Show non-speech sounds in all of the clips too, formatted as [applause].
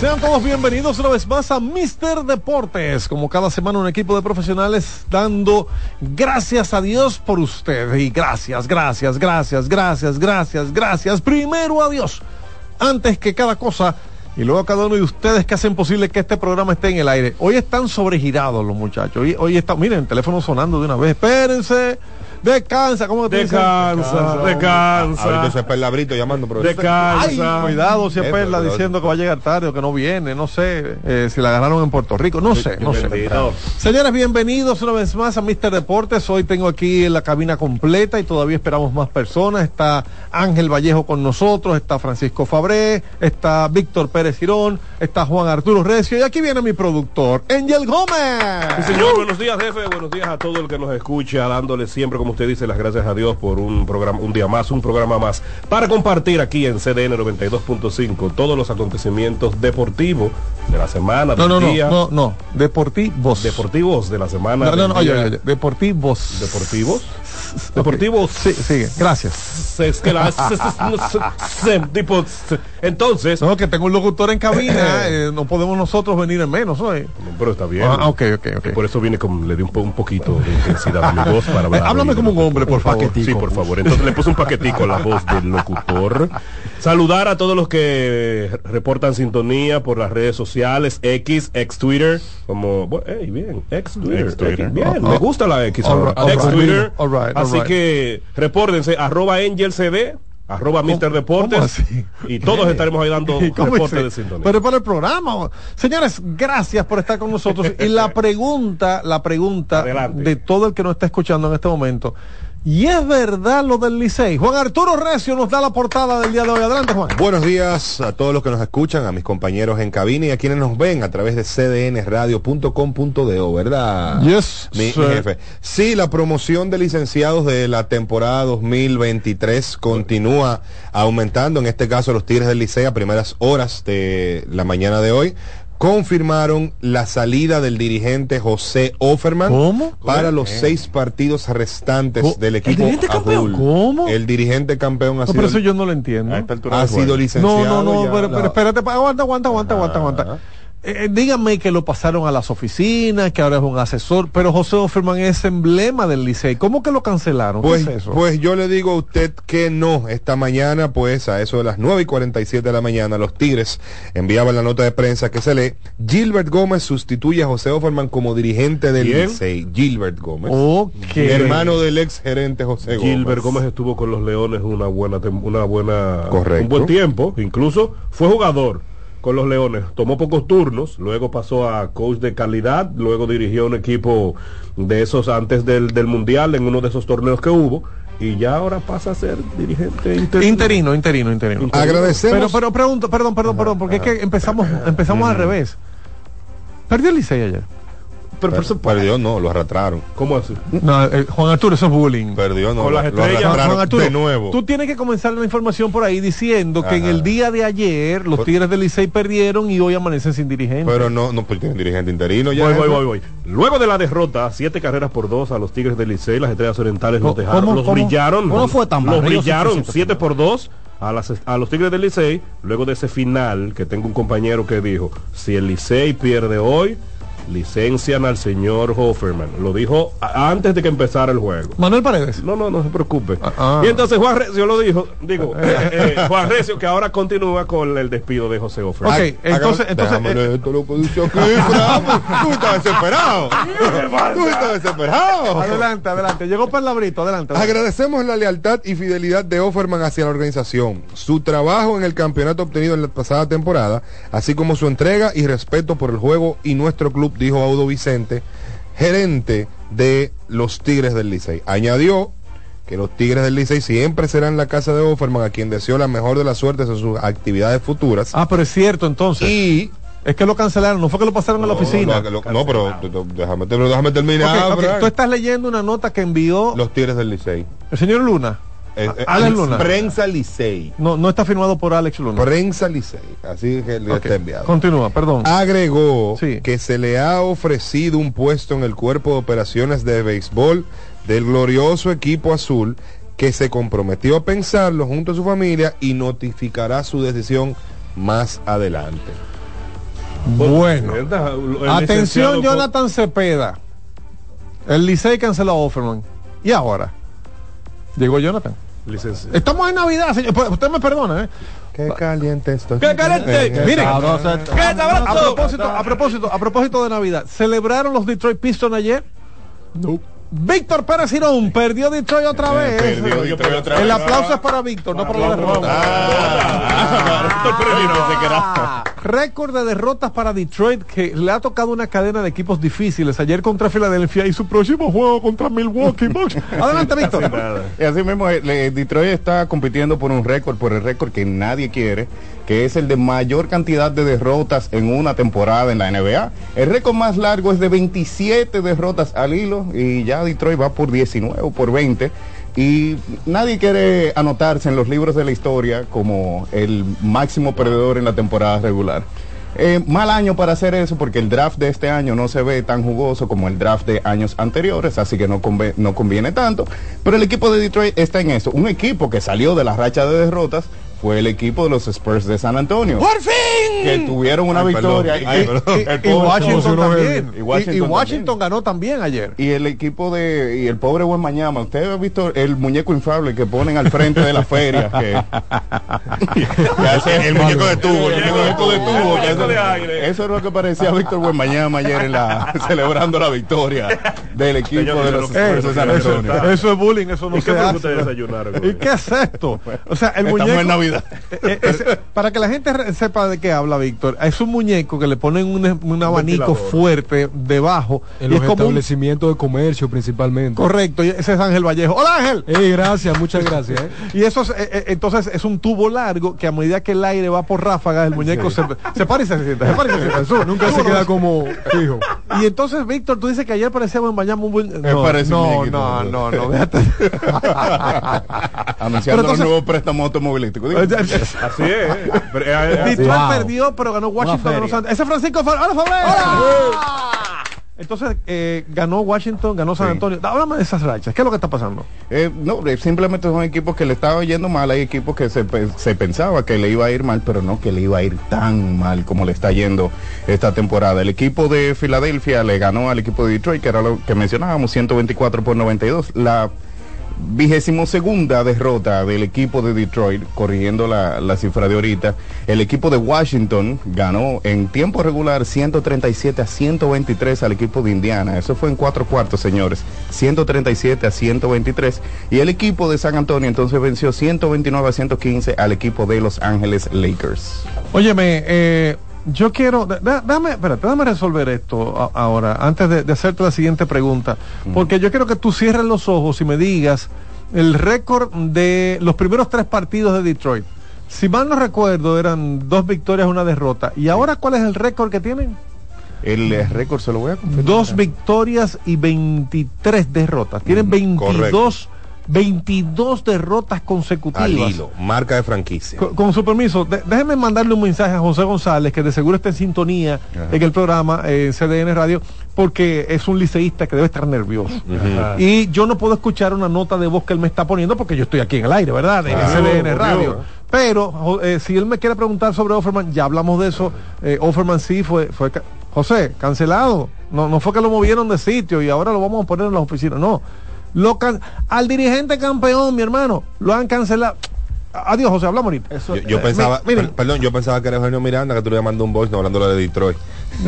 Sean todos bienvenidos una vez más a Mister Deportes. Como cada semana un equipo de profesionales dando gracias a Dios por usted. Y gracias, gracias, gracias, gracias, gracias, gracias. Primero a Dios. Antes que cada cosa. Y luego a cada uno de ustedes que hacen posible que este programa esté en el aire. Hoy están sobregirados los muchachos. Hoy, hoy está, miren, el teléfono sonando de una vez. Espérense. Descansa, ¿cómo te Descansa, descansa. Ahorita ese pelabrito llamando, pero Descansa. Cuidado si es Perla diciendo que va a llegar tarde o que no viene, no sé, eh, si la agarraron en Puerto Rico, no sé, no sé. Señores, bienvenidos una vez más a Mister Deportes. Hoy tengo aquí la cabina completa y todavía esperamos más personas. Está Ángel Vallejo con nosotros, está Francisco Fabré, está Víctor Pérez Girón, está Juan Arturo Recio y aquí viene mi productor, Angel Gómez. Sí, señor, buenos días, jefe. Buenos días a todo el que nos escucha, dándole siempre, como usted dice, las gracias a Dios por un programa, un día más, un programa más, para compartir aquí en CDN 92.5 todos los acontecimientos deportivos de la semana, No, del no, no, día, no, no, Deportivos. deportivos de la semana, No, no, no, oye, oye, Deportivos. deportivos, [laughs] deportivos. Sí, sigue, gracias. Es que [laughs] tipo, entonces, No, que tengo un locutor en cabina, [laughs] eh, no podemos nosotros venir en menos, ¿no? Eh, pero está bien. Ah, ok, ok, ok. Por eso viene con, le di un, un poquito de intensidad a mi voz para hablar. Eh, háblame como un hombre, por favor. Sí, por favor. Entonces le puse un paquetico a la voz del [laughs] locutor. Saludar a todos los que reportan sintonía por las redes sociales, X, ex Twitter, como, bueno, hey, bien, ex Twitter, Ex Twitter. X, bien, Oh, me oh. gusta la X All ahora. right, all ex right. Twitter. All right, Así que repórtense, arroba Angel CD, arroba Mister Deportes, y todos estaremos ahí dando ¿Y cómo reportes es? de sintonía. Pero para el programa. Señores, gracias por estar con nosotros. [laughs] Y la pregunta, la pregunta Adelante. de todo el que nos está escuchando en este momento. ¿Y es verdad lo del Licey? Juan Arturo Recio nos da la portada del día de hoy. Adelante, Juan. Buenos días a todos los que nos escuchan, a mis compañeros en cabina y a quienes nos ven a través de cdnradio.com.do, ¿verdad? Yes, mi, jefe. Sí, la promoción de licenciados de la temporada 2023 continúa aumentando. En este caso, los Tigres del Licey a primeras horas de la mañana de hoy confirmaron la salida del dirigente José Offerman ¿Cómo? para los seis partidos restantes ¿Cómo? del ¿El equipo dirigente campeón? azul. ¿Cómo? El dirigente campeón ha No, sido pero eso yo no lo entiendo. ha sido licenciado. No, no, no, ya. pero, pero espérate, aguanta, aguanta, aguanta, aguanta, aguanta. Eh, díganme que lo pasaron a las oficinas, que ahora es un asesor, pero José Offerman es emblema del Licey. ¿Cómo que lo cancelaron? ¿Qué Pues, es eso? pues yo le digo a usted que no. Esta mañana, pues a eso de las 9 y 47 de la mañana, los Tigres enviaban la nota de prensa que se lee. Gilbert Gómez sustituye a José Offerman como dirigente del ¿Quién? Licey. Gilbert Gómez. Ok. Hermano del ex gerente José Gómez. Gilbert Gómez estuvo con los Leones una buena tem- una buena Correcto. un buen tiempo, incluso fue jugador con los Leones, tomó pocos turnos, luego pasó a coach de calidad, luego dirigió un equipo de esos antes del, del mundial en uno de esos torneos que hubo y ya ahora pasa a ser dirigente interino. Interino, interino, interino. Agradecemos. Pero, pero pregunto, perdón, perdón, perdón, porque es que empezamos, empezamos al revés. Perdió el Licey ayer. Pero, pero, Per- perdió, no, lo arrastraron. ¿Cómo así? No, eh, Juan Arturo, eso es bullying. Perdió, no, Con las lo estrellas. arrastraron Juan Arturo, de nuevo. Tú tienes que comenzar la información por ahí diciendo que en el día de ayer los Por- Tigres del Licey perdieron y hoy amanecen sin dirigente. Pero no, no, porque tiene dirigente interino ya. Voy, voy, voy, voy. Luego de la derrota, siete carreras por dos a los Tigres del Licey, las estrellas orientales los ¿Cómo- dejaron, los cómo- brillaron. cómo fue tan Los brillaron 7 siete por dos a, las, a los Tigres del Licey. Luego de ese final, que tengo un compañero que dijo, si el Licey pierde hoy, licencian al señor Hoferman. Lo dijo antes de que empezara el juego. Manuel Paredes. No, no, no se preocupe. Ah, ah. Y entonces Juan Recio lo dijo, digo, [laughs] eh, eh, Juan Recio que ahora continúa con el despido de José Offerman. Ok, entonces, entonces, eh, esto, dice aquí, Fran. Tú estás desesperado. [laughs] Tú estás desesperado. adelante, adelante. Llegó Perlabrito, adelante. adelante. Agradecemos la lealtad y fidelidad de Offerman hacia la organización, su trabajo en el campeonato obtenido en la pasada temporada, así como su entrega y respeto por el juego y nuestro club, dijo Audo Vicente, gerente de los Tigres del Licey. Añadió que los Tigres del Licey siempre serán la casa de Offerman, a quien deseó la mejor de las suertes en sus actividades futuras. Ah, pero es cierto entonces. y Es que lo cancelaron, no fue que lo pasaron a la oficina. No, pero déjame, déjame terminar. Tú estás leyendo una nota que envió Los Tigres del Licey. el señor Luna. Eh, eh, Alex Luna. Prensa Licey. No, no está firmado por Alex Luna. Prensa Licey. Así que le está enviado. Continúa, perdón. Agregó Sí. que se le ha ofrecido un puesto en el cuerpo de operaciones de béisbol del glorioso equipo azul que se comprometió a pensarlo junto a su familia y notificará su decisión más adelante. Bueno. Atención, Jonathan Cepeda. El Licey canceló a Offerman. ¿Y ahora? Llegó Jonathan. Licenciado. Estamos en Navidad, señor. Pues, Usted me perdona, ¿eh? Qué caliente esto. ¡Qué caliente! Miren, sabroso. a propósito, a propósito, a propósito de Navidad, ¿celebraron los Detroit Pistons ayer? No. Víctor Pérez Girón perdió Detroit otra vez. perdió Detroit otra El vez. aplauso es para Víctor, no para la derrota. Ah, Récord de derrotas para Detroit que le ha tocado una cadena de equipos difíciles. Ayer contra Filadelfia y su próximo juego contra Milwaukee Bucks. [laughs] Adelante, Víctor. Y así mismo, eh, Detroit está compitiendo por un récord, por el récord que nadie quiere, que es el de mayor cantidad de derrotas en una temporada en la NBA. El récord más largo es de 27 derrotas al hilo y ya Detroit va por 19 o por 20. Y nadie quiere anotarse en los libros de la historia como el máximo perdedor en la temporada regular. Eh, mal año para hacer eso porque el draft de este año no se ve tan jugoso como el draft de años anteriores, así que no, conve- no conviene tanto. Pero el equipo de Detroit está en eso. Un equipo que salió de la racha de derrotas fue el equipo de los Spurs de San Antonio. ¡Por fin! Que tuvieron una Ay, victoria. perdón. y- Ay, y- perdón. el Y pobre- Washington también. Y Washington, y Washington también. ganó también ayer. Y el equipo de, y el pobre buen Mañana, usted ha visto el muñeco inflable que ponen al frente de la feria, que, que hace El muñeco de tubo, el muñeco de tubo, que muñeco hace- de aire. eso es lo que parecía Víctor Buenmañana ayer en la, [laughs] celebrando la victoria del equipo Señor, de los Spurs de San Antonio. eso es bullying, eso no ¿Y qué se hace. ¿Y qué es esto? O sea, el Estamos muñeco. Navidad. Eh, eh, para que la gente sepa de qué habla Víctor, es un muñeco que le ponen un, un abanico ventilador. fuerte debajo. En y los es como un- establecimientos de comercio principalmente. correcto, y ese es Ángel Vallejo. ¡Hola Ángel! Ey, gracias, muchas gracias. ¿eh? [laughs] Y eso es, eh, eh, entonces es un tubo largo que a medida que el aire va por ráfagas, el muñeco se, se para y se sienta. Se para y se sienta. Sube. Nunca se queda como fijo. Y entonces, Víctor, tú dices que ayer parecía buen Bayamo un buen. No, parece un no, no, no, no. [laughs] Anunciando Pero los entonces- nuevos préstamos automovilísticos. Digo, [laughs] Así es. Eh, eh, Detroit Wow. perdió, pero ganó Washington. San- Ese es Francisco ¡Hola! Entonces, eh, ganó Washington, ganó San Sí. Antonio. Háblame de esas rachas. ¿Qué es lo que está pasando? Eh, no, eh, simplemente son equipos que le estaba yendo mal. Hay equipos que se, se pensaba que le iba a ir mal, pero no que le iba a ir tan mal como le está yendo esta temporada. El equipo de Filadelfia le ganó al equipo de Detroit, que era lo que mencionábamos, 124 por 92. La vigésimo segunda derrota del equipo de Detroit, corrigiendo la, la cifra de ahorita. El equipo de Washington ganó en tiempo regular 137 a 123 al equipo de Indiana. Eso fue en cuatro cuartos, señores. 137 a 123. Y el equipo de San Antonio entonces venció 129 a 115 al equipo de Los Ángeles Lakers. Óyeme, eh, yo quiero, da- da- dame, espérate, dame resolver esto a- ahora, antes de, de hacerte la siguiente pregunta, porque yo quiero que tú cierres los ojos y me digas el récord de los primeros tres partidos de Detroit. Si mal no recuerdo, eran dos victorias, una derrota. ¿Y ahora cuál es el récord que tienen? El eh, récord se lo voy a confirmar. Dos victorias y 23 derrotas. Tienen Mm, 22, correcto. 22 derrotas consecutivas. Al hilo, marca de franquicia. Con, con su permiso, de- déjeme mandarle un mensaje a José González, que de seguro está en sintonía Ajá. en el programa eh, en CDN Radio, porque es un liceísta que debe estar nervioso. Ajá. Y yo no puedo escuchar una nota de voz que él me está poniendo porque yo estoy aquí en el aire, ¿verdad? En Claro, CDN. Radio. Pero eh, si él me quiere preguntar sobre Offerman, ya hablamos de eso. Eh, Offerman sí fue, fue José, cancelado. No, no fue que lo movieron de sitio y ahora lo vamos a poner en las oficinas. No. Lo al dirigente campeón, mi hermano, lo han cancelado. Adiós, José, hablamos ahorita. Yo, Eh, pensaba, mi- miren, per- perdón, yo pensaba que era Eugenio Miranda, que tú le mandado un voice no hablando de Detroit.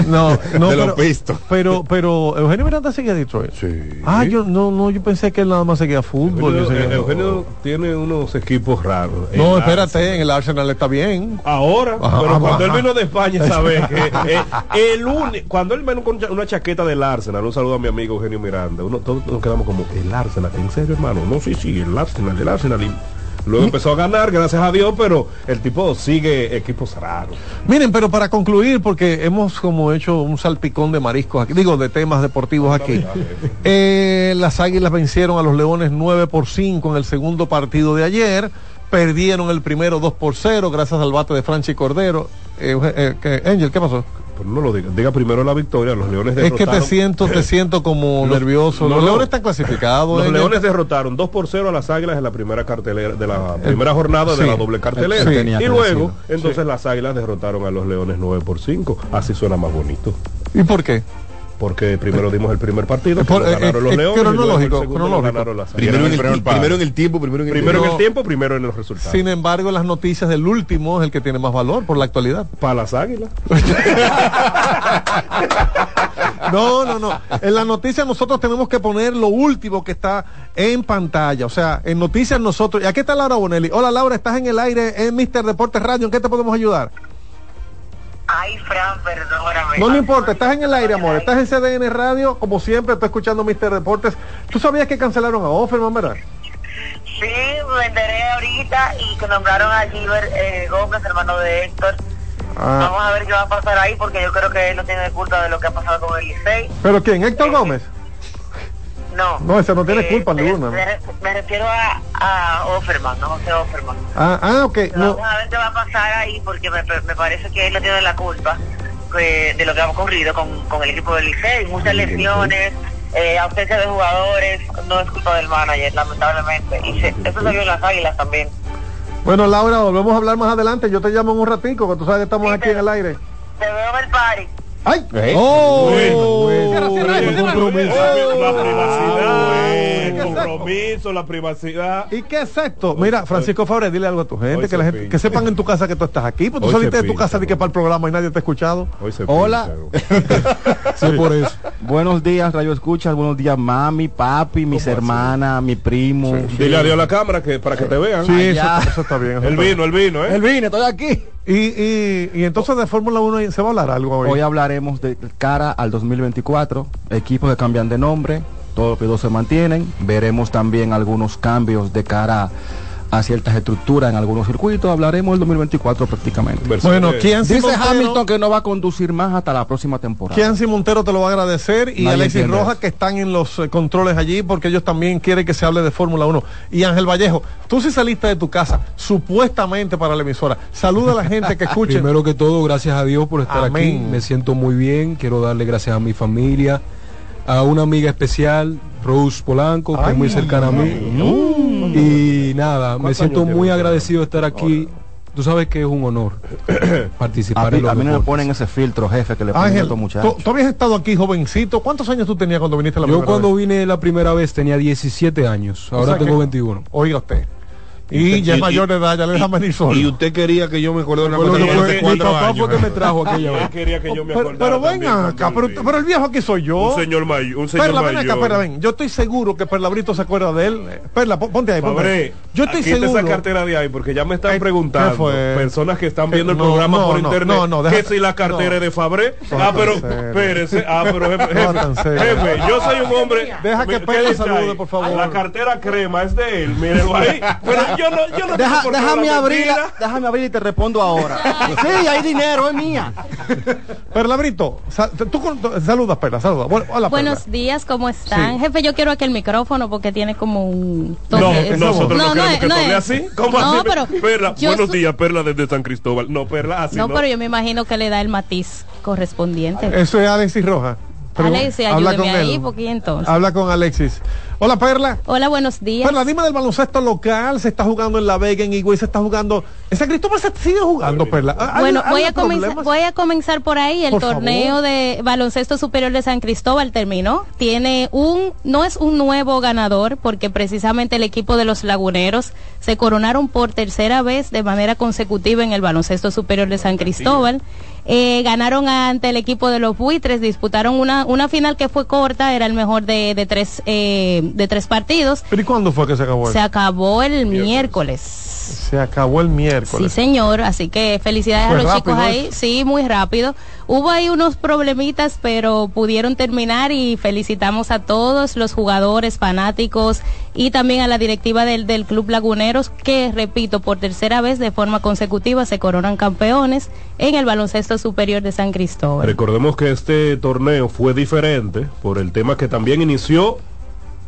No, [laughs] no, de los pero, pero, pero Eugenio Miranda seguía a Detroit. Sí. Ah, yo no, no, yo pensé que él nada más seguía fútbol. yo Eugenio, seguía- eh, Eugenio tiene unos equipos raros. no, El espérate, Arsenal. en el Arsenal está bien. Ahora, Ajá, pero ajá, cuando él ajá. vino de España, sabes [laughs] que eh, el único, cuando él vino con una chaqueta del Arsenal, un saludo a mi amigo Eugenio Miranda, uno, todos nos quedamos como, el Arsenal, ¿en serio, hermano? No, sí, sí, el Arsenal, el Arsenal. Y luego empezó a ganar, gracias a Dios, pero el tipo sigue equipos raros. Miren, pero para concluir, porque hemos como hecho un salpicón de mariscos aquí, digo, de temas deportivos aquí. Eh, las Águilas vencieron a los Leones 9 por 5 en el segundo partido de ayer. Perdieron el primero 2 por 0 gracias al bate de Franchi Cordero. Eh, eh, ¿qué- Angel, ¿qué pasó? Pero no lo diga, diga primero la victoria. Los Leones Es que te derrotaron- siento, te [laughs] siento como Los- nervioso. Los leones están clasificados. Los ¿eh? Leones derrotaron 2 por 0 a las Águilas en la primera cartelera de la primera jornada de la doble cartelera. Sí. Y luego, entonces las Águilas derrotaron a los Leones 9 por 5. Así suena más bonito. ¿Y por qué? Porque primero dimos el primer partido, que Por- lo ganaron eh, los eh, Leones, el cronológico, ganaron las. Primero en, el, Primero en el tiempo, primero en el Primero en Pero- el tiempo, primero en los resultados. Sin embargo, en las noticias del último es el que tiene más valor por la actualidad. [laughs] Para las Águilas. [laughs] No, no, no. En las noticias nosotros tenemos que poner lo último que está en pantalla. O sea, en noticias nosotros. Y aquí está Laura Bonelli. Hola Laura, estás en el aire en Mister Deportes Radio. ¿En qué te podemos ayudar? Ay, Fran, perdóname. No me importa, estás en el aire, amor. Estás en CDN Radio, como siempre, estoy escuchando Mister Deportes. ¿Tú sabías que cancelaron a Offerman, verdad? Sí, me enteré ahorita y que nombraron a Giver eh, Gómez, hermano de Héctor. Ah, Vamos a ver qué va a pasar ahí porque yo creo que él no tiene culpa de lo que ha pasado con el Licey. ¿Pero quién? ¿Héctor Gómez? No. No, ese no tiene Eh, culpa ninguna. Me, me refiero a, a Offerman, no José Offerman. Ah, ah ok. No. Vamos a ver qué va a pasar ahí porque me, me parece que él no tiene la culpa eh, de lo que ha ocurrido con, con el equipo del Licey. Muchas lesiones, eh, ausencia de jugadores, no es culpa del manager, lamentablemente. Y se- eso se vio en las águilas también. Bueno, Laura, volvemos a hablar más adelante. Yo te llamo en un ratico, que tú sabes que estamos Sí, aquí en el aire. Te veo en el party. ¡Ay! Eh, ¡Oh! Bueno, Cierra, cierra, cierra. compromiso. La privacidad, el Bueno. compromiso, la privacidad. ¿Y qué es esto? Mira, Francisco Fabre, dile algo a tu gente, que, la gente que sepan en tu casa que tú estás aquí, porque tú saliste de tu casa ni que para el programa y nadie te ha escuchado. Hoy se Hola. [laughs] Sí, por eso. Buenos días, Radio Escuchas. Buenos días, mami, papi, mis hermanas, mi primo. Dile adiós a la cámara que, para que te vean. Sí, eso, está bien. El vino, el vino, ¿eh? El vine, estoy aquí. Y, y, entonces de Fórmula 1 se va a hablar algo hoy. Hoy hablaremos de cara al 2024, equipos que cambian de nombre, todos los se mantienen. Veremos también algunos cambios de cara a ciertas estructuras en algunos circuitos. Hablaremos del 2024 prácticamente. Bueno, Kianci Dice Montero, Hamilton que no va a conducir más hasta la próxima temporada. Kianci Montero te lo va a agradecer y Nadie Alexis Rojas que están en los eh, controles allí porque ellos también quieren que se hable de Fórmula 1. Y Ángel Vallejo, tú sí saliste de tu casa supuestamente para la emisora. Saluda a la gente que [laughs] escuche. Primero que todo, gracias a Dios por estar Amén. aquí. Me siento muy bien. Quiero darle gracias a mi familia, a una amiga especial, Rose Polanco, que Ay. es muy cercana a mí. Y nada, me ¿Cuántos siento muy agradecido de estar aquí. Tú sabes que es un honor [coughs] participar A mí, en los a mí no me ponen ese filtro, jefe, que le ponen a Ángel, estos tú, muchachos. tú habías estado aquí jovencito. ¿Cuántos años tú tenías cuando viniste la Yo primera cuando vez? vine la primera vez tenía 17 años, O ahora sea tengo que- 21. Oiga usted. Y ya es y- mayor de edad, ya le deja venir solo. Y usted quería que yo me acuerde de una Bueno, cosa que que hace mi papá años. fue que me trajo aquella [laughs] vez. quería que yo me pero, acordara pero vengan cuando acá, pero, pero el viejo aquí soy yo. Un señor mayor, un señor Perla, ven acá. Perla, ven. Yo estoy seguro que Perla Brito se acuerda de él. Eh, Perla, pon- ponte ahí. ponte ahí. Yo estoy quita seguro. esa cartera de ahí porque ya me están ¿qué preguntando fue? personas que están ¿Qué? viendo el No, programa no, por no, internet no, no, deja- que si la cartera no. es de Fabre ah pero espérese ah pero jefe, jefe, yo soy un hombre Deja que ¿qué Perla salude, por favor. la cartera crema es de él mírelo ahí [laughs] pero yo no yo no Deja- déjame mentira. déjame abrir y te respondo ahora. [laughs] sí, hay dinero, es mía. Perla Brito, sa- tú con- saludas, Perla, saluda. Bueno, hola, Buenos Perla. días, ¿cómo están? Sí. Jefe, yo quiero aquel micrófono porque tiene como un no, toque. nosotros no, queremos es- que no toque es. así. ¿Cómo No, así? pero Perla, buenos su- días, Perla desde San Cristóbal. No, Perla, así no. No, pero yo me imagino que le da el matiz correspondiente. Eso es Alexis Roja. Alexis, con ahí, él. porque entonces. Habla con Alexis. Hola, Perla. Hola, buenos días. Perla, dime del baloncesto local. Se está jugando en La Vega, en Higüey, se está jugando. En San Cristóbal se sigue jugando, Perla. ¿Hay- Bueno, hay voy a, comenzar, voy a comenzar por ahí. El Por torneo favor. de baloncesto superior de San Cristóbal terminó. Tiene un, no es un nuevo ganador, porque precisamente el equipo de los laguneros se coronaron por tercera vez de manera consecutiva en el baloncesto superior de San Cristóbal. Eh, ganaron ante el equipo de los buitres, disputaron una, una final que fue corta, era el mejor de, de tres, eh, de tres partidos. ¿Pero y cuándo fue que se acabó? Se acabó el miércoles. Se acabó el Sí, miércoles. señor, así que felicidades Fue a los rápido chicos ahí, eso. sí, muy rápido. Hubo ahí unos problemitas, pero pudieron terminar y felicitamos a todos los jugadores, fanáticos y también a la directiva del, del Club Laguneros, que, repito, por tercera vez de forma consecutiva se coronan campeones en el baloncesto superior de San Cristóbal. Recordemos que este torneo fue diferente por el tema que también inició,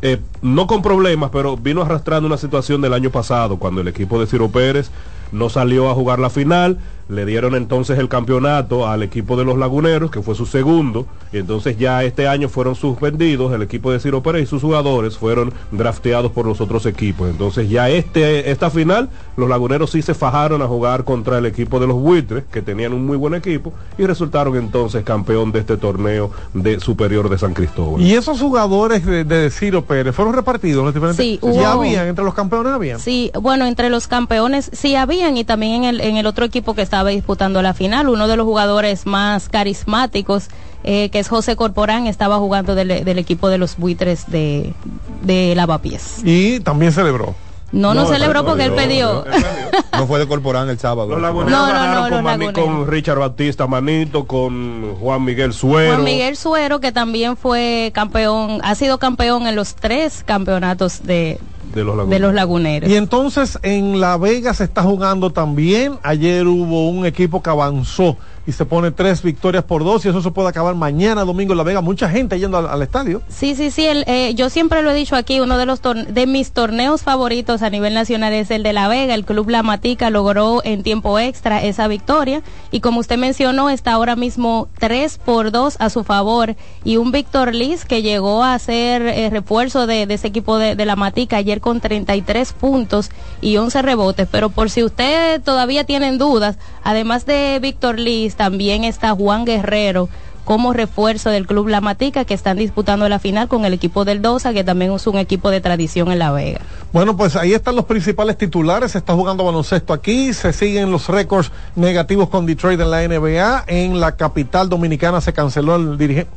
eh, no con problemas, pero vino arrastrando una situación del año pasado, cuando el equipo de Ciro Pérez no salió a jugar la final, le dieron entonces el campeonato al equipo de los Laguneros, que fue su segundo, y entonces ya este año fueron suspendidos, el equipo de Ciro Pérez y sus jugadores fueron drafteados por los otros equipos. Entonces ya este, esta final, los Laguneros sí se fajaron a jugar contra el equipo de los Buitres, que tenían un muy buen equipo, y resultaron entonces campeón de este torneo de superior de San Cristóbal. Y esos jugadores de, de Ciro Pérez fueron repartidos en los diferentes. Sí, ya hubo- habían, entre los campeones habían. Sí, bueno, entre los campeones sí habían y también en el, en el otro equipo que estaba disputando la final, uno de los jugadores más carismáticos, eh, que es José Corporán, estaba jugando del, del equipo de los buitres de, de Lavapiés. Y también celebró. No, no, No, celebró no, porque él no, pidió. [laughs] No fue de Corporán el sábado. Los Laguneros No, no, no, ganaron con, Mani- con Richard Batista Manito, con Juan Miguel Suero. Juan Miguel Suero, que también fue campeón, ha sido campeón en los tres campeonatos de, de los de Laguneros. los laguneros. Y entonces en La Vega se está jugando también. Ayer hubo un equipo que avanzó y se pone tres victorias por dos y eso se puede acabar mañana domingo en La Vega. Mucha gente yendo al, estadio. Sí, sí, sí. eh, yo siempre lo he dicho aquí, uno de los de mis torneos favoritos a nivel nacional es el de La Vega. El Club La Matica logró en tiempo extra esa victoria y como usted mencionó está ahora mismo 3 por 2 a su favor y un Víctor Liz que llegó a ser eh, refuerzo de, de ese equipo de, de La Matica ayer con 33 puntos y 11 rebotes. Pero por si usted todavía tienen dudas, además de Víctor Liz también está Juan Guerrero como refuerzo del Club La Matica que están disputando la final con el equipo del Dosa, que también es un equipo de tradición en La Vega. Bueno, pues ahí están los principales titulares. Se está jugando baloncesto aquí. Se siguen los récords negativos con Detroit en la NBA. En la capital dominicana se canceló el dirigente.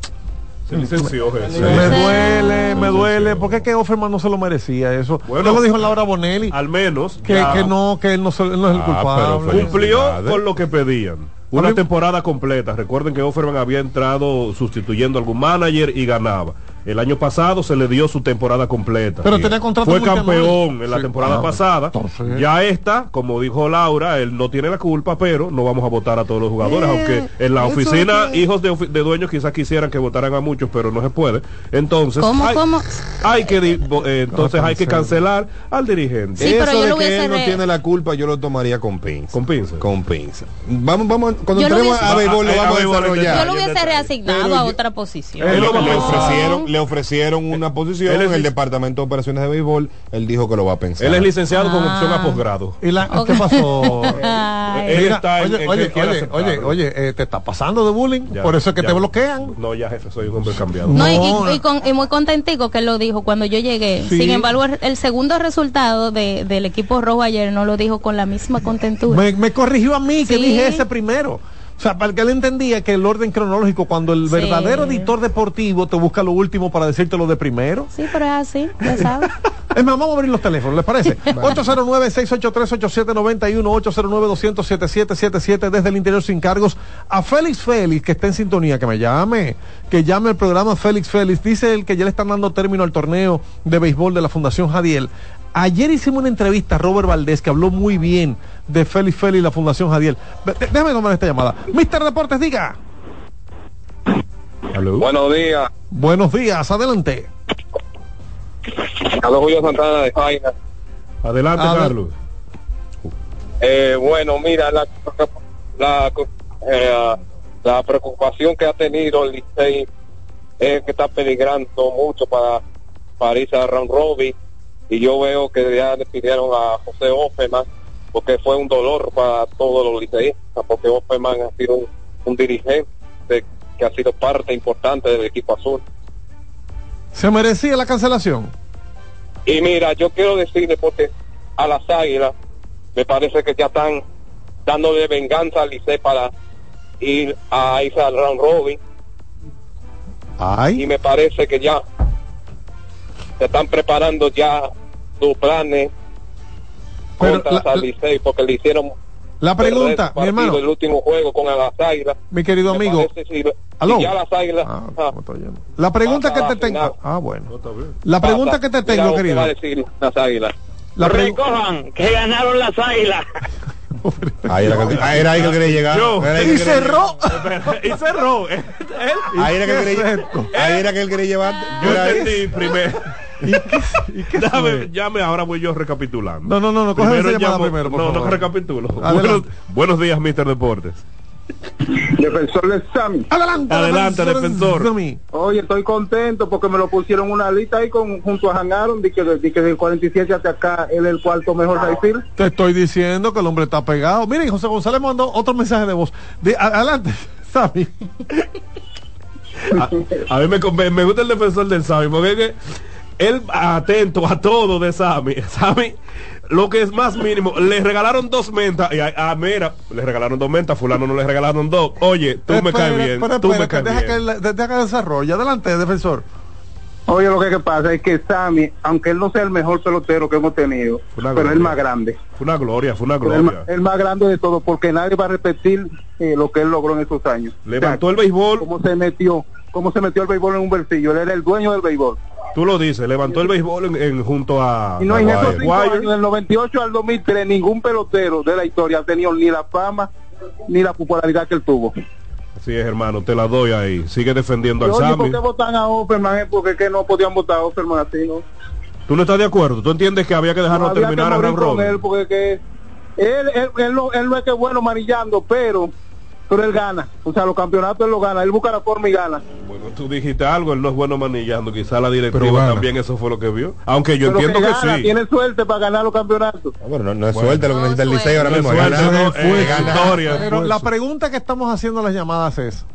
Se licenció Jesús. Me duele, me duele, porque es que Offerman no se lo merecía eso. Bueno, lo dijo Laura Bonelli, Al menos que, que no, que él no, se- él no es el Ah, culpable. cumplió con lo que pedían. Una temporada completa. Recuerden que Offerman había entrado sustituyendo a algún manager y ganaba. El año pasado se le dio su temporada completa. Pero Sí. tenía contrato Fue campeón en la Sí, temporada ah, pasada. entonces- Ya esta, como dijo Laura, él no tiene la culpa, pero no vamos a votar a todos los jugadores. Eh, aunque en la oficina, es que- hijos de, dueños quizás quisieran que votaran a muchos, pero no se puede. Entonces, ¿Cómo, hay, cómo? hay que eh, entonces hay que cancela. cancelar al dirigente. Sí, pero Eso de que él no tiene la culpa, yo lo tomaría con pinza. Con pinza. Con pinza. Vamos, vamos, cuando Yo lo entremos hubiese- a béisbol lo A- a- a vamos a desarrollar. Yo lo hubiese está. reasignado a otra posición. Lo ofrecieron, le ofrecieron una posición Él es en el departamento de operaciones de béisbol. Él dijo que lo va a pensar. Él es licenciado con Ah. opción a posgrado. ¿Y la, Ok. qué pasó? [laughs] Él Mira, está oye, en oye, oye, oye, oye, eh, te está pasando de bullying, Ya, por eso es que ya. te bloquean. No, ya jefe, soy un hombre cambiado. No, y- No. y, y con, y muy contentico que lo dijo cuando yo llegué. Sí. Sin embargo, el, segundo resultado de, del equipo rojo ayer no lo dijo con la misma contentura. Me, me corrigió a mí que dije ese primero. O sea, para que él entendía que el orden cronológico, cuando el Sí. verdadero editor deportivo te busca lo último para decirte lo de primero. Sí, pero es así, ya sabes. [laughs] Es más, vamos a abrir los teléfonos, ¿les parece? [laughs] 809-683-8791, 809-200-7777 desde el interior sin cargos. A Félix Félix, que está en sintonía, que me llame, que llame al programa Félix Félix. Dice él que ya le están dando término al torneo de béisbol de la Fundación Jadiel. Ayer hicimos una entrevista a Robert Valdés que habló muy bien de Félix Félix y la Fundación Jadiel. Déjame tomar esta llamada. Mister Deportes, diga. Aló. Buenos días, Buenos días, adelante. Carlos Julio Santana de Jaina. Adelante, A ver. Carlos. Eh, bueno, mira, la, la, eh, la preocupación que ha tenido el Licey es que está peligrando mucho para, para irse a round robin y yo veo que ya despidieron a José Offerman porque fue un dolor para todos los liceístas porque Offerman ha sido un, un dirigente que ha sido parte importante del equipo azul. ¿Se merecía la cancelación? Y mira, yo quiero decirle porque a las águilas me parece que ya están dándole venganza al Licey para ir a al round robin y Ay. me parece que ya se están preparando ya sus planes Pero contra la- Licey porque le hicieron La pregunta, mi hermano, el último juego con las águilas mi querido amigo. si Aló. ya las águilas Ah, ah. La pregunta que te tengo. Ah, bueno. La pregunta que te tengo, querido. va a decir las águilas La Recojan, que ganaron las águilas. [laughs] Ahí era que, ahí era ahí que quería llegar. Yo. Era ahí que Y quería cerró. [laughs] Espera, y cerró. [laughs] Él- llegar. Ahí era que quería. Ahí era que él quería llevar. yo entendí primero. ¿Y qué, y qué Dame, llame, ahora voy yo recapitulando. No, no, no, no, llamada llamo- primero, por No, favor. no recapitulo. Buenos, buenos días, Mr. Deportes. Defensor de Sammy. Adelante, Adelante, defensor. Sammy. Oye, estoy contento porque me lo pusieron una lista ahí con, junto a Hangaron, de que, de que del 47 hasta acá él es el cuarto mejor Rayfield. Te estoy diciendo que el hombre está pegado. Miren, José González mandó otro mensaje de voz. De, adelante, [laughs] Sammy. A, a mí me, me gusta el defensor del Sami, porque es que él atento a todo de Sami. [laughs] Sami, lo que es más mínimo, le regalaron dos mentas. Y a, a Mira, le regalaron dos mentas, fulano no le regalaron dos. Oye, tú me caes bien. espera, tú me caes deja bien. que, él- deja que desarrolle. Adelante, defensor. Oye, lo que, que pasa es que Sammy, aunque él no sea el mejor pelotero que hemos tenido, pero es el gloria. más grande. Fue una gloria, fue una El, gloria. el más grande de todo, porque nadie va a repetir eh, lo que él logró en esos años. Levantó O el béisbol, cómo se metió, cómo se metió el béisbol en un bolsillo. Él era el dueño del béisbol. Tú lo dices, levantó el béisbol en, en- junto a Y no en esos cinco años, del 98 al 2003, ningún pelotero de la historia ha tenido ni la fama ni la popularidad que él tuvo. Así es, hermano, te la doy ahí. Sigue defendiendo al Oye, ¿por qué votan a Offerman? Eh, Porque que no podían votar a Offerman así, ¿no? ¿Tú no estás de acuerdo? ¿Tú entiendes que había que dejarlo No había terminar que a con Robin? él porque que él, él, él no, él no es que es bueno manillando, pero pero él gana. O sea, los campeonatos él lo gana. Él busca la forma y gana. Bueno, tú dijiste algo, él no es bueno manillando, quizá la directiva también eso fue lo que vio. Aunque yo pero entiendo que, gana, sí. tiene suerte para ganar los campeonatos. Ah, bueno, no, no es Bueno. suerte lo que No necesita el. Licey ahora mismo. suerte, ganar. no, historia. Pero la pregunta que estamos haciendo las llamadas es: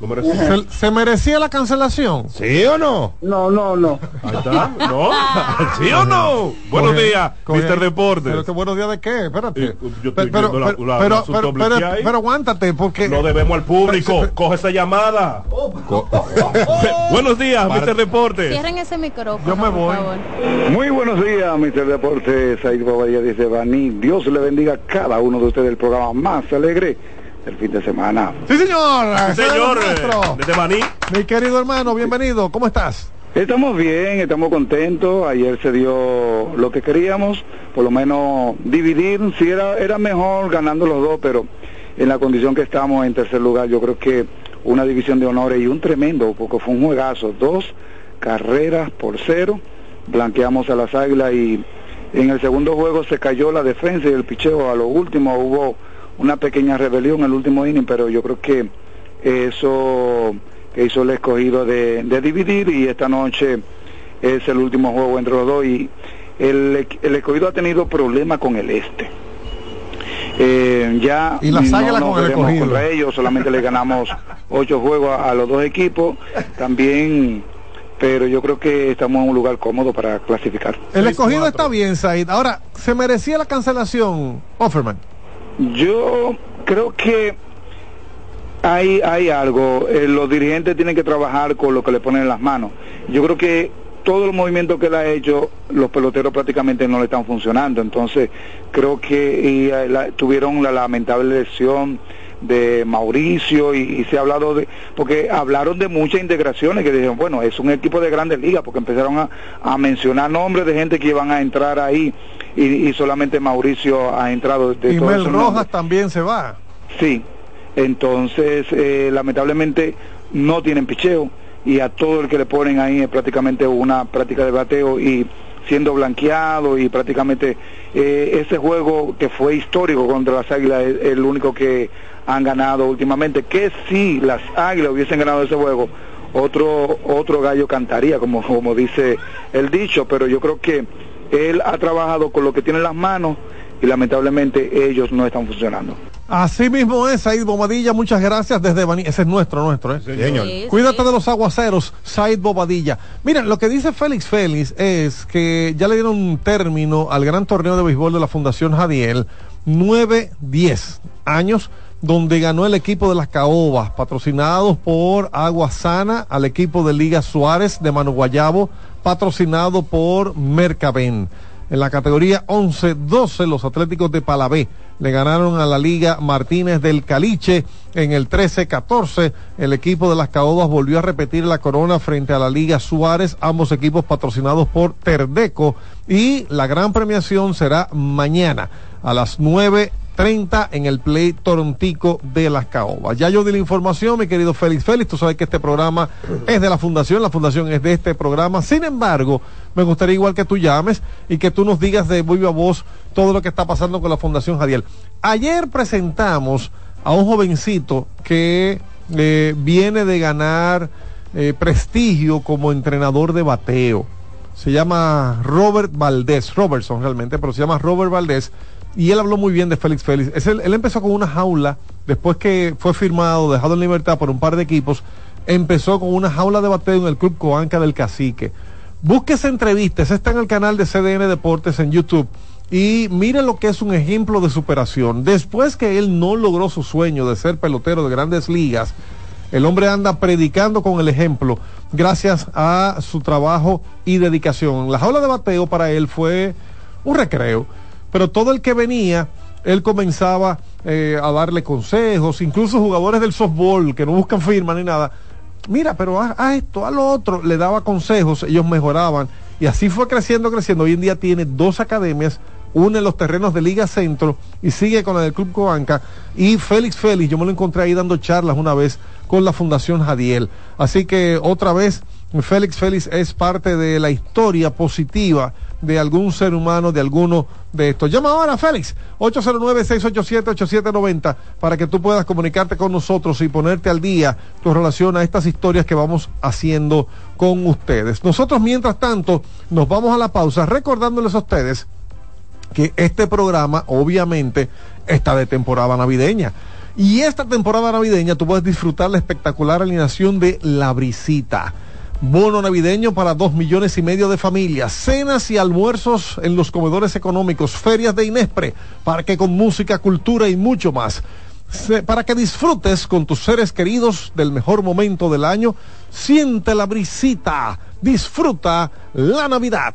¿se, se merecía la cancelación? ¿Sí o no? No, no, no. Ahí está. ¿No? [laughs] ¿Sí o no? Buenos Coge- días, coge- Mr. Deportes. Pero que buenos días de qué, espérate. Eh, yo estoy pero, la- pero, la- pero, pero, pero- pero aguántate, porque No debemos al público. Pero- Coge esa llamada. [laughs] Buenos días, Mr. Deportes. Cierren ese micrófono. Yo me por voy. favor. Muy buenos días, Mr. Deportes. Ahí Bobadilla dice Baní. Dios le bendiga a cada uno de ustedes el programa más alegre del fin de semana. Sí, señor. Sí, señor, eh, desde Maní. Mi querido hermano, bienvenido. ¿Cómo estás? Estamos bien, estamos contentos. Ayer se dio lo que queríamos, por lo menos dividir. Si era, era mejor ganando los dos, pero en la condición que estamos en tercer lugar, yo creo que una división de honores y un tremendo, porque fue un juegazo. Dos carreras por cero, blanqueamos a las águilas y en el segundo juego se cayó la defensa y el picheo. A lo último hubo una pequeña rebelión en el último inning, pero yo creo que eso que hizo el escogido de, de dividir y esta noche es el último juego entre los dos y el, el escogido ha tenido problemas con el este. Eh, ya Y las no nos con el contra ellos, solamente le ganamos [laughs] ocho juegos a, a los dos equipos, también, pero yo creo que estamos en un lugar cómodo para clasificar. El escogido está bien, Said. Ahora, ¿se merecía la cancelación, Offerman? Yo creo que hay, hay algo, eh, los dirigentes tienen que trabajar con lo que le ponen en las manos. Yo creo que todos los movimientos que él ha hecho, los peloteros prácticamente no le están funcionando. Entonces, creo que y, eh, la- tuvieron la lamentable lesión de Mauricio y, y se ha hablado de, porque hablaron de muchas integraciones que dijeron, bueno, es un equipo de grandes ligas, porque empezaron a, a mencionar nombres de gente que iban a entrar ahí y, y solamente Mauricio ha entrado. De y Mel Rojas nombres. también se va. Sí, entonces eh, lamentablemente no tienen picheo y a todo el que le ponen ahí es prácticamente una práctica de bateo y siendo blanqueado y prácticamente eh, ese juego que fue histórico contra las Águilas es el único que han ganado últimamente, que si las Águilas hubiesen ganado ese juego, otro otro gallo cantaría, como, como dice el dicho, pero yo creo que él ha trabajado con lo que tiene en las manos y lamentablemente ellos no están funcionando. Así mismo es, Said Bobadilla. Muchas gracias desde Baní. Ese es nuestro, nuestro, ¿eh? Señor. Sí, Cuídate sí. de los aguaceros, Said Bobadilla. Miren, lo que dice Félix Félix es que ya le dieron un término al gran torneo de béisbol de la Fundación Jadiel, 9-10 años, donde ganó el equipo de las Caobas, patrocinados por Agua Sana, al equipo de Liga Suárez de Manu Guayabo, patrocinado por Mercaben. En la categoría 11-12, los Atléticos de Palabé le ganaron a la Liga Martínez del Caliche. En el 13-14, el equipo de las Caobas volvió a repetir la corona frente a la Liga Suárez, ambos equipos patrocinados por Terdeco. Y la gran premiación será mañana a las 9 30 en el Play Torontico de las Caobas. Ya yo di la información, mi querido Félix Félix, tú sabes que este programa es de la fundación, la fundación es de este programa. Sin embargo, me gustaría igual que tú llames y que tú nos digas de viva voz todo lo que está pasando con la Fundación Jadiel. Ayer presentamos a un jovencito que eh, viene de ganar eh, prestigio como entrenador de bateo. Se llama Robert Valdés, Robertson realmente, pero se llama Robert Valdés. Y él habló muy bien de Félix Félix. Es él, empezó con una jaula, después que fue firmado, dejado en libertad por un par de equipos, empezó con una jaula de bateo en el Club Coanca del Cacique. Busque esa entrevista, esa está en el canal de CDN Deportes en YouTube. Y mire lo que es un ejemplo de superación. Después que él no logró su sueño de ser pelotero de grandes ligas, el hombre anda predicando con el ejemplo gracias a su trabajo y dedicación. La jaula de bateo para él fue un recreo, pero todo el que venía, él comenzaba eh, a darle consejos, incluso jugadores del softball que no buscan firma ni nada. Mira, pero haz esto, a lo otro, le daba consejos, ellos mejoraban y así fue creciendo, creciendo. Hoy en día tiene dos academias une en los terrenos de Liga Centro y sigue con la del Club Cobanca. Y Félix Félix, yo me lo encontré ahí dando charlas una vez con la Fundación Jadiel. Así que otra vez, Félix Félix es parte de la historia positiva de algún ser humano, de alguno de estos. Llama ahora, Félix, 809-687-8790, para que tú puedas comunicarte con nosotros y ponerte al día con relación a estas historias que vamos haciendo con ustedes. Nosotros, mientras tanto, nos vamos a la pausa recordándoles a ustedes que este programa obviamente está de temporada navideña. Y esta temporada navideña tú puedes disfrutar la espectacular alineación de La Brisita. Bono navideño para dos millones y medio de familias, cenas y almuerzos en los comedores económicos, ferias de Inespre, parque con música, cultura y mucho más. Para que disfrutes con tus seres queridos del mejor momento del año, siente la brisita, disfruta la Navidad.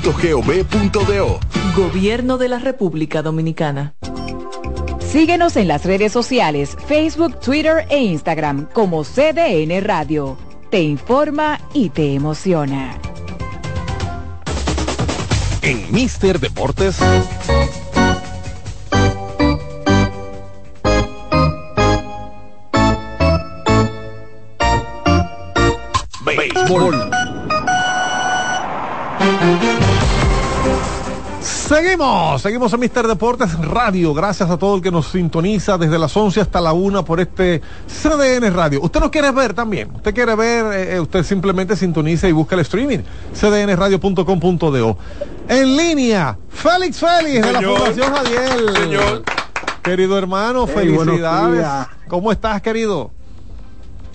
presidencia.gov.do. Gobierno de la República Dominicana. Síguenos en las redes sociales, Facebook, Twitter e Instagram como CDN Radio. Te informa y te emociona. En Mister Deportes. Béisbol. Seguimos, seguimos en Mister Deportes Radio. Gracias a todo el que nos sintoniza desde las 11 hasta la 1 por este CDN Radio. Usted nos quiere ver también. Usted quiere ver, eh, eh, usted simplemente sintoniza y busca el streaming. cdnradio.com.do. En línea, Félix Félix de la. Fundación Jadiel. Señor. Querido hermano, Hey, felicidades. ¿Cómo estás, querido?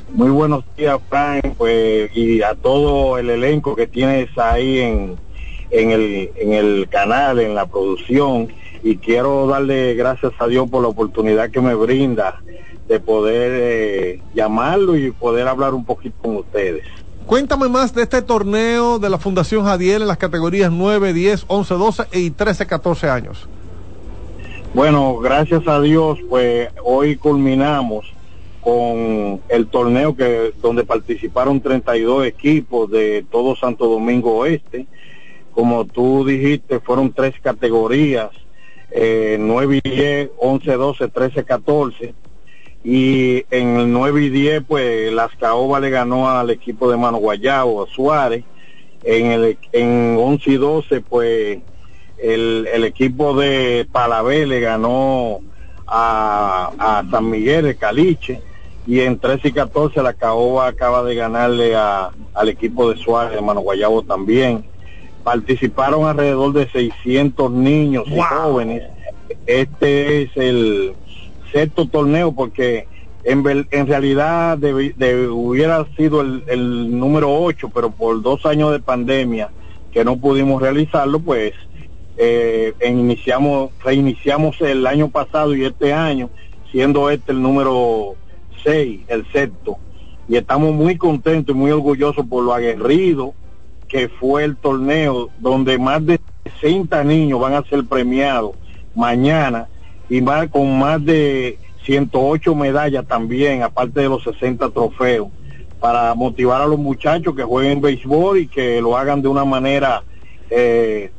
Muy buenos días, Frank, pues, y a todo el elenco que tienes ahí en, en, el, en el canal, en la producción. Y quiero darle gracias a Dios por la oportunidad que me brinda de poder eh, llamarlo y poder hablar un poquito con ustedes. Cuéntame más de este torneo de la Fundación Jadiel en las categorías 9, 10, 11, 12 y 13, 14 años. Bueno, gracias a Dios, pues hoy culminamos con el torneo que donde participaron 32 equipos de todo Santo Domingo Oeste. Como tú dijiste, fueron tres categorías, eh, 9 y 10, 11, 12, 13, 14. Y en el 9 y 10, pues las Caoba le ganó al equipo de Mano Guayabo, a Suárez. En, el, en 11 y 12, pues el, el equipo de Palabé le ganó a, a San Miguel de Caliche y en 13 y 14 la Caoba acaba de ganarle a, al equipo de Suárez de Mano Guayabo también. Participaron alrededor de 600 niños y jóvenes. Este es el sexto torneo porque en, realidad de- hubiera sido el, el número 8, pero por dos años de pandemia que no pudimos realizarlo, pues eh, iniciamos, reiniciamos el año pasado y este año, siendo este el número 6, el sexto. Y estamos muy contentos y muy orgullosos por lo aguerrido que fue el torneo, donde más de 60 niños van a ser premiados mañana y más, con más de 108 medallas también, aparte de los 60 trofeos, para motivar a los muchachos que jueguen béisbol y que lo hagan de una manera eh,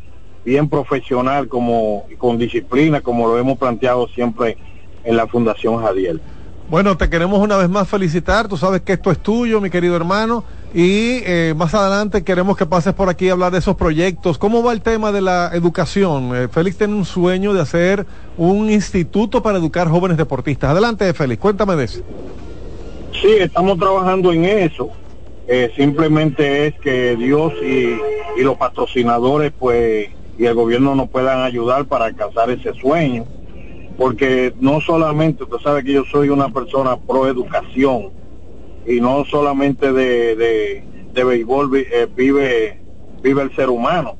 bien profesional como con disciplina como lo hemos planteado siempre en la Fundación Jadiel. Bueno, te queremos una vez más felicitar. Tú sabes que esto es tuyo, mi querido hermano. Y eh, más adelante queremos que pases por aquí a hablar de esos proyectos. ¿Cómo va el tema de la educación? Eh, Félix tiene un sueño de hacer un instituto para educar jóvenes deportistas. Adelante, Félix, cuéntame de eso. Sí, estamos trabajando en eso. Eh, simplemente es que Dios y, y los patrocinadores, pues, y el gobierno nos puedan ayudar para alcanzar ese sueño. Porque no solamente, usted sabe que yo soy una persona pro educación y no solamente de, de, de béisbol vi- eh, vive, vive el ser humano.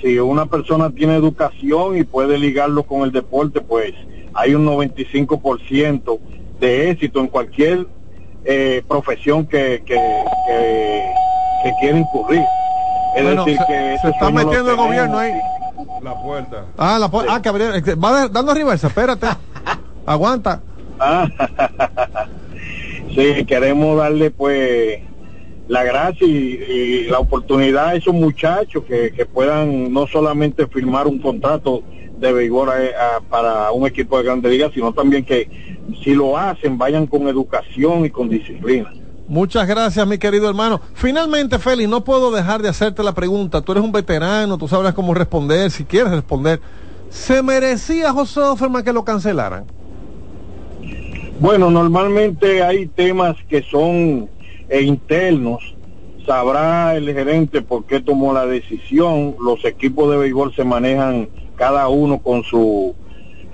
Si una persona tiene educación y puede ligarlo con el deporte, pues hay un 95% de éxito en cualquier eh, profesión que, que, que, que quiera incurrir. Es Bueno, decir, se- que se está metiendo el gobierno ahí. La puerta. Ah, la pu- ah, que eh, va de- dando reversa, espérate. [laughs] Aguanta. Ah, [laughs] sí, queremos darle pues la gracia y, la oportunidad a esos muchachos que, puedan no solamente firmar un contrato de a- a- para un equipo de grande liga, sino también que si lo hacen vayan con educación y con disciplina. Muchas gracias, mi querido hermano. Finalmente, Félix, no puedo dejar de hacerte la pregunta. Tú eres un veterano, tú sabrás cómo responder, si quieres responder. ¿Se merecía José Offerman que lo cancelaran? Bueno, normalmente hay temas que son eh, internos. Sabrá el gerente por qué tomó la decisión. Los equipos de béisbol se manejan cada uno con su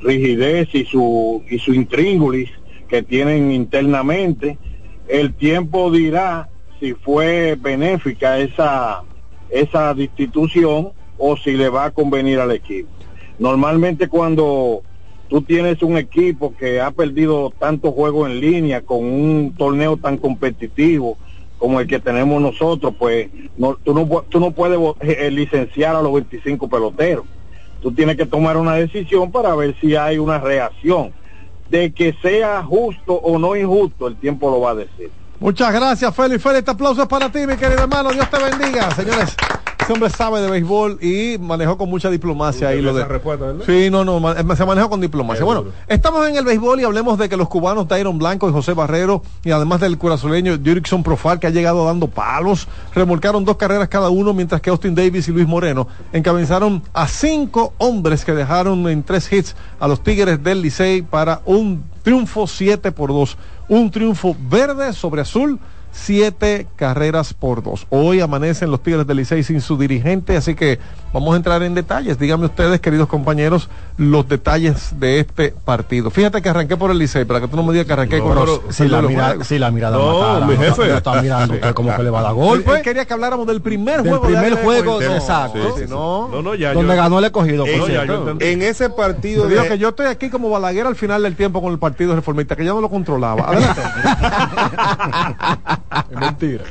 rigidez y su y su intríngulis que tienen internamente. El tiempo dirá si fue benéfica esa esa destitución o si le va a convenir al equipo. Normalmente cuando tú tienes un equipo que ha perdido tantos juegos en línea con un torneo tan competitivo como el que tenemos nosotros, pues no, tú, no, tú no puedes vo- eh, licenciar a los 25 peloteros. Tú tienes que tomar una decisión para ver si hay una reacción. De que sea justo o no injusto, el tiempo lo va a decir. Muchas gracias, Félix. Félix, este aplauso es para ti, mi querido hermano. Dios te bendiga, señores. Ese hombre sabe de béisbol y manejó con mucha diplomacia ahí lo de. Respuesta. Sí, no, no, se manejó con diplomacia. Bueno, estamos en el béisbol y hablemos de que los cubanos Tyron Blanco y José Barrero, y además del curazoleño Jurickson Profar, que ha llegado dando palos, remolcaron dos carreras cada uno, mientras que Austin Davis y Luis Moreno encabezaron a cinco hombres que dejaron en tres hits a los Tigres del Licey para un triunfo 7 por 2. Un triunfo verde sobre azul. Siete carreras por dos. Hoy amanecen los Tigres del Licey sin su dirigente, así que vamos a entrar en detalles. Díganme ustedes, queridos compañeros, los detalles de este partido. Fíjate que arranqué por el Licey, para que tú no me digas que arranqué con los Si la, los mira, si la mirada No, mi no, jefe. no está mirando usted como que le va a dar Él- golpe. él quería que habláramos del primer Del juego. primer de juego, exacto. Sí, sí, no. No, no, ya. Donde yo- ganó el escogido, por Eh, no, ya, cierto. En ese partido digo de- que yo estoy aquí como Balaguer al final del tiempo con el partido reformista, que yo no lo controlaba. Adelante. [laughs] [laughs] Es mentira.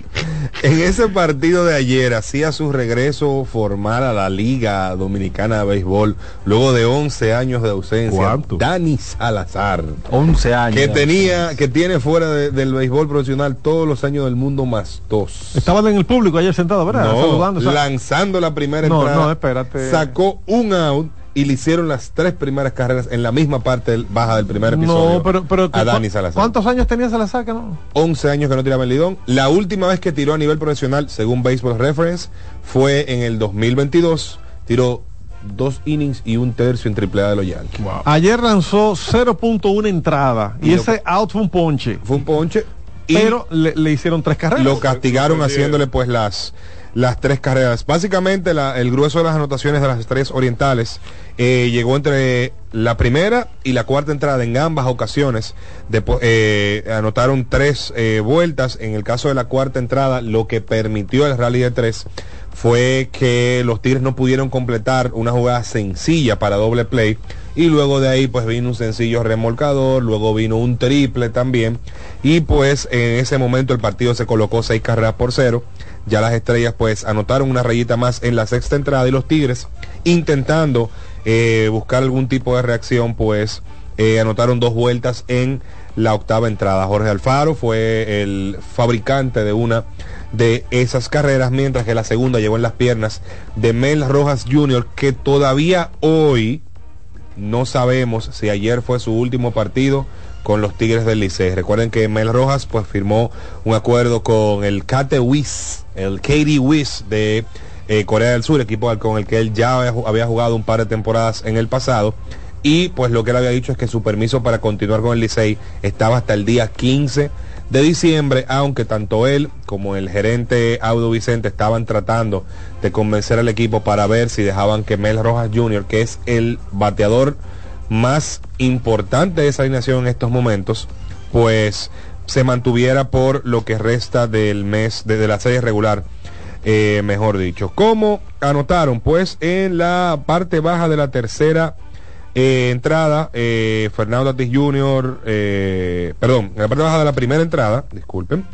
En ese partido de ayer hacía su regreso formal a la Liga Dominicana de Béisbol luego de 11 años de ausencia. ¿Cuánto? Dani Salazar. 11 años. Que tenía, que tiene fuera de- del béisbol profesional todos los años del mundo más dos. Estaban en el público ayer sentado, ¿verdad? No, Saludando. lanzando la primera No, entrada. no, espérate. Sacó un out y le hicieron las tres primeras carreras en la misma parte del- baja del primer episodio No, pero, pero a Dani ¿cu- Salazar. ¿cuántos años tenía Salazar que no? 11 años que no tiraba el lidón. La última vez que tiró a nivel profesional, según Baseball Reference, fue en el 2022. Tiró dos innings y un tercio en AAA de los Yankees. Ayer lanzó 0.1 entrada y, Y lo- ese out fue un ponche. Fue un ponche. y Pero le, le hicieron tres carreras. lo castigaron haciéndole pues las las tres carreras. Básicamente la- el grueso de las anotaciones de las estrellas orientales eh, llegó entre la primera y la cuarta entrada en ambas ocasiones. Depo- eh, anotaron tres eh, vueltas. En el caso de la cuarta entrada, lo que permitió el rally de tres fue que los Tigres no pudieron completar una jugada sencilla para doble play. Y luego de ahí pues vino un sencillo remolcador, luego vino un triple también. Y pues en ese momento el partido se colocó seis carreras por cero. Ya las estrellas pues anotaron una rayita más en la sexta entrada y los Tigres intentando eh, buscar algún tipo de reacción pues eh, anotaron dos vueltas en la octava entrada. Jorge Alfaro fue el fabricante de una de esas carreras, mientras que la segunda llegó en las piernas de Mel Rojas Jr., que todavía hoy no sabemos si ayer fue su último partido con los Tigres del Licey. Recuerden que Mel Rojas pues firmó un acuerdo con el Kate Wiz, el Katie Wiz de eh, Corea del Sur, equipo con el que él ya había jugado un par de temporadas en el pasado. Y pues lo que él había dicho es que su permiso para continuar con el Licey estaba hasta el día 15 de diciembre, aunque tanto él como el gerente Audo Vicente estaban tratando de convencer al equipo para ver si dejaban que Mel Rojas Jr., que es el bateador más importante de esa alineación en estos momentos, pues se mantuviera por lo que resta del mes, desde la serie regular, eh, mejor dicho. ¿Cómo anotaron? Pues en la parte baja de la tercera eh, entrada, eh, Fernando Tatis Jr., eh, perdón, en la parte baja de la primera entrada, disculpen,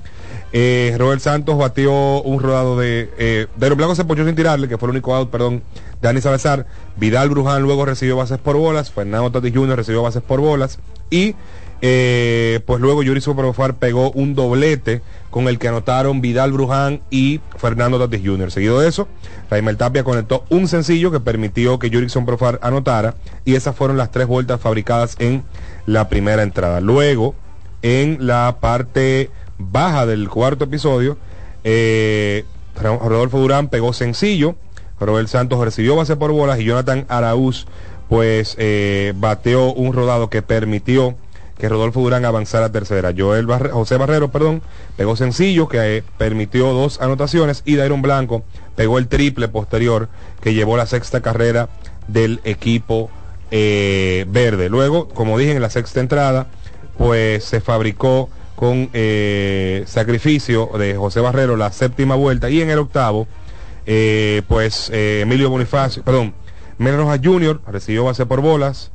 Robert Santos batió un rodado de. Eh, Dairo Blanco se ponchó sin tirarle, que fue el único out, perdón, Dani Salazar. Vidal Bruján luego recibió bases por bolas. Fernando Tatis Jr. recibió bases por bolas. Y eh, pues luego Yuri Superofar pegó un doblete con el que anotaron Vidal Bruján y Fernando Tatis Jr. Seguido de eso, Raimel Tapia conectó un sencillo que permitió que Yurickson Profar anotara. Y esas fueron las tres vueltas fabricadas en la primera entrada. Luego, en la parte baja del cuarto episodio, eh, Rodolfo Durán pegó sencillo, Robert Santos recibió base por bolas y Jonathan Araúz pues eh, bateó un rodado que permitió que Rodolfo Durán avanzara a tercera. Joel Barre- José Barrero, perdón, pegó sencillo que eh, permitió dos anotaciones y Dairon Blanco pegó el triple posterior que llevó la sexta carrera del equipo eh, verde. Luego, como dije en la sexta entrada, pues se fabricó con eh, sacrificio de José Barrero la séptima vuelta y en el octavo, pues Emilio Bonifacio, perdón, Mel Rojas Jr. recibió base por bolas,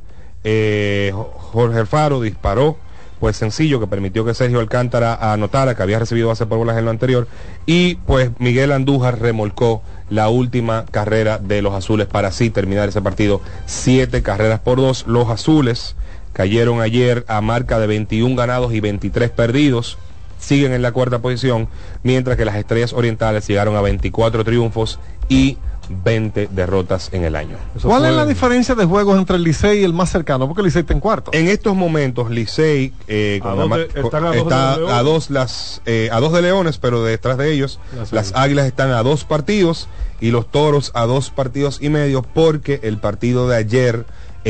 eh, Jo- Jorge Alfaro disparó, pues sencillo que permitió que Sergio Alcántara anotara que había recibido base por bolas en lo anterior. Y pues Miguel Andújar remolcó la última carrera de los azules para así terminar ese partido. Siete carreras por dos. Los azules cayeron ayer a marca de 21 ganados y 23 perdidos. Siguen en la cuarta posición, mientras que las Estrellas Orientales llegaron a 24 triunfos y 20 derrotas en el año. ¿Cuál es la diferencia de juegos entre el Licey y el más cercano? Porque el Licey está en cuarto. En estos momentos, Licey eh, con ¿A la dónde ma- están a dos de está a dos las eh, a dos de Leones, pero detrás de ellos Las las, Águilas están a dos partidos y los Toros a dos partidos y medio porque el partido de ayer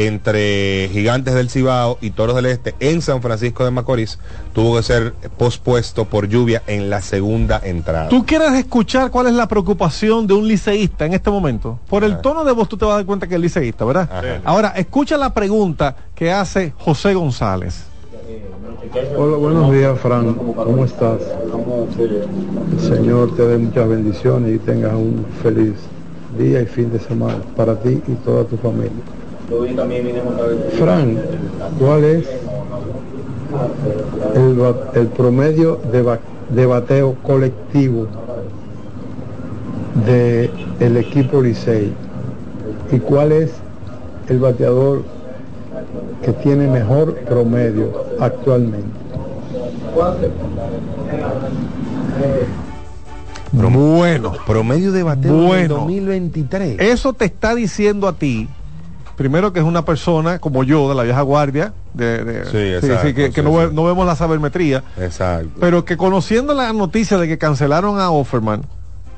entre Gigantes del Cibao y Toros del Este en San Francisco de Macorís tuvo que ser pospuesto por lluvia en la segunda entrada. ¿Tú quieres escuchar cuál es la preocupación de un liceísta en este momento? Por el tono de voz tú te vas a dar cuenta que es liceísta, ¿verdad? Ajá. Ahora, escucha la pregunta que hace José González. Hola, buenos días, Fran. ¿Cómo estás? El Señor te dé muchas bendiciones y tengas un feliz día y fin de semana para ti y toda tu familia. Fran, ¿cuál es el, promedio de, ba- de bateo colectivo del el equipo Licey? ¿Y cuál es el bateador que tiene mejor promedio actualmente? Bueno. Promedio de bateo en Bueno. 2023. Eso te está diciendo a ti, primero que es una persona como yo, de la vieja guardia, de, de- Sí, exacto, que, que sí, no, ve- sí. no vemos la sabermetría, Exacto. pero que conociendo la noticia de que cancelaron a Offerman,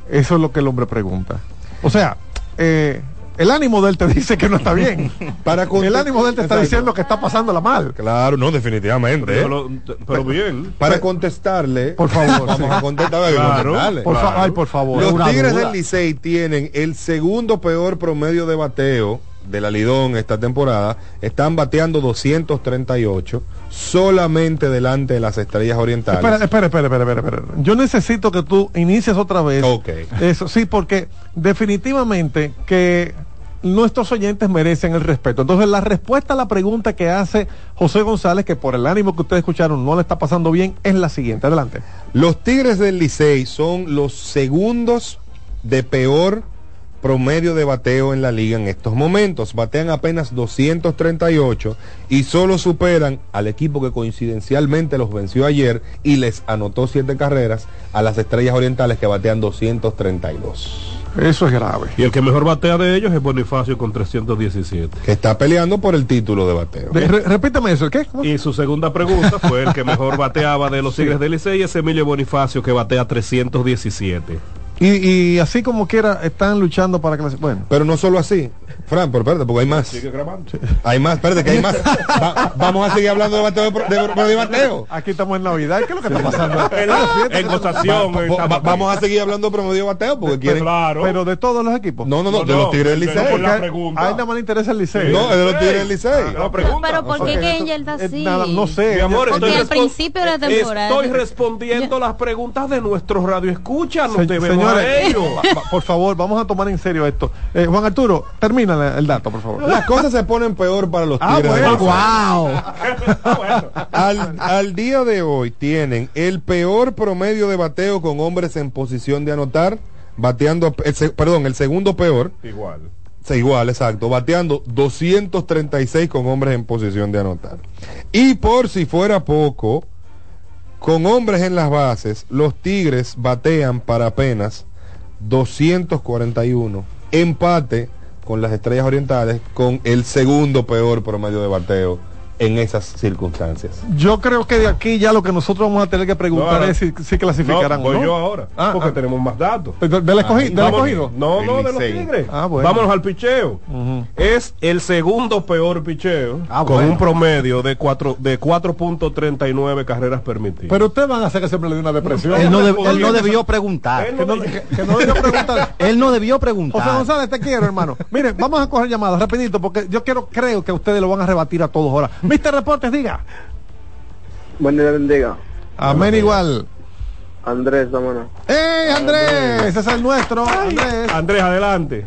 eso es lo que el hombre pregunta. O sea, eh, el ánimo de él te dice que no está bien. [laughs] Para el ánimo de él te está Exacto. diciendo que está pasándola mal. Claro, no, definitivamente. Pero, ¿eh? lo- pero bien. Para contestarle, por favor, vamos sí. a contestar. hay que Claro, contestarle. Por fa- ay, por favor. Los Tigres duda. del Licey tienen el segundo peor promedio de bateo de la Lidón esta temporada. Están bateando 238, solamente delante de las Estrellas Orientales. Espera, espera, espera, espera, espera, espera. Yo necesito que tú inicies otra vez. Ok. Eso, sí, porque definitivamente que nuestros oyentes merecen el respeto. Entonces, la respuesta a la pregunta que hace José González, que por el ánimo que ustedes escucharon no le está pasando bien, es la siguiente. Adelante. Los Tigres del Licey son los segundos de peor promedio de bateo en la liga en estos momentos. Batean apenas 238 y solo superan al equipo que coincidencialmente los venció ayer y les anotó siete carreras a las Estrellas Orientales que batean 232. Eso es grave. Y el que mejor batea de ellos es Bonifacio con 317. Que está peleando por el título de bateo. De- re- repítame eso, ¿qué? Y su segunda pregunta fue el que mejor bateaba de los Tigres del Licey, es Emilio Bonifacio que batea 317. Y, y así como quiera, están luchando para que... las- Bueno. Pero no solo así. Fran, pero espérate, porque hay más. Sigue grabando. Hay más, espérate, que hay más. Va- vamos a seguir hablando de bateo. De, de- de bateo. Aquí estamos en Navidad. ¿Qué es lo que está pasando? [laughs] En gozación. Va- va- va- vamos a seguir hablando de promedio de bateo porque quieren. Claro. Pero de todos los equipos. No, no, no, No, de no, los Tigres del de- Licey. a- pregunta. a él nada más le interesa el liceo. No, es de los Tigres del Licey. La pregunta. Pero ¿por qué Angel está Eh, así? nada, no sé. Mi amor, Porque estoy al principio de la temporada- Estoy respondiendo las preguntas de nuestros radioescuchas. Se- Nos debemos señores, por favor, vamos a tomar en serio esto. Eh, Juan Arturo, termina el dato, por favor. Las cosas se ponen peor para los Ah, bueno, wow. [laughs] Al, al día de hoy tienen el peor promedio de bateo con hombres en posición de anotar, bateando, el se- perdón, el segundo peor, Igual. Sí, igual, exacto, bateando 236 con hombres en posición de anotar. Y por si fuera poco, con hombres en las bases, los Tigres batean para apenas 241, empate con las Estrellas Orientales con el segundo peor promedio de bateo en esas circunstancias. Yo creo que de aquí ya lo que nosotros vamos a tener que preguntar No, es si, si clasificarán No, o voy no. yo ahora. Ah, porque ah. tenemos más datos. ¿De- ¿Del escogi- del Vamos- escogido? No, no, de los. Tigres. Ah, bueno. Vámonos al picheo. Es el segundo peor picheo Ah, con bueno. un promedio de cuatro de 4.39 carreras permitidas. Pero ustedes van a hacer que siempre le dé una depresión. Él no, de- él no debió preguntar. Él no, que- que no debió preguntar. Él no debió. González, te quiero, hermano. Miren, vamos a coger llamadas rapidito porque yo quiero, creo que ustedes lo van a rebatir a todos ahora. Mister Reportes, diga. Buen día, bendiga. Amén igual. Andrés, vámonos. ¡Ey, Andrés! Ese es el nuestro, Andrés. Andrés, adelante.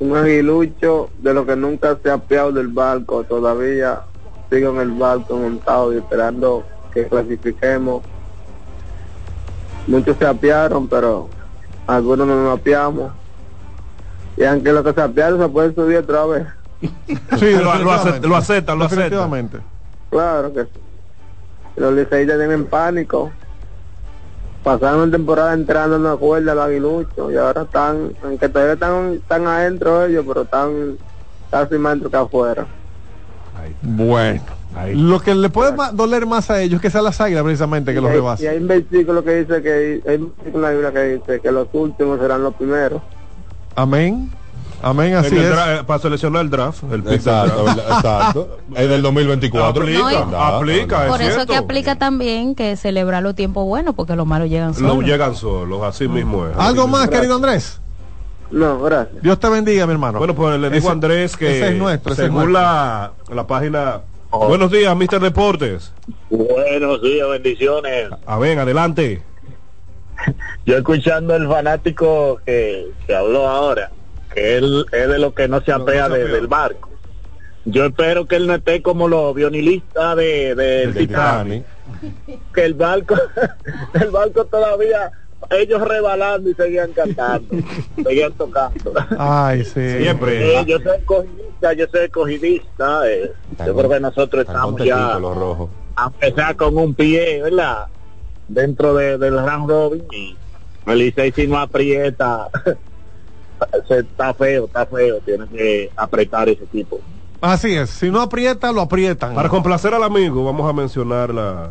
Un aguilucho de lo que nunca se ha apeado del barco. Todavía sigo en el barco montado y esperando que clasifiquemos. Muchos se apiaron, pero algunos no nos apiamos. Y aunque lo que se apiaron se puede subir otra vez. [laughs] Sí, lo, lo acepta, lo acepta, lo acepta. definitivamente. Claro que sí. Los liceístas tienen pánico. Pasaron una temporada entrando en la cuerda al aguilucho y ahora están, aunque todavía están, están adentro ellos, pero están casi más dentro que afuera. Bueno. Lo que le puede ma- doler más a ellos es que sea las águilas precisamente que y, los hay, y hay un versículo que dice que hay un versículo en la Biblia que dice que los últimos serán los primeros. Amén. Amén, así es. eh, para seleccionar el draft. El pick del Exacto, draft. exacto. [laughs] Es del 2024. Aplica, No, y- aplica, Por es eso cierto. que aplica también que celebrar los tiempos buenos, porque los malos llegan No solos. llegan solos, así mismo es. ¿Algo más, querido Andrés? No, gracias. Dios te bendiga, mi hermano. Bueno, pues le digo Ese- a Andrés que ese es nuestro, es según nuestro. la, la página... Buenos días, Mr. Deportes. Buenos días, bendiciones. A ver, adelante. [laughs] Yo escuchando el fanático que, que habló ahora, que él es de los que no se apea de- del barco. Yo espero que él no esté como los vionilistas de, de El Titanic, que el barco, [laughs] el barco todavía, ellos rebalando y seguían cantando, [laughs] seguían tocando. Ay, sí. Siempre. Eh, yo soy escogidista, yo soy escogidista. eh, yo creo que nosotros estamos contentitos ya los a empezar con un pie, ¿verdad? Dentro de, del round robin y el Licey si no aprieta, [laughs] está feo, está feo, tiene que apretar ese equipo. Así es. Si no aprieta, lo aprietan. Para complacer al amigo, vamos a mencionar la,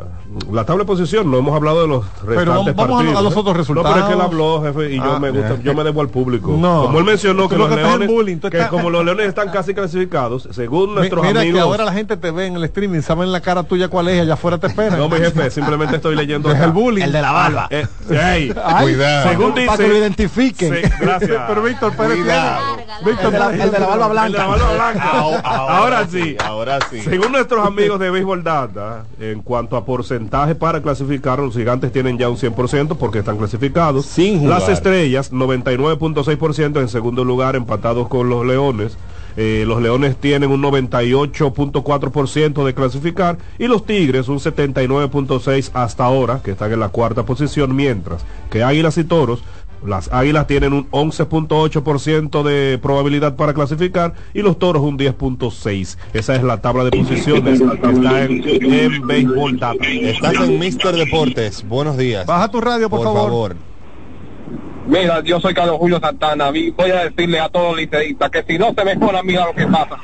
la tabla de posición. No hemos hablado de los restantes vamos- vamos a- partidos. a los ¿eh? otros resultados. No, pero es que él habló, jefe, y yo Ah. me gusta, yo me debo al público. No. Como él mencionó que los que leones, bullying, que como los leones están casi clasificados, según Mi- nuestros Mira amigos. que ahora la gente te ve en el streaming, saben la cara tuya cuál es, allá afuera te esperan. No, mi jefe, simplemente estoy leyendo. Es el bullying. El de la barba. Eh, Ay, Cuidado. según Para que lo dice. identifiquen. Sí, gracias. [laughs] Pero Víctor Pérez Cuidado. tiene- Víctor El de la- el de la barba El de la barba blanca. Ahora sí. Ahora sí. Según nuestros amigos de Béisbol Data, en cuanto a porcentaje para clasificar, los gigantes tienen ya un 100% porque están clasificados. Sin jugar. Las estrellas, 99.6% en segundo lugar, empatados con los leones. Eh, los leones tienen un 98.4% de clasificar y los tigres un 79.6% hasta ahora, que están en la cuarta posición, mientras que águilas y toros las águilas tienen un 11.8% de probabilidad para clasificar y los toros un 10.6%. Esa es la tabla de posiciones que está en, en Béisbol Data. Estás en Mister Deportes. Buenos días. Baja tu radio, por, Por favor. favor. Mira, yo soy Carlos Julio Santana. Voy a decirle a todos los liceístas que si no se mejora, mira lo que pasa.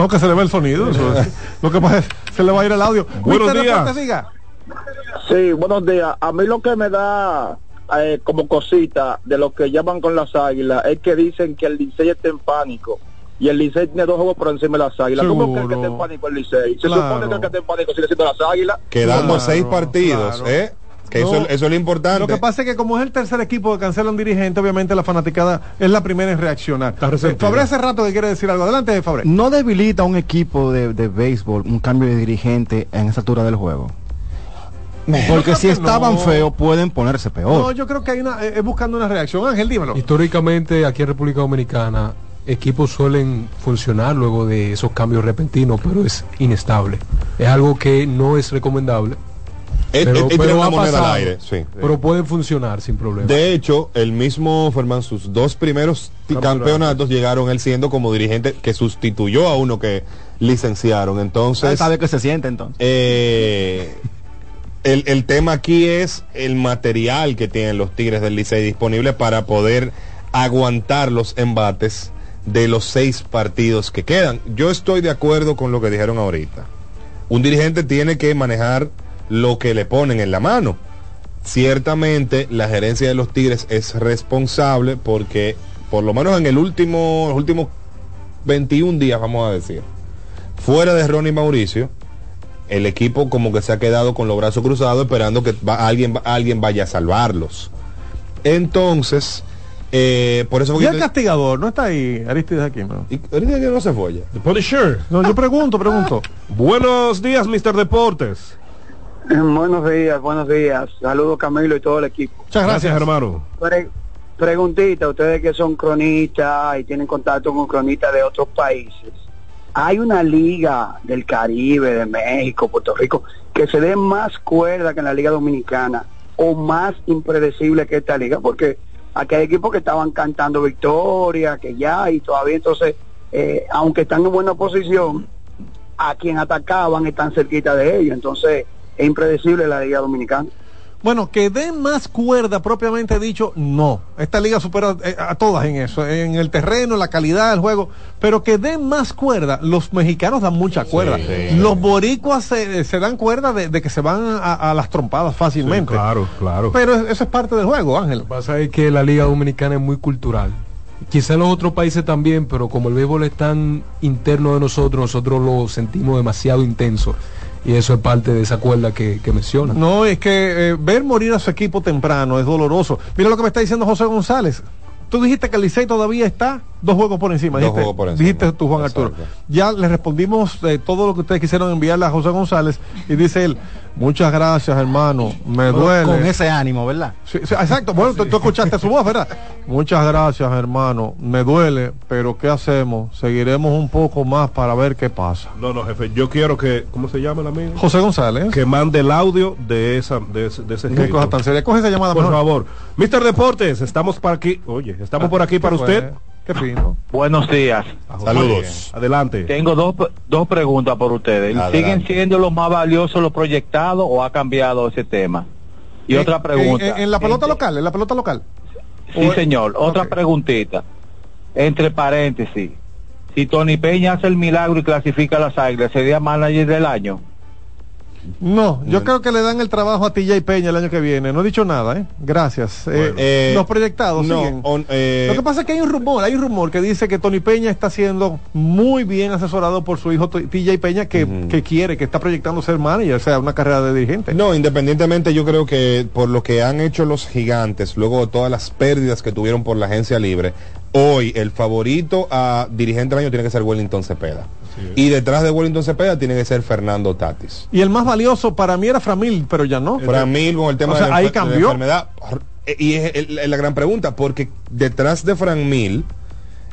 No, que se le ve el sonido. eso es. Lo que pasa es se le va a ir el audio. Buenos Mister días. Diga. Sí, buenos días. A mí lo que me da eh, como cosita de lo que llaman con las águilas es que dicen que el Licey está en pánico. Y el Licey tiene dos juegos por encima de las águilas. ¿Cómo que el que está en pánico el Licey? Se Claro. supone que el que está en pánico sigue siendo las águilas. Quedando Claro, seis partidos, claro. ¿eh? Que No. eso, eso es lo importante. Lo que pasa es que como es el tercer equipo que cancela un dirigente, obviamente la fanaticada es la primera en reaccionar. Resentida. Fabre hace rato que quiere decir algo. Adelante, Fabre. ¿No debilita a un equipo de, de béisbol un cambio de dirigente en esa altura del juego? Porque si estaban no. feos pueden ponerse No, peor. yo creo que hay una, eh, es buscando una reacción. Ángel, dímelo. Históricamente aquí en República Dominicana equipos suelen funcionar luego de esos cambios repentinos, pero es inestable. Es algo que no es recomendable. Pero, una al aire, sí. Pero pueden funcionar sin problema. De hecho, el mismo Ferman, sus dos primeros campeonatos llegaron él siendo como dirigente que sustituyó a uno que licenciaron. Él Entonces, sabe que se siente entonces. eh, el, el tema aquí es el material que tienen los Tigres del Licey disponible para poder aguantar los embates de los seis partidos que quedan. Yo estoy de acuerdo con lo que dijeron ahorita. Un dirigente tiene que manejar lo que le ponen en la mano. Ciertamente la gerencia de los Tigres es responsable porque por lo menos en el último, los últimos 21 días, vamos a decir, fuera de Ronnie Mauricio, el equipo como que se ha quedado con los brazos cruzados esperando que va- alguien, alguien vaya a salvarlos. Entonces, eh, por eso Y el castigador, no está ahí, Aristides aquí, ¿no? y no se fue ya. The Punisher. No, yo pregunto, pregunto. Buenos días, Mr. Deportes. [laughs] Buenos días, buenos días. Saludos Camilo y todo el equipo. Muchas Gracias, gracias. hermano. Pre- preguntita, ustedes que son cronistas y tienen contacto con cronistas de otros países. Hay una liga del Caribe, de México, Puerto Rico, que se dé más cuerda que en la Liga Dominicana o más impredecible que esta liga, porque aquí hay equipos que estaban cantando victoria, que ya, y todavía entonces eh, aunque están en buena posición, a quien atacaban están cerquita de ellos. Entonces, es impredecible la Liga Dominicana. Bueno, que den más cuerda propiamente dicho, no. Esta liga supera eh, a todas en eso, en el terreno, la calidad del juego, pero que den más cuerda. Los mexicanos dan mucha cuerda. sí. Los boricuas se, se dan cuerda de, de que se van a, a las trompadas fácilmente. claro, claro. Pero eso es parte del juego, Ángel. Lo que pasa es que la Liga Dominicana es muy cultural. Quizá en los otros países también, pero como el béisbol es tan interno de nosotros, nosotros lo sentimos demasiado intenso. Y eso es parte de esa cuerda que, que menciona. No, es que eh, ver morir a su equipo temprano es doloroso. Mira lo que me está diciendo José González. Tú dijiste que el Licey todavía está dos juegos por encima. Dos dijiste, juegos por encima. dijiste tú, Juan Arturo. Ya le respondimos eh, todo lo que ustedes quisieron enviarle a José González y dice él, muchas gracias hermano, me duele. Con ese ánimo, ¿verdad? Sí, sí, exacto, bueno, tú, tú escuchaste su voz, ¿verdad? Muchas gracias, hermano. Me duele, pero ¿qué hacemos? Seguiremos un poco más para ver qué pasa. No, no, jefe, yo quiero que, ¿cómo se llama el amigo? José González. Que mande el audio de esa, de, ese- de ese Qué cosa tan seria. Coge esa llamada, Por mejor. favor. Mister Deportes, estamos por aquí. Oye, estamos por aquí ¿Qué para fue? Usted. Qué fino. Buenos días. Saludos. Adelante. Tengo dos, dos preguntas por ustedes. Adelante. ¿Siguen siendo los más valiosos los proyectados o ha cambiado ese tema? Y En- otra pregunta. En, en la pelota local, en la pelota local. Sí, O- señor. Otra preguntita. Entre paréntesis. Si Tony Peña hace el milagro y clasifica a las águilas, ¿sería manager del año? No, yo creo que le dan el trabajo a TJ Peña el año que viene. No he dicho nada, ¿eh? Gracias. Eh, Eh, los proyectados no, siguen. on- eh, Lo que pasa es que hay un rumor, hay un rumor que dice que Tony Peña está siendo muy bien asesorado por su hijo TJ Peña, que, que quiere, que está proyectando ser manager, o sea, una carrera de dirigente. No, independientemente yo creo que por lo que han hecho los gigantes, luego de todas las pérdidas que tuvieron por la agencia libre, hoy el favorito a dirigente del año tiene que ser Wellington Cepeda. Y detrás de Wellington Cepeda tiene que ser Fernando Tatis. Y el más valioso para mí era Framil, pero ya no. Fran Mil con el tema O sea, de, la ahí enfer- de la cambió. enfermedad. Eh, Y es el- el- la gran pregunta, porque detrás de Fran Mil,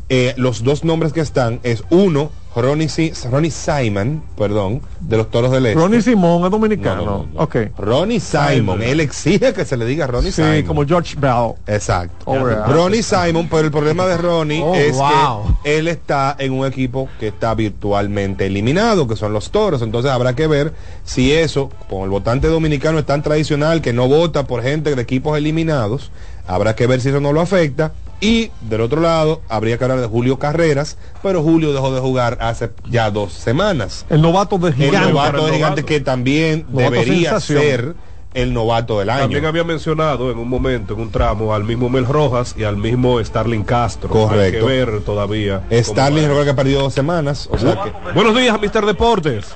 eh, los dos nombres que están es uno, Ronnie, Ronnie Simon, perdón, de los Toros del Este. Ronnie Simón es dominicano. No, no, no, no. Ok. Ronnie Simon, él exige que se le diga Ronnie Sí, Simon. como George Bell. Exacto. Oh. Ronnie Simon, pero el problema de Ronnie Oh, es wow. que él está en un equipo que está virtualmente eliminado, que son los toros. Entonces habrá que ver si eso, con el votante dominicano es tan tradicional que no vota por gente de equipos eliminados, habrá que ver si eso no lo afecta. Y del otro lado, habría que hablar de Julio Carreras, pero Julio dejó de jugar hace ya dos semanas. El novato de El gigante. novato de gigante que también Novato debería sensación. ser el novato del año. También había mencionado en un momento, en un tramo, al mismo Mel Rojas y al mismo Starling Castro. Hay Correcto. que ver todavía. Starling recuerda que ha perdido dos semanas. O sea que Buenos días, Mister Deportes.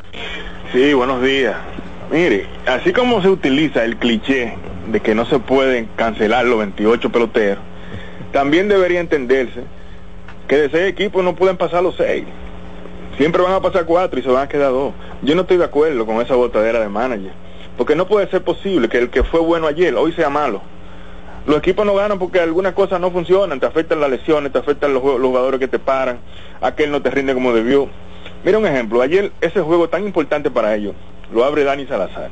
Sí, buenos días. Mire, así como se utiliza el cliché de que no se pueden cancelar los 28 peloteros, también debería entenderse que de seis equipos no pueden pasar los seis. Siempre van a pasar cuatro y se van a quedar dos. Yo no estoy de acuerdo con esa botadera de manager, porque no puede ser posible que el que fue bueno ayer hoy sea malo. Los equipos no ganan porque algunas cosas no funcionan, te afectan las lesiones, te afectan los, los jugadores que te paran, aquel no te rinde como debió. Mira un ejemplo, ayer ese juego tan importante para ellos lo abre Dani Salazar,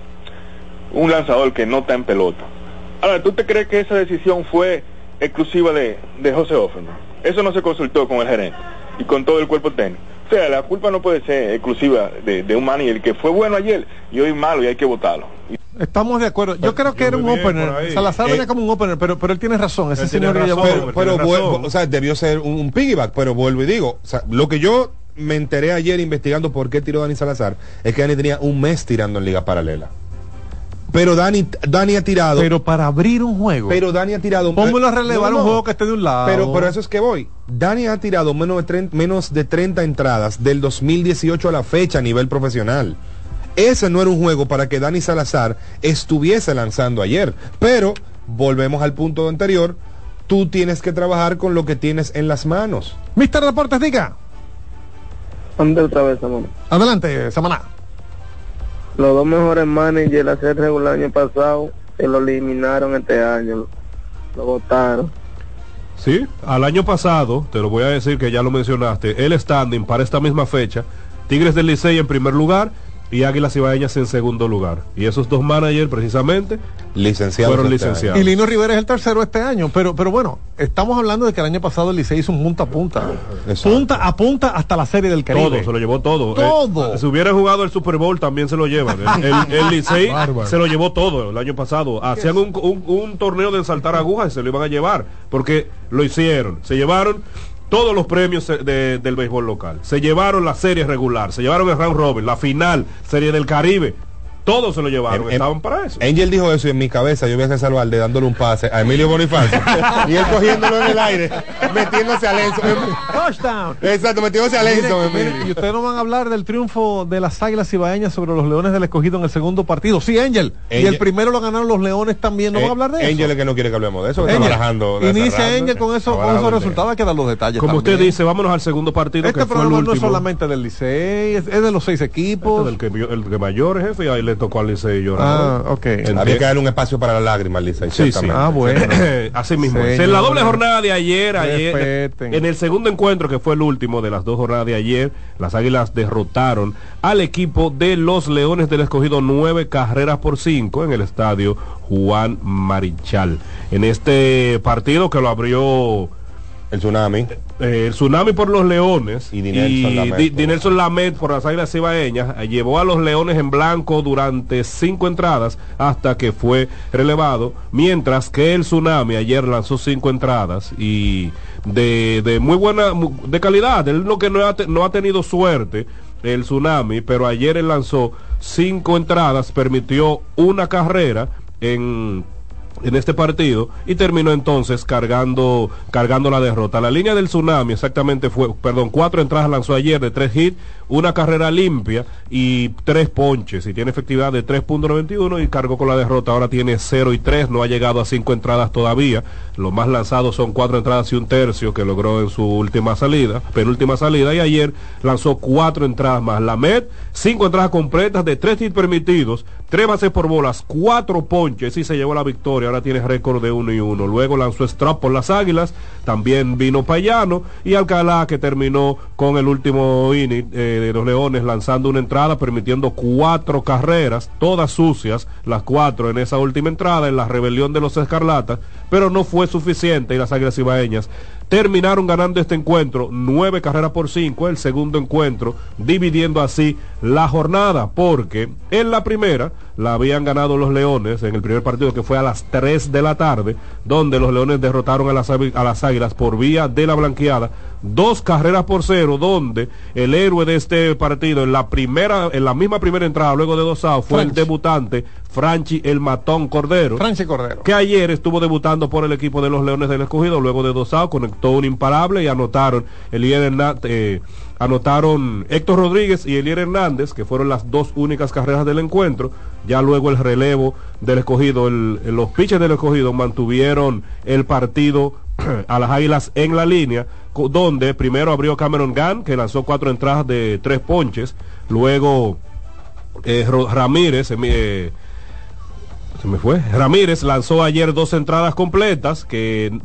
un lanzador que no está en pelota. Ahora, ¿tú te crees que esa decisión fue exclusiva de, de José Offerman? Eso no se consultó con el gerente y con todo el cuerpo técnico. O sea, la culpa no puede ser exclusiva de, de un manager que fue bueno ayer y hoy malo y hay que votarlo. Estamos de acuerdo. Yo creo que era un opener. Salazar Eh, venía como un opener, pero, pero él tiene razón. Ese Él señor razón, pero, pero vuelvo- o sea, debió ser un, un piggyback, pero vuelvo y digo, o sea, lo que yo me enteré ayer investigando por qué tiró Dani Salazar es que Dani tenía un mes tirando en liga paralela. Pero Dani, Dani ha tirado. Pero para abrir un juego. Pero Dani ha tirado. Pónmelo a relevar no, no. un juego que esté de un lado. Pero, pero eso es que voy. Dani ha tirado menos de, 30, menos de 30 entradas del 2018 a la fecha a nivel profesional. Ese no era un juego para que Dani Salazar estuviese lanzando ayer. Pero, volvemos al punto anterior, tú tienes que trabajar con lo que tienes en las manos. Mister Deportes, diga. ¿Dónde otra vez, amor? Adelante, Samaná. Los dos mejores managers la serie regular año pasado se lo eliminaron este año. Lo votaron. Sí, al año pasado, te lo voy a decir que ya lo mencionaste, el standing para esta misma fecha, Tigres del Licey en primer lugar y Águilas Ibaeñas en segundo lugar. Y esos dos managers precisamente Licenciados fueron este licenciados. Y Lino Rivera es el tercero este año, pero, pero bueno, estamos hablando de que el año pasado el Licey hizo un punta a punta. Punta a punta hasta la serie del Caribe. Todo, se lo llevó todo. Todo. Eh, si hubiera jugado el Super Bowl también se lo llevan. El, el- [laughs] el Licey se lo llevó todo el año pasado. Hacían un, un- un torneo de saltar agujas y se lo iban a llevar. Porque lo hicieron. Se llevaron todos los premios de- del béisbol local. Se llevaron la serie regular. Se llevaron el round robin, la final, serie del Caribe. Todos se lo llevaron. Em- em- Estaban para eso. Angel dijo eso y en mi cabeza yo vi a César Valde dándole un pase a Emilio Bonifacio y él cogiéndolo en el aire, metiéndose a Lenzo. Touchdown. Exacto, metiéndose a Lenzo. Miren, Emilio. miren, y ustedes no van a hablar del triunfo de las Águilas Ibaeñas sobre los Leones del Escogido en el segundo partido. Sí, Angel. Y Angel- el primero lo ganaron los Leones también. No van a hablar de eso. Angel es que no quiere que hablemos de eso, que está Angel, barajando. está Inicia cerrando. Angel con, eso, con esos barajando. resultados. Hay que dar los detalles. Como usted dice, vámonos al segundo partido Este que fue el programa no es solamente del Licey, es, es de los seis equipos. Este del que, el que mayor jefe y ahí le tocó al Licey llorar. Ah, ok. Había que darle un espacio para la lágrima, Lisa. Sí, sí. Ah, bueno. [coughs] Así mismo. Señores. es. En la doble jornada de ayer, ayer Respeten. en el segundo encuentro que fue el último de las dos jornadas de ayer, las Águilas derrotaron al equipo de los Leones del Escogido nueve carreras por cinco en el estadio Juan Marichal. En este partido que lo abrió El tsunami. eh, el tsunami por los Leones Y Dinelson Lamet. Di- Dinelson Lamet por las Águilas Cibaeñas eh, llevó a los Leones en blanco durante cinco entradas hasta que fue relevado, mientras que el tsunami ayer lanzó cinco entradas y de, de muy buena de calidad. Él lo que no ha, no ha tenido suerte el tsunami, pero ayer él lanzó cinco entradas, permitió una carrera en en este partido y terminó entonces cargando cargando la derrota. La línea del tsunami exactamente fue, perdón, cuatro entradas lanzó ayer de tres hits, una carrera limpia y tres ponches y tiene efectividad de 3.91 y cargó con la derrota. Ahora tiene 0 y 3, no ha llegado a cinco entradas todavía. Lo más lanzado son cuatro entradas y un tercio que logró en su última salida, penúltima salida y ayer lanzó cuatro entradas más. La Met, cinco entradas completas de tres hits permitidos, tres bases por bolas, cuatro ponches y se llevó la victoria. Ahora tiene récord de uno y uno. Luego lanzó Strap por las Águilas, también vino Payano y Alcalá que terminó con el último inning eh, de los Leones lanzando una entrada permitiendo cuatro carreras, todas sucias, las cuatro en esa última entrada en la rebelión de los Escarlatas, pero no fue suficiente y las Águilas Ibaeñas terminaron ganando este encuentro nueve carreras por cinco, el segundo encuentro, dividiendo así la jornada, porque en la primera la habían ganado los Leones en el primer partido que fue a las 3 de la tarde, donde los Leones derrotaron a las, a las Águilas por vía de la blanqueada, dos carreras por cero, donde el héroe de este partido en la primera, en la misma primera entrada, luego de dos outs, fue el debutante Franchi el Matón Cordero Franchi Cordero. que ayer estuvo debutando por el equipo de los Leones del Escogido, luego de dos outs, conectó un imparable y anotaron Elier Hernández, eh, anotaron Héctor Rodríguez y Elier Hernández, que fueron las dos únicas carreras del encuentro. Ya luego el relevo del escogido, el- los pitchers del escogido mantuvieron el partido [clears throat] a las águilas en la línea, donde primero abrió Cameron Gunn, que lanzó cuatro entradas de tres ponches, luego eh, Ramírez, eh, se me fue. Ramírez lanzó ayer dos entradas completas que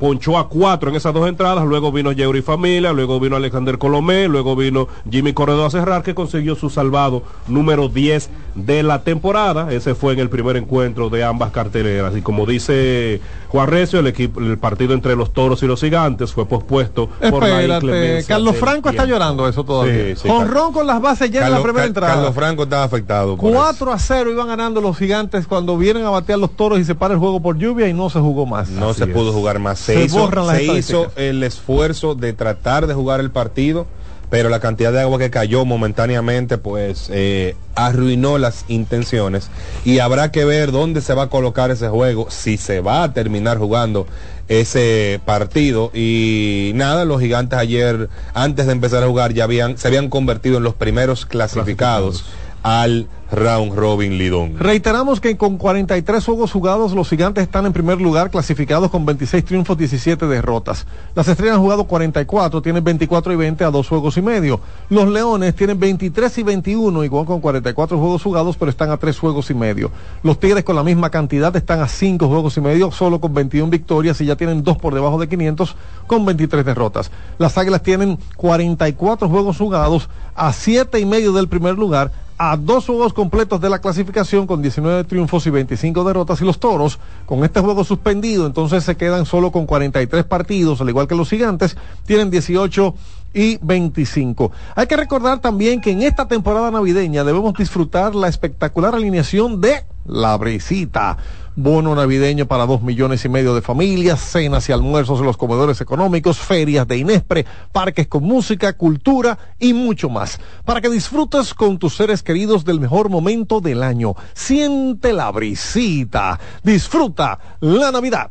ponchó a cuatro en esas dos entradas. Luego vino Yeuri Familia, luego vino Alexander Colomé, luego vino Jimmy Corredor a cerrar que consiguió su salvado número 10 de la temporada. Ese fue en el primer encuentro de ambas carteleras. Y como dice Juan Recio, el, equipo, el partido entre los toros y los gigantes fue pospuesto por la Espérate, inclemencia Carlos Franco está llorando eso todavía. Sí, sí, Honrón con las bases ya en la primera entrada. Carlos Franco estaba afectado. por eso. 4 a 0 iban ganando los gigantes cuando vienen a batear los toros y se para el juego por lluvia y no se jugó más. No Así se es. pudo jugar más. Se, Se hizo, borran las se hizo el esfuerzo de tratar de jugar el partido, pero la cantidad de agua que cayó momentáneamente, pues eh, arruinó las intenciones. Y habrá que ver dónde se va a colocar ese juego, si se va a terminar jugando ese partido. Y nada, los gigantes ayer, antes de empezar a jugar, ya habían, se habían convertido en los primeros clasificados, al round robin Lidón. Reiteramos que con 43 juegos jugados, los gigantes están en primer lugar, clasificados con 26 triunfos, 17 derrotas. Las estrellas han jugado 44, tienen 24 y 20 a dos juegos y medio. Los leones tienen 23 y 21, igual con 44 juegos jugados, pero están a tres juegos y medio. Los tigres con la misma cantidad están a cinco juegos y medio, solo con 21 victorias y ya tienen dos por debajo de 500 con 23 derrotas. Las águilas tienen 44 juegos jugados a siete y medio del primer lugar, a dos juegos completos de la clasificación con 19 triunfos y 25 derrotas. Y los toros con este juego suspendido entonces se quedan solo con 43 partidos al igual que los gigantes tienen 18 y 25. Hay que recordar también que en esta temporada navideña debemos disfrutar la espectacular alineación de La Brisita. Bono navideño para dos millones y medio de familias, cenas y almuerzos en los comedores económicos, ferias de Inespre, parques con música, cultura y mucho más. Para que disfrutes con tus seres queridos del mejor momento del año. Siente la brisita. Disfruta la Navidad.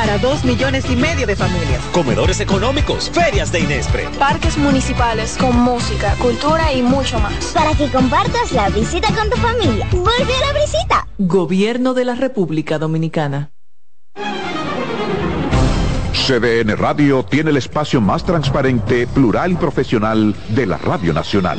Para dos millones y medio de familias. Comedores económicos, ferias de Inespre. Parques municipales con música, cultura y mucho más. Para que compartas la visita con tu familia. Vuelve a la visita. Gobierno de la República Dominicana. CDN Radio tiene el espacio más transparente, plural y profesional de la Radio Nacional.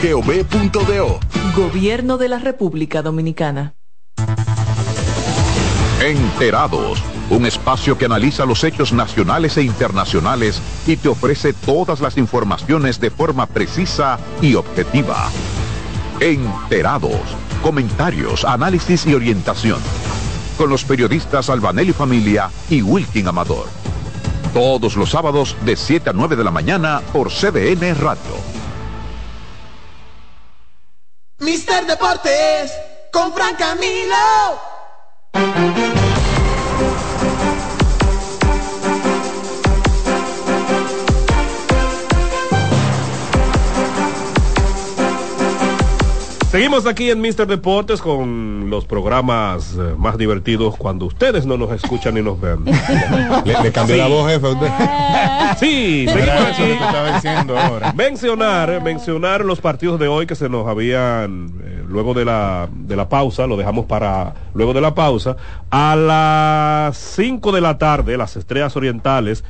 presidencia.gov.do. Gobierno de la República Dominicana. Enterados, un espacio que analiza los hechos nacionales e internacionales y te ofrece todas las informaciones de forma precisa y objetiva. Enterados, comentarios, análisis y orientación. Con los periodistas Albanelli Familia y Wilkin Amador. Todos los sábados de 7 a 9 de la mañana por CDN Radio. Mister Deportes con Fran Camilo. Seguimos aquí en Mister Deportes con los programas eh, más divertidos cuando ustedes no nos escuchan ni nos ven. [laughs] Le, le cambié Sí. la voz, jefe, a usted. Sí, [laughs] seguimos eso lo que estaba aquí. diciendo ahora. Mencionar, mencionar los partidos de hoy que se nos habían, eh, luego de la, de la pausa, lo dejamos para luego de la pausa. A las 5 de la tarde, las Estrellas Orientales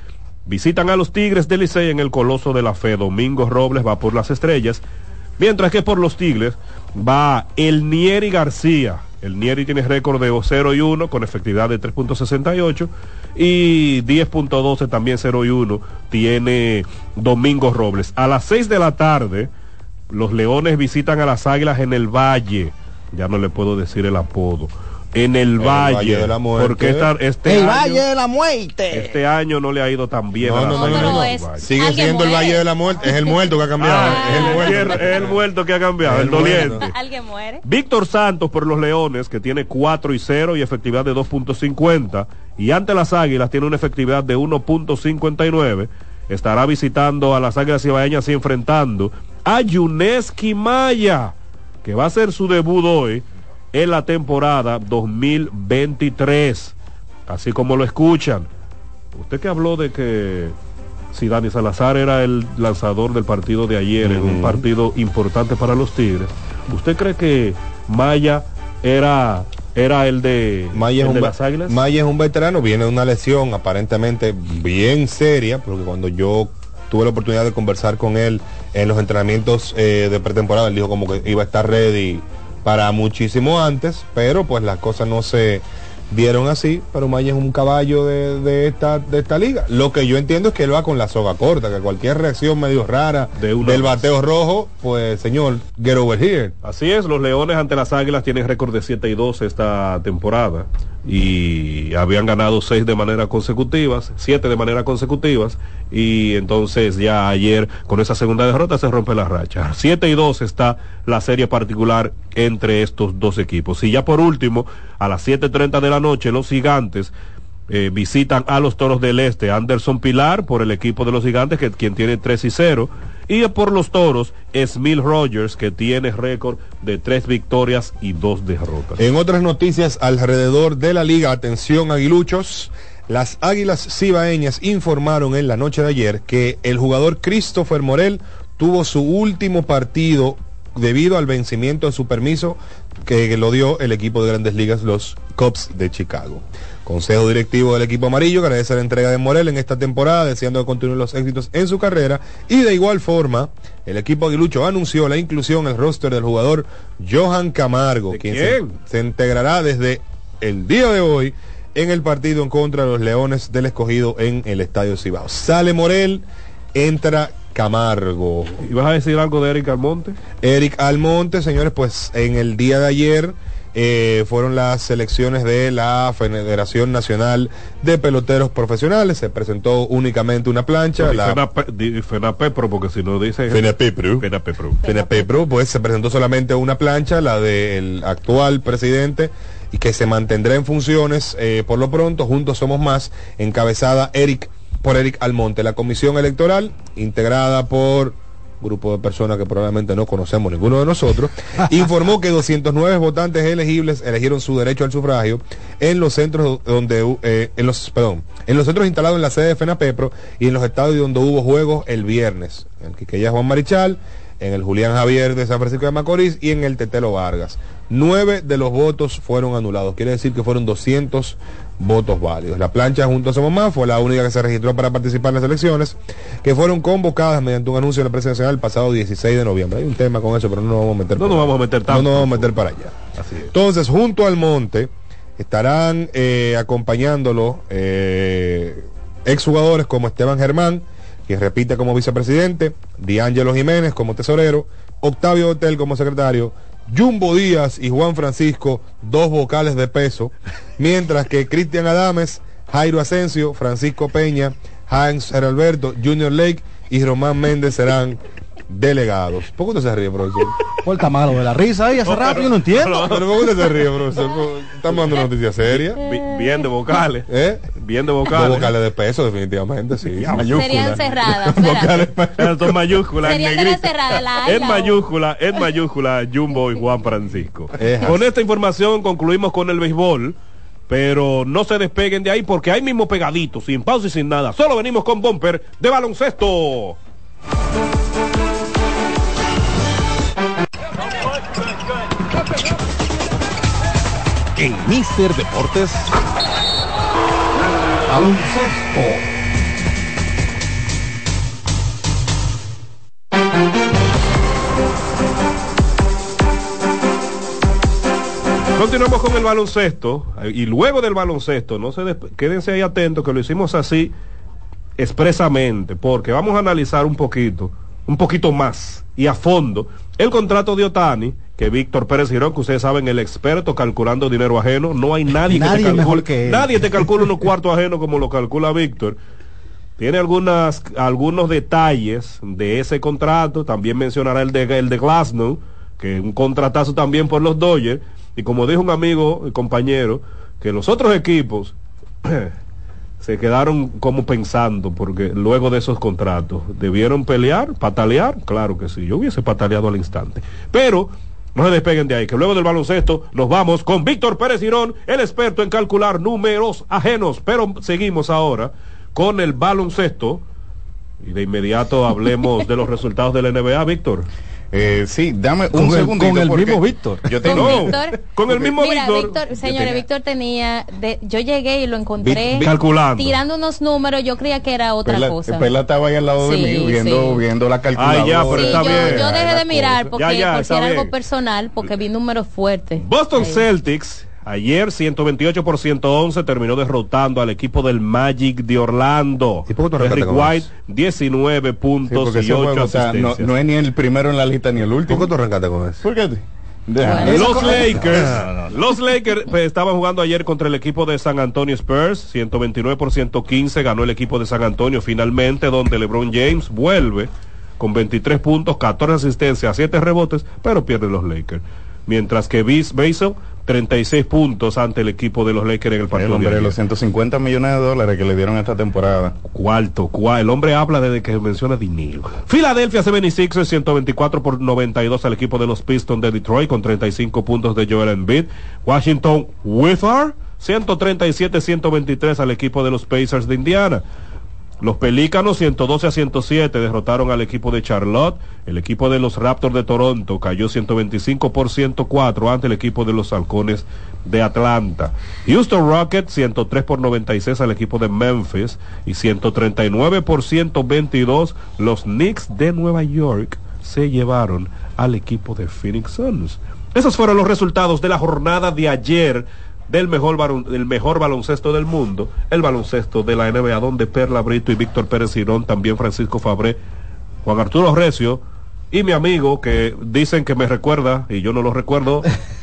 visitan a los Tigres del Licey en el Coloso de la Fe. Domingo Robles va por las Estrellas. Mientras que por los Tigres va el Nieri García. El Nieri tiene récord de 0 y 1 con efectividad de 3.68 y 10.12 también 0 y 1 tiene Domingo Robles. A las 6 de la tarde los Leones visitan a las Águilas en el Valle. Ya no le puedo decir el apodo. En el, Valle, Valle de la Muerte. porque esta- este el año, Valle de la Muerte. este año no le ha ido tan bien No, a la no, no, Águilas no, no. del es- Valle. Sigue siendo el. Valle de la Muerte. Es el muerto que ha cambiado. Ah, es el muerto. muerto, el muerto que ha cambiado, el, doliente. Alguien muere. Víctor Santos por los Leones, que tiene 4 y 0 y efectividad de 2.50. Y ante las Águilas tiene una efectividad de 1.59. Estará visitando a las Águilas Ibaeñas y enfrentando a Yuneski Maya, que va a hacer su debut hoy en la temporada 2023. Así como lo escuchan. Usted que habló de que si Dani Salazar era el lanzador del partido de ayer en un partido importante para los Tigres, ¿usted cree que Maya era, era el de, Maya el es, de un, las Águilas? Maya es un veterano, viene de una lesión aparentemente bien seria, porque cuando yo tuve la oportunidad de conversar con él en los entrenamientos eh, de pretemporada, él dijo como que iba a estar ready para muchísimo antes, pero pues las cosas no se dieron así, pero Maya es un caballo de, de esta, de esta liga. Lo que yo entiendo es que él va con la soga corta, que cualquier reacción medio rara De una del vez. bateo rojo, pues señor, get over here. Así es, los Leones ante las Águilas tienen récord de 7 y 2 esta temporada y habían ganado 6 de manera consecutivas, 7 de manera consecutivas y entonces ya ayer con esa segunda derrota se rompe la racha. 7 y 2 está la serie particular entre estos dos equipos. Y ya por último, a las 7.30 de la noche los gigantes eh, visitan a los Toros del Este, Anderson Pilar por el equipo de los Gigantes, que quien tiene 3 y 0, y por los Toros, Smil Rogers, que tiene récord de 3 victorias y 2 derrotas. En otras noticias alrededor de la liga, atención aguiluchos, las Águilas Cibaeñas informaron en la noche de ayer que el jugador Christopher Morel tuvo su último partido debido al vencimiento de su permiso que lo dio el equipo de grandes ligas, los Cubs de Chicago. Consejo directivo del equipo amarillo agradece la entrega de Morel en esta temporada, deseando que continúen los éxitos en su carrera. Y de igual forma, el equipo aguilucho anunció la inclusión en el roster del jugador Johan Camargo, quien se- se integrará desde el día de hoy en el partido en contra de los Leones del Escogido en el Estadio Cibao. Sale Morel, entra Camargo. ¿Y vas a decir algo de Eric Almonte? Eric Almonte, señores, pues en el día de ayer eh, fueron las selecciones de la Federación Nacional de Peloteros Profesionales. Se presentó únicamente una plancha. La Fenapepro, porque si no dice... Fenapepro. Fenapepro. FENAPEPRO, pues se presentó solamente una plancha, la del actual presidente, y que se mantendrá en funciones eh, por lo pronto, juntos somos más, encabezada Eric por Eric Almonte. La comisión electoral, integrada por grupo de personas que probablemente no conocemos ninguno de nosotros, [laughs] informó que 209 votantes elegibles elegieron su derecho al sufragio en los centros donde eh, en los perdón, en los centros instalados en la sede de FENAPEPRO y en los estadios donde hubo juegos el viernes, en el Quiqueya Juan Marichal, en el Julián Javier de San Francisco de Macorís y en el Tetelo Vargas. Nueve de los votos fueron anulados, quiere decir que fueron 200 votos válidos. La plancha junto a Somos Más fue la única que se registró para participar en las elecciones, que fueron convocadas mediante un anuncio de la prensa nacional el pasado 16 de noviembre. Hay un tema con eso, pero no nos vamos a meter No nos vamos a meter tanto. No nos vamos a meter para allá. Así es. Entonces, junto al monte, estarán eh, acompañándolo eh, exjugadores como Esteban Germán, quien repite como vicepresidente, Diángelo Jiménez como tesorero, Octavio Hotel como secretario, Jumbo Díaz y Juan Francisco, dos vocales de peso, mientras que Cristian Adames, Jairo Asensio, Francisco Peña, Hans Heralberto, Junior Lake y Román Méndez serán delegados. ¿Por qué usted se ríe, profesor? [laughs] Por el malo de la risa ahí hace rato, yo no entiendo. [laughs] Pero ¿por qué usted se ríe, profesor? Estamos dando noticias serias. Bi- Bien de vocales. ¿Eh? Bien de vocales. vocales de peso, definitivamente, sí. Serían cerradas. Esas son mayúsculas. en Serían de las cerradas, la En mayúscula, en mayúscula, Jumbo y Juan Francisco. Con esta información concluimos con el béisbol. Pero no se despeguen de ahí porque ahí mismo pegadito, sin pausa y sin nada. Solo venimos con bumper de baloncesto. En Mister Deportes. Baloncesto. Continuamos con el baloncesto eh, y luego del baloncesto, no se quédense ahí atentos que lo hicimos así expresamente, porque vamos a analizar un poquito un poquito más. Y a fondo el contrato de Otani, que Víctor Pérez Girón, que ustedes saben, el experto calculando dinero ajeno, no hay nadie, Nadie que te calcule, que nadie te calcula unos cuartos ajenos como lo calcula Víctor. Tiene algunas, algunos detalles de ese contrato, también mencionará el de, el de Glasnow, que es un contratazo también por los Dodgers, y como dijo un amigo y compañero, que los otros equipos [clears throat] se quedaron como pensando, porque luego de esos contratos, ¿debieron pelear, patalear? Claro que sí, yo hubiese pataleado al instante. Pero no se despeguen de ahí, que luego del baloncesto nos vamos con Víctor Pérez Girón, el experto en calcular números ajenos. Pero seguimos ahora con el baloncesto y de inmediato hablemos de los resultados de la NBA, Víctor. Eh, sí, dame Con un el- segundito. con el porque mismo Víctor. Yo Con tengo. Víctor. con el mismo Mira, Víctor. Víctor, señores, tenía- Víctor tenía, de, yo llegué y lo encontré Vi- calculando. tirando unos números, yo creía que era otra Perla, cosa. Perla estaba ahí al lado Sí, de mí viendo, sí. viendo la calculadora. Ay, ya, pero Sí, está yo, bien. yo dejé de mirar porque Ya, ya, por si está era algo bien. personal, porque vi números fuertes. Boston Ahí. Celtics ayer 128 por 111 terminó derrotando al equipo del Magic de Orlando. ¿Y por qué tú arrancaste Derrick White 19 Sí, puntos y ese 8 juego, o sea, no, es ni el primero en la lista ni el ¿Por último. qué tú arrancaste con eso? ¿Por qué? Deja. Bueno. Los Lakers, No, no, no. los Lakers pues, estaban jugando ayer contra el equipo de San Antonio Spurs, 129 por 115 ganó el equipo de San Antonio finalmente, donde LeBron James vuelve con 23 puntos, 14 asistencias, 7 rebotes, pero pierde los Lakers. Mientras que Bis Basel, 36 puntos ante el equipo de los Lakers en el El partido. de hombre de los 150 millones de dólares que le dieron esta temporada. Cuarto, cua- el hombre habla desde que menciona dinero. Filadelfia 76 124 por 92 al equipo de los Pistons de Detroit con 35 puntos de Joel Embiid. Washington Wizards 137 123 al equipo de los Pacers de Indiana. Los Pelícanos 112 a 107 derrotaron al equipo de Charlotte. El equipo de los Raptors de Toronto cayó 125 por 104 ante el equipo de los Halcones de Atlanta. Houston Rockets 103 por 96 al equipo de Memphis y 139 por 122 los Knicks de Nueva York se llevaron al equipo de Phoenix Suns. Esos fueron los resultados de la jornada de ayer del mejor, del mejor baloncesto del mundo, el baloncesto de la NBA, donde Perla Brito y Víctor Pérez Girón, también Francisco Fabré, Juan Arturo Recio y mi amigo que dicen que me recuerda, y yo no lo recuerdo,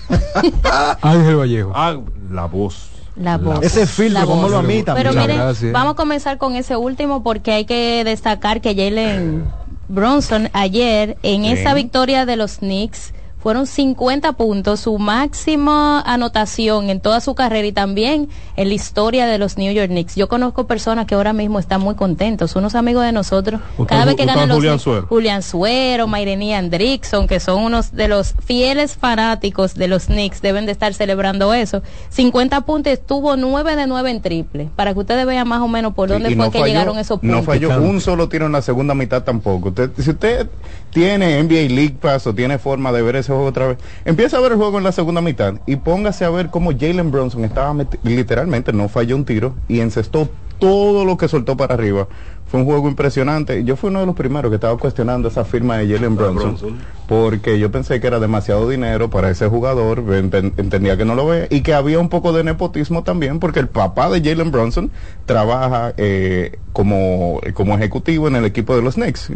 [laughs] Ángel Vallejo. ah, la voz. La voz. Ese filtro, La como voz. lo a mí también. Pero Muchas miren, gracias. vamos a comenzar con ese último porque hay que destacar que Jalen Bronson ayer en esa victoria de los Knicks fueron 50 puntos, su máxima anotación en toda su carrera y también en la historia de los New York Knicks. Yo conozco personas que ahora mismo están muy contentos, unos amigos de nosotros. Cada vez que ganan los Julián Knicks, Suero. Julián Suero, Mairení Andrickson, que son unos de los fieles fanáticos de los Knicks, deben de estar celebrando eso. 50 puntos, estuvo 9 de 9 en triple, para que ustedes vean más o menos por dónde Y fue no que falló- llegaron esos puntos. No falló Claro. un solo tiro en la segunda mitad tampoco. Usted, si usted tiene NBA League Pass o tiene forma de ver ese juego otra vez, empieza a ver el juego en la segunda mitad y póngase a ver cómo Jalen Bronson estaba literalmente no falló un tiro y encestó todo lo que soltó para arriba. Fue un juego impresionante. Yo fui uno de los primeros que estaba cuestionando esa firma de Jalen Bronson, Bronson. porque yo pensé que era demasiado dinero para ese jugador, enten- entendía que no lo ve y que había un poco de nepotismo también, porque el papá de Jalen Bronson trabaja eh, como, como ejecutivo en el equipo de los Knicks.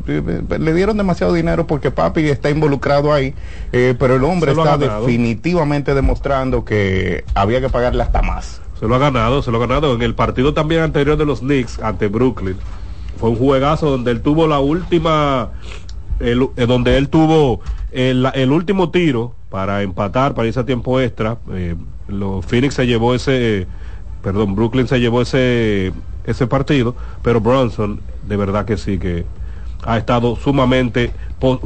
Le dieron demasiado dinero porque papi está involucrado ahí, eh, pero el hombre está definitivamente demostrando que había que pagarle hasta más. Se lo ha ganado, se lo ha ganado. En el partido también anterior de los Knicks ante Brooklyn. Fue un juegazo donde él tuvo la última, el- eh, donde él tuvo el, el último tiro para empatar, para irse a tiempo extra. Eh, los Phoenix se llevó ese, perdón, Brooklyn se llevó ese, ese partido, pero Bronson, de verdad que sí que ha estado sumamente,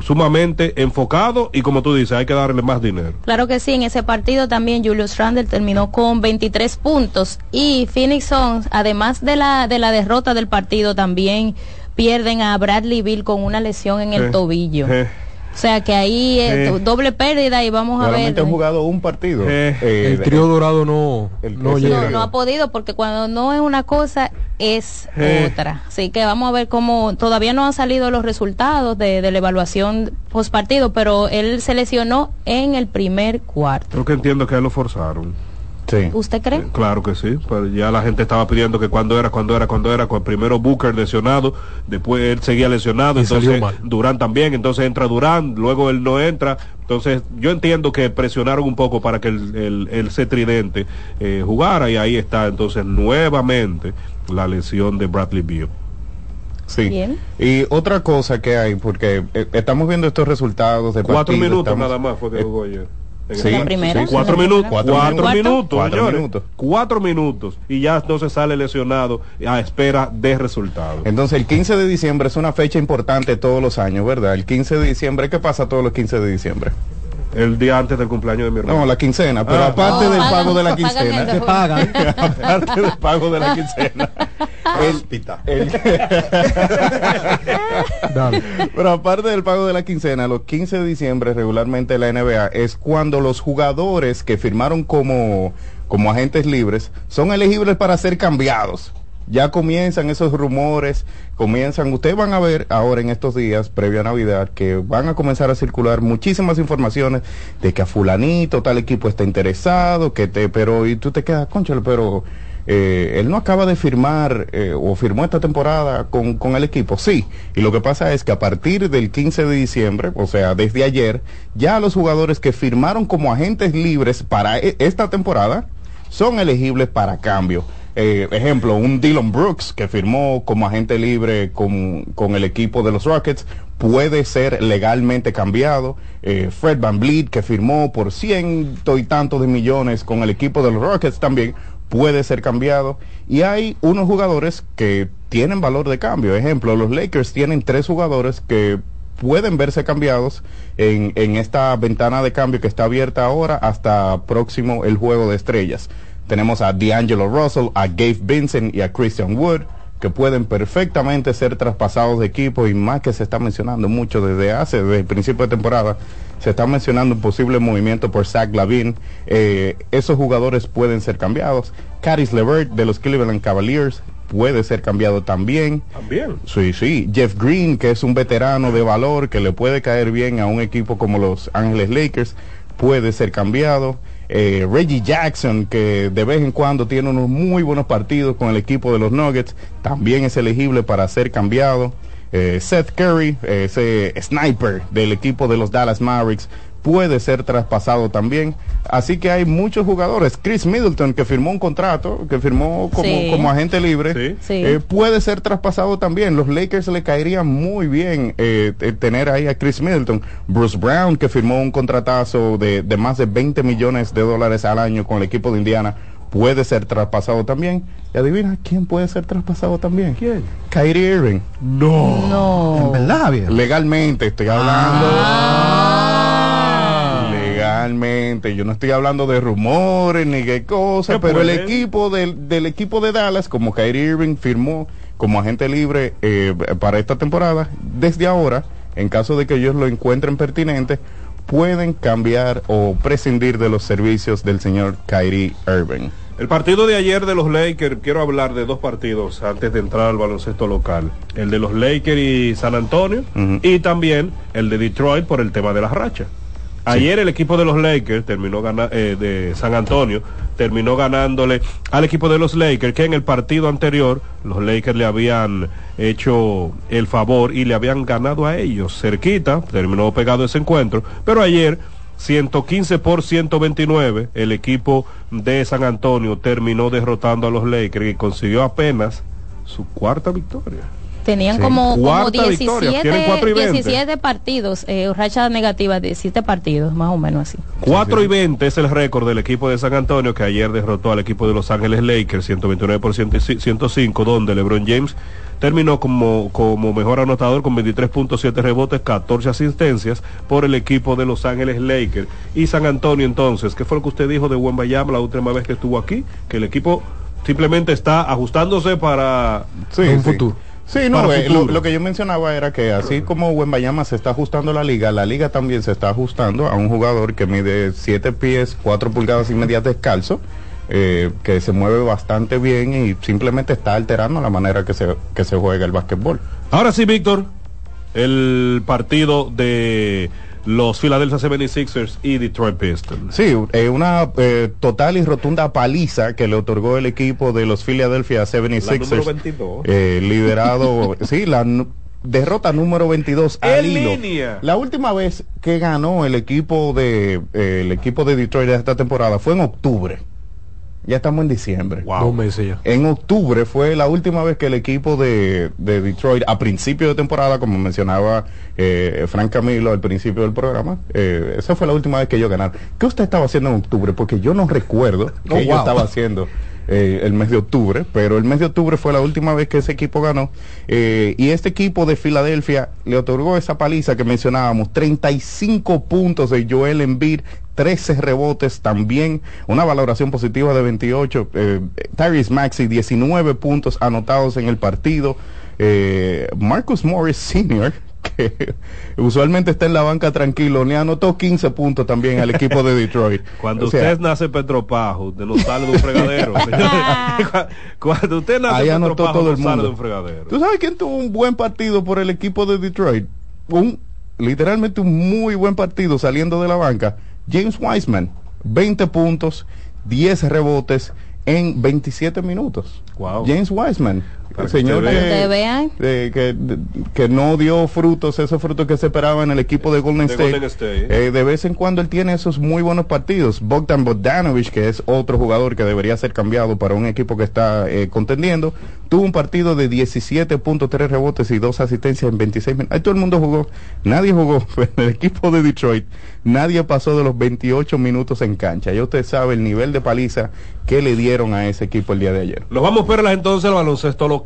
sumamente enfocado y como tú dices, hay que darle más dinero. Claro que sí, en ese partido también Julius Randle terminó con 23 puntos y Phoenix Suns, además de la de la derrota del partido, también pierden a Bradley Bill con una lesión en el Eh, tobillo. eh. O sea que ahí eh, Eh. doble pérdida y vamos a ver. Solamente han jugado un partido. Eh, Eh, El trío dorado no, el- no. No, no ha podido porque cuando no es una cosa es Eh. otra. Así que vamos a ver cómo todavía no han salido los resultados de, de la evaluación post partido, pero él se lesionó en el primer cuarto. Creo que entiendo que lo forzaron. ¿Usted cree? Claro que sí, pero ya la gente estaba pidiendo que cuando era, cuando era, cuando era, cuando primero Booker lesionado, después él seguía lesionado, Y entonces. Durán también, entonces entra Durán, luego él no entra, entonces yo entiendo que presionaron un poco para que el, el, el C tridente eh, jugara y ahí está entonces nuevamente la lesión de Bradley Beal. Sí. Bien. Y otra cosa que hay, porque eh, estamos viendo estos resultados de Cuatro partido, minutos estamos- nada más fue que eh, jugó ayer. En Sí, el- La primera. sí, Cuatro minutos, cuatro, Cuatro minutos, Cuatro señores. minutos. Cuatro minutos y ya entonces sale lesionado a espera de resultados. Entonces el 15 de diciembre es una fecha importante todos los años, ¿verdad? El 15 de diciembre, ¿qué pasa todos los 15 de diciembre? El día antes del cumpleaños de mi hermano. No, la quincena, pero Ah. aparte Oh, del pago de la quincena. pagan. [laughs] aparte del pago de la quincena. el- el- [laughs] Dale. Pero aparte del pago de la quincena, los 15 de diciembre regularmente la NBA es cuando los jugadores que firmaron como, como agentes libres son elegibles para ser cambiados. Ya comienzan esos rumores, comienzan, ustedes van a ver ahora en estos días, previo a Navidad, que van a comenzar a circular muchísimas informaciones de que a fulanito tal equipo está interesado, que te, pero y tú te quedas, conchale, pero eh, él no acaba de firmar eh, o firmó esta temporada con, con el equipo. Sí, y lo que pasa es que a partir del 15 de diciembre, o sea, desde ayer, ya los jugadores que firmaron como agentes libres para e- esta temporada son elegibles para cambio. Eh, ejemplo, un Dylan Brooks que firmó como agente libre con, con el equipo de los Rockets puede ser legalmente cambiado. Eh, Fred Van Vliet que firmó por ciento y tantos de millones con el equipo de los Rockets también puede ser cambiado. Y hay unos jugadores que tienen valor de cambio. Ejemplo, los Lakers tienen tres jugadores que pueden verse cambiados en, en esta ventana de cambio que está abierta ahora hasta próximo el juego de estrellas. Tenemos a D'Angelo Russell, a Gabe Vincent y a Christian Wood, que pueden perfectamente ser traspasados de equipo y más que se está mencionando mucho desde hace, desde el principio de temporada, se está mencionando un posible movimiento por Zach Lavin. Eh, esos jugadores pueden ser cambiados. Caris LeVert de los Cleveland Cavaliers puede ser cambiado también. También. Sí, sí. Jeff Green, que es un veterano de valor que le puede caer bien a un equipo como los Ángeles Lakers, puede ser cambiado. Eh, Reggie Jackson, que de vez en cuando tiene unos muy buenos partidos con el equipo de los Nuggets, también es elegible para ser cambiado. Eh, Seth Curry, ese sniper del equipo de los Dallas Mavericks, puede ser traspasado también. Así que hay muchos jugadores. Chris Middleton, que firmó un contrato, que firmó como, Sí. como agente libre, Sí. Eh, puede ser traspasado también. Los Lakers le caería muy bien eh, eh, tener ahí a Chris Middleton. Bruce Brown, que firmó un contratazo de, de más de 20 millones de dólares al año con el equipo de Indiana, puede ser traspasado también. Y adivina quién puede ser traspasado también. ¿Quién? Kyrie Irving. No. No. En verdad, viejo. Legalmente estoy hablando. Ah. Legalmente, yo no estoy hablando de rumores ni qué cosas, ¿Qué pero el equipo del, del equipo de Dallas, como Kyrie Irving firmó como agente libre eh, para esta temporada, desde ahora, en caso de que ellos lo encuentren pertinente, pueden cambiar o prescindir de los servicios del señor Kyrie Irving. El partido de ayer de los Lakers, quiero hablar de dos partidos antes de entrar al baloncesto local. El de los Lakers y San Antonio y también el de Detroit por el tema de las rachas. Ayer el equipo de los Lakers terminó eh, de San Antonio terminó ganándole al equipo de los Lakers que en el partido anterior los Lakers le habían hecho el favor y le habían ganado a ellos cerquita, terminó pegado ese encuentro, pero ayer 115 por 129 el equipo de San Antonio terminó derrotando a los Lakers y consiguió apenas su cuarta victoria. Tenían Sí. como, como Cuarta victoria, 17, tienen cuatro y veinte. 17 partidos, eh, racha negativa de 17 partidos, más o menos así. 4 y 20 es el récord del equipo de San Antonio que ayer derrotó al equipo de Los Ángeles Lakers 129 por 105 donde LeBron James terminó como, como mejor anotador con 23.7 rebotes, 14 asistencias por el equipo de Los Ángeles Lakers y San Antonio entonces, ¿qué fue lo que usted dijo de Buen Bayam la última vez que estuvo aquí? Que el equipo simplemente está ajustándose para Sí, un sí. futuro. Sí, no, eh, lo, que yo mencionaba era que así como Wembayama se está ajustando la liga, la liga también se está ajustando a un jugador que mide 7 pies, 4 pulgadas y media descalzo, eh, que se mueve bastante bien y simplemente está alterando la manera que se, que se juega el básquetbol. Ahora sí, Víctor, el partido de los Philadelphia 76ers y Detroit Pistons. Sí, eh, una eh, total y rotunda paliza que le otorgó el equipo de los Philadelphia 76ers. número 22. eh, liderado, [laughs] sí, la derrota número 22 al hilo. línea. La última vez que ganó el equipo de eh, el equipo de Detroit de esta temporada fue en octubre. Ya estamos en diciembre. Dos meses ya. En octubre fue la última vez que el equipo de, de Detroit, a principio de temporada, como mencionaba eh, Frank Camilo al principio del programa, eh, esa fue la última vez que ellos ganaron. ¿Qué usted estaba haciendo en octubre? Porque yo no recuerdo que Oh, yo wow. estaba haciendo [laughs] eh, el mes de octubre, pero el mes de octubre fue la última vez que ese equipo ganó. eh, y este equipo de Filadelfia le otorgó esa paliza que mencionábamos, 35 puntos de Joel Embiid, 13 rebotes también, una valoración positiva de 28. Eh, Tyrese Maxey, 19 puntos anotados en el partido. Eh, Marcus Morris Sr., que [laughs] usualmente está en la banca tranquilo, le anotó 15 puntos también al equipo de Detroit. [laughs] Cuando O sea, usted nace Petropajo, usted no sale de un fregadero. [laughs] Cu- Cuando usted nace Ahí anotó Petropajo, todo el sale de mundo. un fregadero. ¿Tú sabes quién tuvo un buen partido por el equipo de Detroit? Un, literalmente un muy buen partido saliendo de la banca. James Wiseman, 20 puntos, 10 rebotes en 27 minutos. Wow. James Wiseman, Para el que señor que. Ustedes vean. que, que no dio frutos, esos frutos que se esperaban en el equipo de Golden De State. Golden State. Eh, de vez en cuando él tiene esos muy buenos partidos. Bogdan Bogdanovich, que es otro jugador que debería ser cambiado para un equipo que está eh, contendiendo, tuvo un partido de 17.3 rebotes y dos asistencias en 26 minutos. Ahí todo el mundo jugó. Nadie jugó. [laughs] En el equipo de Detroit, nadie pasó de los 28 minutos en cancha. Ya usted sabe el nivel de paliza que le dieron a ese equipo el día de ayer. Nos vamos a ver entonces al baloncesto local,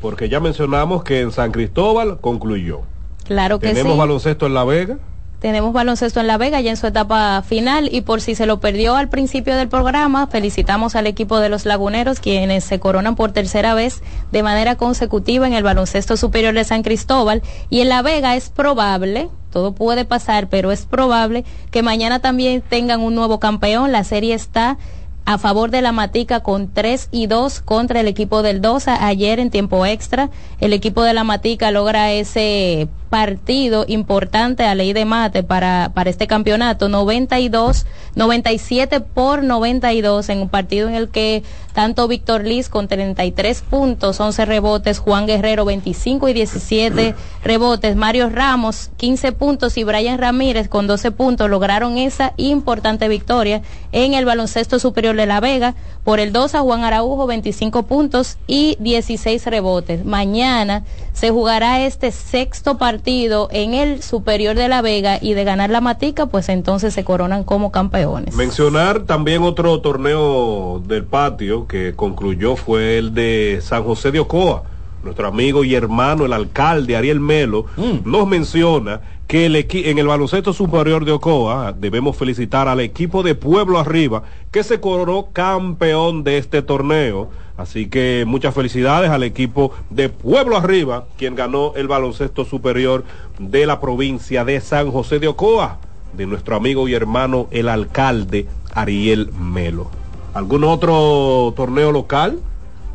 porque ya mencionamos que en San Cristóbal concluyó. Claro que Tenemos sí. baloncesto en La Vega. Tenemos baloncesto en La Vega ya en su etapa final y por si se lo perdió al principio del programa, felicitamos al equipo de los Laguneros quienes se coronan por tercera vez de manera consecutiva en el baloncesto superior de San Cristóbal y en La Vega es probable, todo puede pasar, pero es probable que mañana también tengan un nuevo campeón. La serie está a favor de la Matica con 3 y 2 contra el equipo del Dosa. Ayer en tiempo extra, el equipo de la Matica logra ese partido importante a ley de mate para, para este campeonato, 92, 97 por 92 en un partido en el que tanto Víctor Liz con 33 puntos, 11 rebotes, Juan Guerrero 25 y 17 [clears throat] rebotes, Mario Ramos 15 puntos y Brian Ramírez con 12 puntos lograron esa importante victoria en el baloncesto superior de La Vega. Por el 2 a Juan Araujo 25 puntos y 16 rebotes. Mañana se jugará este sexto partido en el superior de La Vega y de ganar la matica, pues entonces se coronan como campeones. Mencionar también otro torneo del patio que concluyó fue el de San José de Ocoa. Nuestro amigo y hermano, el alcalde Ariel Melo, nos menciona que el en el baloncesto superior de Ocoa debemos felicitar al equipo de Pueblo Arriba que se coronó campeón de este torneo. Así que muchas felicidades al equipo de Pueblo Arriba, quien ganó el baloncesto superior de la provincia de San José de Ocoa, de nuestro amigo y hermano el alcalde Ariel Melo. ¿Algún otro torneo local?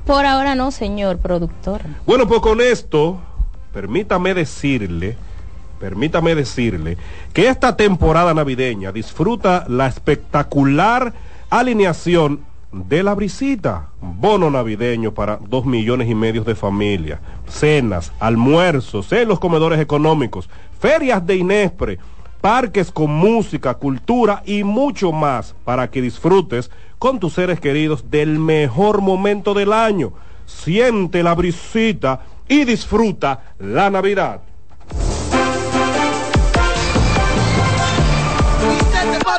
Por ahora no, señor productor. Bueno, pues con esto, permítame decirle, permítame decirle que esta temporada navideña disfruta la espectacular alineación de la brisita. Bono navideño para dos millones y medio de familias, cenas, almuerzos en los comedores económicos, ferias de Inespre, parques con música, cultura y mucho más para que disfrutes con tus seres queridos del mejor momento del año. Siente la brisita y disfruta la Navidad.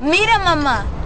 Mira, mamá,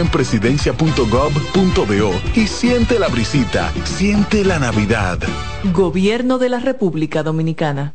en presidencia.gov.do y siente la brisita, siente la Navidad. Gobierno de la República Dominicana.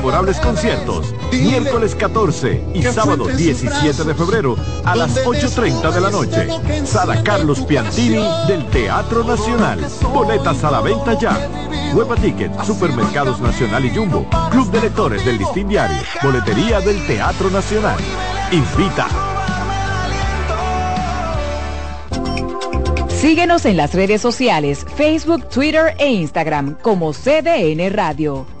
memorables conciertos, miércoles 14 y sábado 17 de febrero a las 8.30 de la noche. Sala Carlos Piantini del Teatro Nacional. Boletas a la venta ya. Huepa Ticket, Supermercados Nacional y Jumbo, Club de Lectores del Listín Diario, Boletería del Teatro Nacional. Invita. Síguenos en las redes sociales, Facebook, Twitter e Instagram como CDN Radio.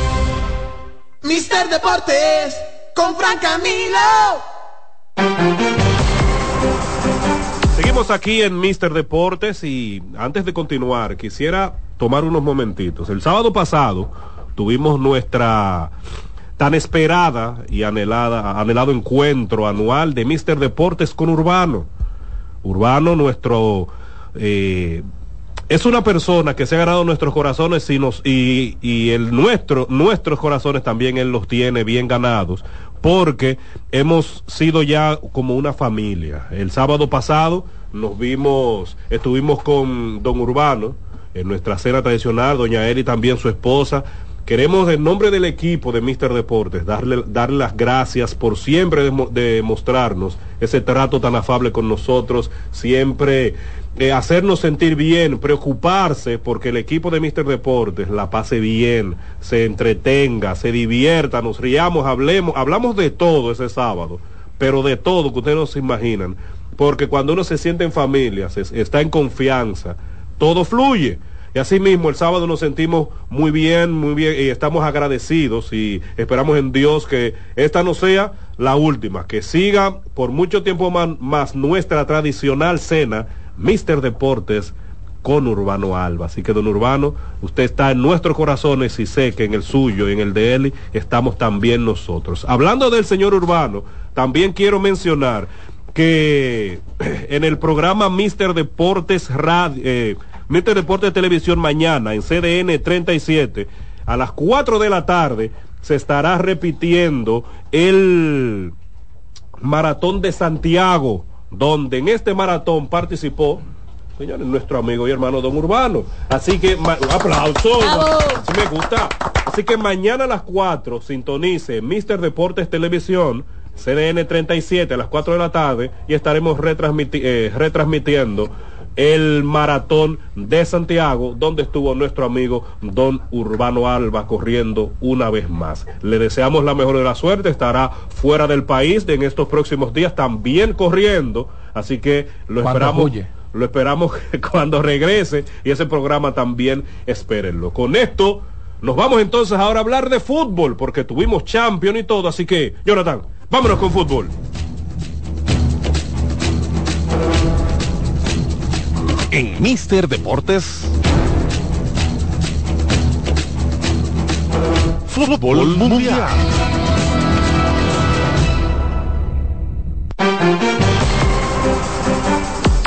Mister Deportes con Fran Camilo. Seguimos aquí en Mister Deportes y antes de continuar quisiera tomar unos momentitos. El sábado pasado tuvimos nuestra tan esperada y anhelada, anhelado encuentro anual de Mister Deportes con Urbano. Urbano, nuestro eh, es una persona que se ha ganado nuestros corazones y, el nuestro, nuestros corazones también él los tiene bien ganados, porque hemos sido ya como una familia. El sábado pasado nos vimos, estuvimos con Don Urbano en nuestra cena tradicional, Doña Eli también su esposa. Queremos en nombre del equipo de Mister Deportes darle, las gracias por siempre demostrarnos ese trato tan afable con nosotros, siempre eh, hacernos sentir bien, preocuparse porque el equipo de Mister Deportes la pase bien, se entretenga, se divierta, nos riamos, hablemos, hablamos de todo ese sábado, pero de todo que ustedes no se imaginan, porque cuando uno se siente en familia, se, está en confianza, todo fluye. Y así mismo el sábado nos sentimos muy bien, muy bien y estamos agradecidos y esperamos en Dios que esta no sea la última, que siga por mucho tiempo más, más nuestra tradicional cena Mister Deportes con Urbano Alba. Así que don Urbano, usted está en nuestros corazones y sé que en el suyo y en el de él estamos también nosotros. Hablando del señor Urbano, también quiero mencionar que en el programa Mister Deportes Radio, eh, Mister Deportes Televisión mañana en CDN 37 a las 4 de la tarde se estará repitiendo el maratón de Santiago donde en este maratón participó señores, nuestro amigo y hermano Don Urbano. Así que, un aplauso. Si me gusta. Así que mañana a las 4 sintonice Mister Deportes Televisión, CDN 37 a las 4 de la tarde y estaremos retransmiti eh, retransmitiendo el maratón de Santiago, donde estuvo nuestro amigo Don Urbano Alba corriendo una vez más. Le deseamos la mejor de la suerte, estará fuera del país en estos próximos días también corriendo. Así que lo esperamos. huye. Lo esperamos [laughs] cuando regrese y ese programa también espérenlo. Con esto nos vamos entonces ahora a hablar de fútbol porque tuvimos champion y todo, así que Jonathan, vámonos con fútbol. En Mister Deportes. Fútbol Mundial.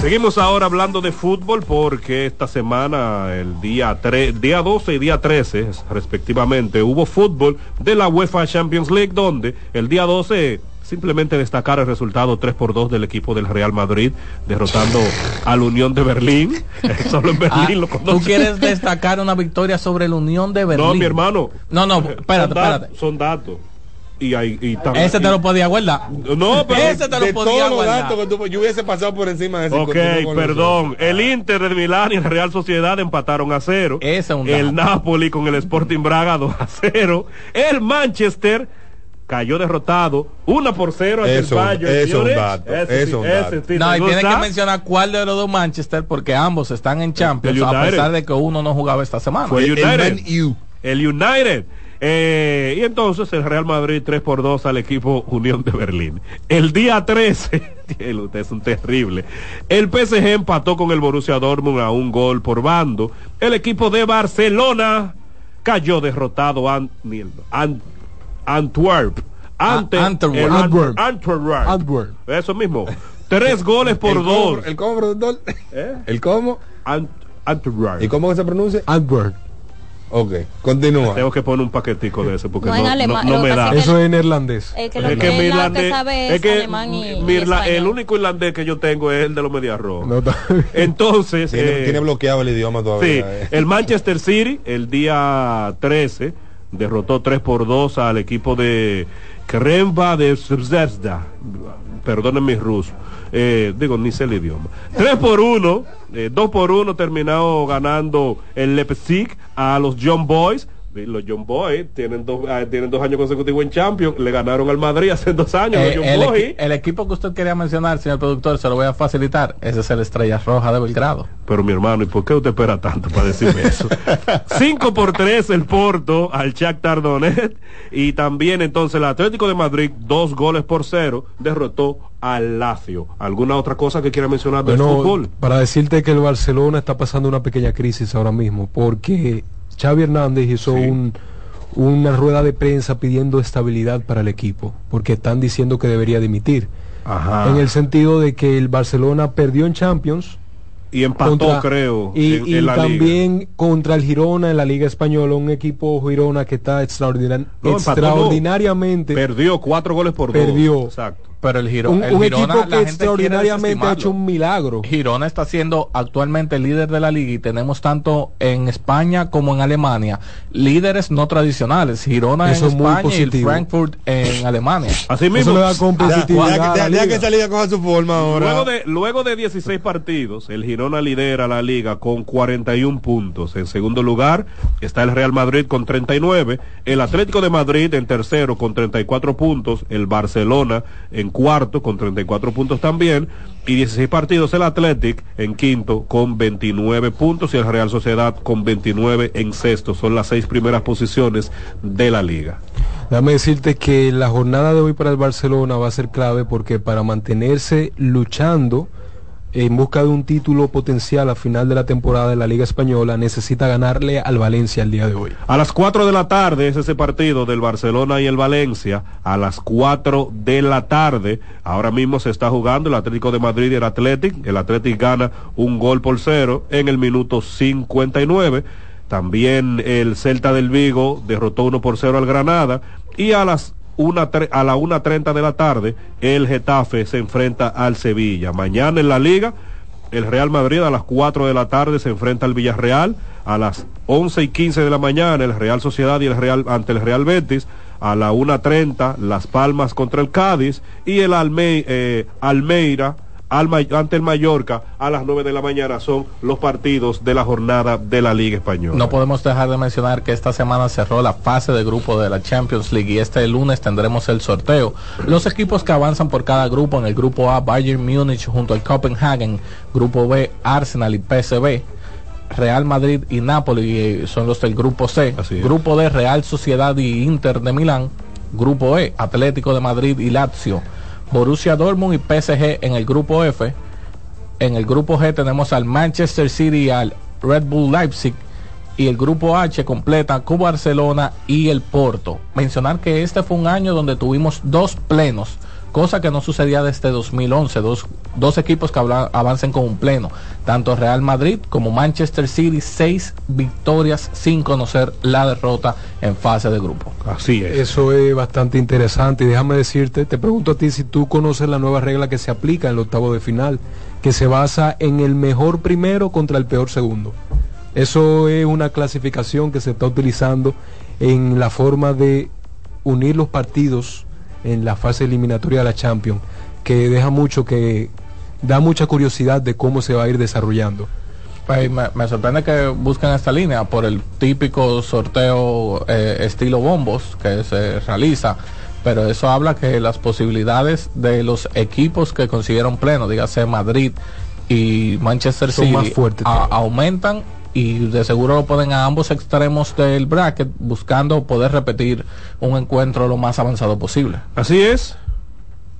Seguimos ahora hablando de fútbol porque esta semana, el día, día 12 y día 13, respectivamente, hubo fútbol de la UEFA Champions League, donde el día 12 simplemente destacar el resultado 3 por 2 del equipo del Real Madrid, derrotando al Unión de Berlín. [laughs] Solo en Berlín Ah, lo ¿Tú quieres destacar una victoria sobre la Unión de Berlín? No, mi hermano. No, no, espérate, espérate. son datos. Y, hay, y también- Ese te lo podía guardar. No, pero Ese te lo de podía todos los guardar. datos que tú- yo hubiese pasado por encima de ese Ok, perdón. El Inter de Milán y la Real Sociedad empataron a cero. un el. Napoli con el Sporting Braga 2 a 0. El Manchester cayó derrotado 1 por 0 ante Eso- el Bayern. eso es un señores. dato, Ese eso sí, es un ese dato. sí No, y tiene que mencionar cuál de los dos Manchester porque ambos están en Champions a pesar de que uno no jugaba esta semana. Fue el United. El United. Eh, y entonces el Real Madrid 3 por 2 al equipo Unión de Berlín. El día 13, [laughs] el- ustedes son terribles. El PSG empató con el Borussia Dortmund a un gol por bando. El equipo de Barcelona cayó derrotado an- an- Antwerp. Ante Ah, Antwerp. el Antwerp. Antwerp. Antwerp. Eso mismo. Tres [laughs] goles por ¿El dos. cómo, ¿El cómo, productor? ¿El cómo? Antwerp. ¿Y cómo se pronuncia? Antwerp. Ok, continúa. Tengo que poner un paquetico de ese porque No no, en no- no me da. Eso es en irlandés. Es que lo Es que, que él mi que irlandés- es, que y, mi irla- el único irlandés que yo tengo es el de los está- Entonces, Tiene, eh, tiene bloqueado el idioma sí, todavía. eh. el Manchester City el día 13 derrotó 3 por 2 al equipo de Kremba de Zvezda. Perdonen mi ruso. Eh, digo, ni sé el idioma. 3 por 1, 2 por 1 terminado ganando el Leipzig a los John Boys. Eh, Los John Boys tienen dos, ah, tienen dos años consecutivos en Champions. Le ganaron al Madrid hace dos años. Eh, los el, John Boys. equi- el equipo que usted quería mencionar, señor productor, se lo voy a facilitar. Ese es el Estrella Roja de Belgrado. Pero mi hermano, ¿y por qué usted espera tanto para decirme eso? [laughs] 5 por 3 el Porto al Shakhtar Donetsk y también entonces el Atlético de Madrid, dos goles por cero, derrotó al Lazio. ¿Alguna otra cosa que quiera mencionar del Bueno, fútbol? para decirte que el Barcelona está pasando una pequeña crisis ahora mismo, porque Xavi Hernández hizo un, una rueda de prensa pidiendo estabilidad para el equipo, porque están diciendo que debería dimitir. Ajá. En el sentido de que el Barcelona perdió en Champions. Y empató, creo, Y, en- y en la también contra el Girona en la Liga Española, un equipo Girona que está extraordinar- No, empató, extraordinariamente. Perdió cuatro goles por dos. Perdió. Exacto. Pero el, Giro, Un- el un Girona, equipo la que gente extraordinariamente ha hecho un milagro. Girona está siendo actualmente el líder de la liga y tenemos tanto en España como en Alemania líderes no tradicionales. Girona Eso en es muy España y el positivo. Frankfurt en Alemania. [laughs] Así Eso mismo. le da competitividad Ya, a ya- la ya liga. que esa liga coja su forma ahora. Luego de, luego de 16 partidos, el Girona lidera la liga con 41 puntos. En segundo lugar está el Real Madrid con 39, el Atlético de Madrid en tercero con 34 puntos, el Barcelona en cuarto con 34 puntos también, y 16 partidos el Athletic en quinto con 29 puntos y el Real Sociedad con 29 en sexto. Son las seis primeras posiciones de la liga. Déjame decirte que la jornada de hoy para el Barcelona va a ser clave porque para mantenerse luchando en busca de un título potencial a final de la temporada de la Liga Española necesita ganarle al Valencia el día de hoy. A las 4 de la tarde es ese partido del Barcelona y el Valencia. A las 4 de la tarde, ahora mismo se está jugando el Atlético de Madrid y el Athletic. El Athletic gana un gol por cero en el minuto 59. También el Celta del Vigo derrotó 1 por 0 al Granada. Y a las una a la 1.30 de la tarde, el Getafe se enfrenta al Sevilla. Mañana en la liga, el Real Madrid a las 4 de la tarde se enfrenta al Villarreal. A las 11 y 15 de la mañana, el Real Sociedad y el Real ante el Real Betis. A la 1.30, Las Palmas contra el Cádiz. Y el Alme- eh, Almeida al ante el Mallorca a las 9 de la mañana son los partidos de la jornada de la Liga Española. No podemos dejar de mencionar que esta semana cerró la fase de grupo de la Champions League y este lunes tendremos el sorteo. Los equipos que avanzan por cada grupo en el grupo A, Bayern Múnich junto al Copenhagen, grupo B, Arsenal y PSV. Real Madrid y Napoli eh, son los del grupo C. Grupo D, Real Sociedad y Inter de Milán. Grupo E, Atlético de Madrid y Lazio. Borussia Dortmund y PSG en el grupo F. En el grupo G tenemos al Manchester City y al Red Bull Leipzig. Y el grupo H completa con Barcelona y el Porto. Mencionar que este fue un año donde tuvimos dos plenos, cosa que no sucedía desde 2011. Dos, dos equipos que habla- avancen con un pleno. Tanto Real Madrid como Manchester City, seis victorias sin conocer la derrota en fase de grupo. Así es. Eso es bastante interesante y déjame decirte, te pregunto a ti si tú conoces la nueva regla que se aplica en el octavo de final, que se basa en el mejor primero contra el peor segundo. Eso es una clasificación que se está utilizando en la forma de unir los partidos en la fase eliminatoria de la Champions, que deja mucho que da mucha curiosidad de cómo se va a ir desarrollando. Pues me, me sorprende que busquen esta línea por el típico sorteo eh, estilo bombos que se realiza, pero eso habla que las posibilidades de los equipos que consiguieron pleno, dígase Madrid y Manchester Son City, más fuertes a- aumentan y de seguro lo ponen a ambos extremos del bracket buscando poder repetir un encuentro lo más avanzado posible. Así es.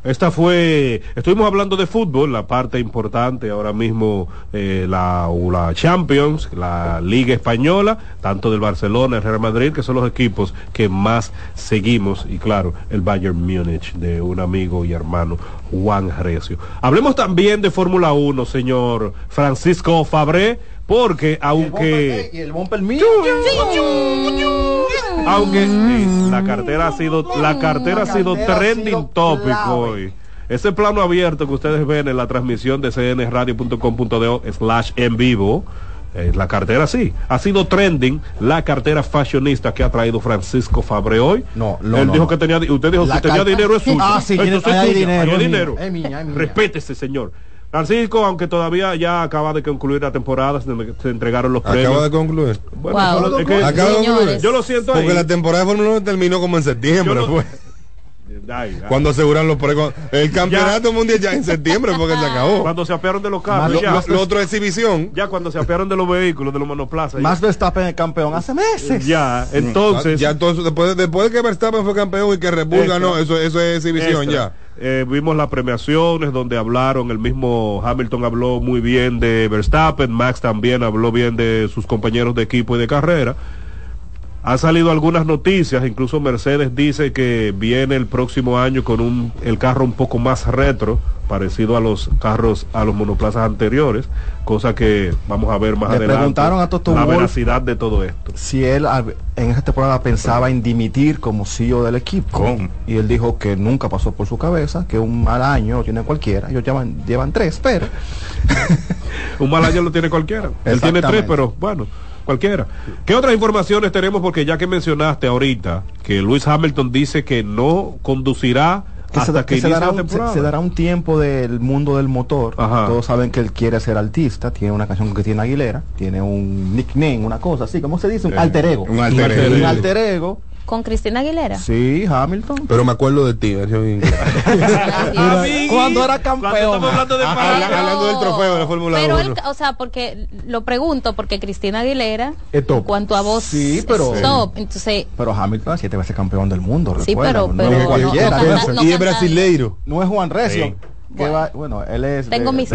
Esta fue, estuvimos hablando de fútbol, la parte importante ahora mismo, eh, la, la Champions, la Liga Española, tanto del Barcelona, el Real Madrid, que son los equipos que más seguimos, y claro, el Bayern Múnich, de un amigo y hermano, Juan Recio. Hablemos también de Fórmula 1, señor Francisco Fabré, porque aunque... Y el bumper mío. Aunque sí, la cartera ha sido la cartera ha sido cartera ha trending sido topic hoy. Ese plano abierto que ustedes ven en la transmisión de cnradio.com.de slash en vivo, eh, la cartera sí, ha sido trending la cartera fashionista que ha traído Francisco Fabre hoy. No, no, Él no, dijo no. que tenía, usted dijo La si tenía dinero es suyo. Ah, sí, Entonces hay suya, dinero, hay es mía, dinero. Respétese, señor. Francisco, aunque todavía ya acaba de concluir la temporada, se, se entregaron los premios. Acaba de concluir. Bueno, Wow. solo- es que- Acaba de concluir. Yo lo siento ahí. Porque la temporada de Fórmula 1 terminó como en septiembre. Yo no- fue. Ay, ay. Cuando aseguran los pre El campeonato mundial ya en septiembre porque se acabó. Cuando se apiaron de los carros, Lo, ya, lo- lo otro es exhibición. ya cuando se apiaron de los vehículos, de los monoplazas. Más Verstappen el campeón hace meses. ya, ya, entonces. ya entonces después, después de que Verstappen fue campeón y que Red Bull ganó, eso, eso es exhibición extra. ya. Eh, vimos las premiaciones donde hablaron, el mismo Hamilton habló muy bien de Verstappen, Max también habló bien de sus compañeros de equipo y de carrera. Han salido algunas noticias, incluso Mercedes dice que viene el próximo año con un, el carro un poco más retro, parecido a los carros, a los monoplazas anteriores, cosa que vamos a ver más Le adelante. preguntaron a Toto la veracidad de todo esto. si él en esta temporada pensaba en dimitir como CEO del equipo. Y él dijo que nunca pasó por su cabeza, que un mal año lo tiene cualquiera. Ellos llevan, llevan tres, pero [laughs] Un mal año lo tiene cualquiera. Él tiene tres, pero bueno, cualquiera. ¿Qué otras informaciones tenemos? Porque ya que mencionaste ahorita que Luis Hamilton dice que no conducirá que, se, hasta da- que, que se dará un, se, se dará un tiempo del mundo del motor. Ajá. Todos saben que él quiere ser artista, tiene una canción que tiene Aguilera, tiene un nickname, una cosa así, ¿cómo se dice? Un Eh, alter ego. un alter ego. Un alter ego. Con Cristina Aguilera. Sí, Hamilton. Pero me acuerdo de ti, versión inglés. [laughs] Cuando era campeón. Estamos hablando de Ah, habla- hablando del trofeo de la Fórmula Pero 1. él, o sea, porque lo pregunto, porque Cristina Aguilera, Es top. en cuanto a voz, Sí, pero- es top. Entonces, Pero Hamilton siete veces campeón del mundo. Sí, recuerda, pero- no pero es no- cualquiera. no ¿no? canta- no y es brasileiro. No es Juan Recio. Sí. Que va- bueno, él es. Tengo de- mis.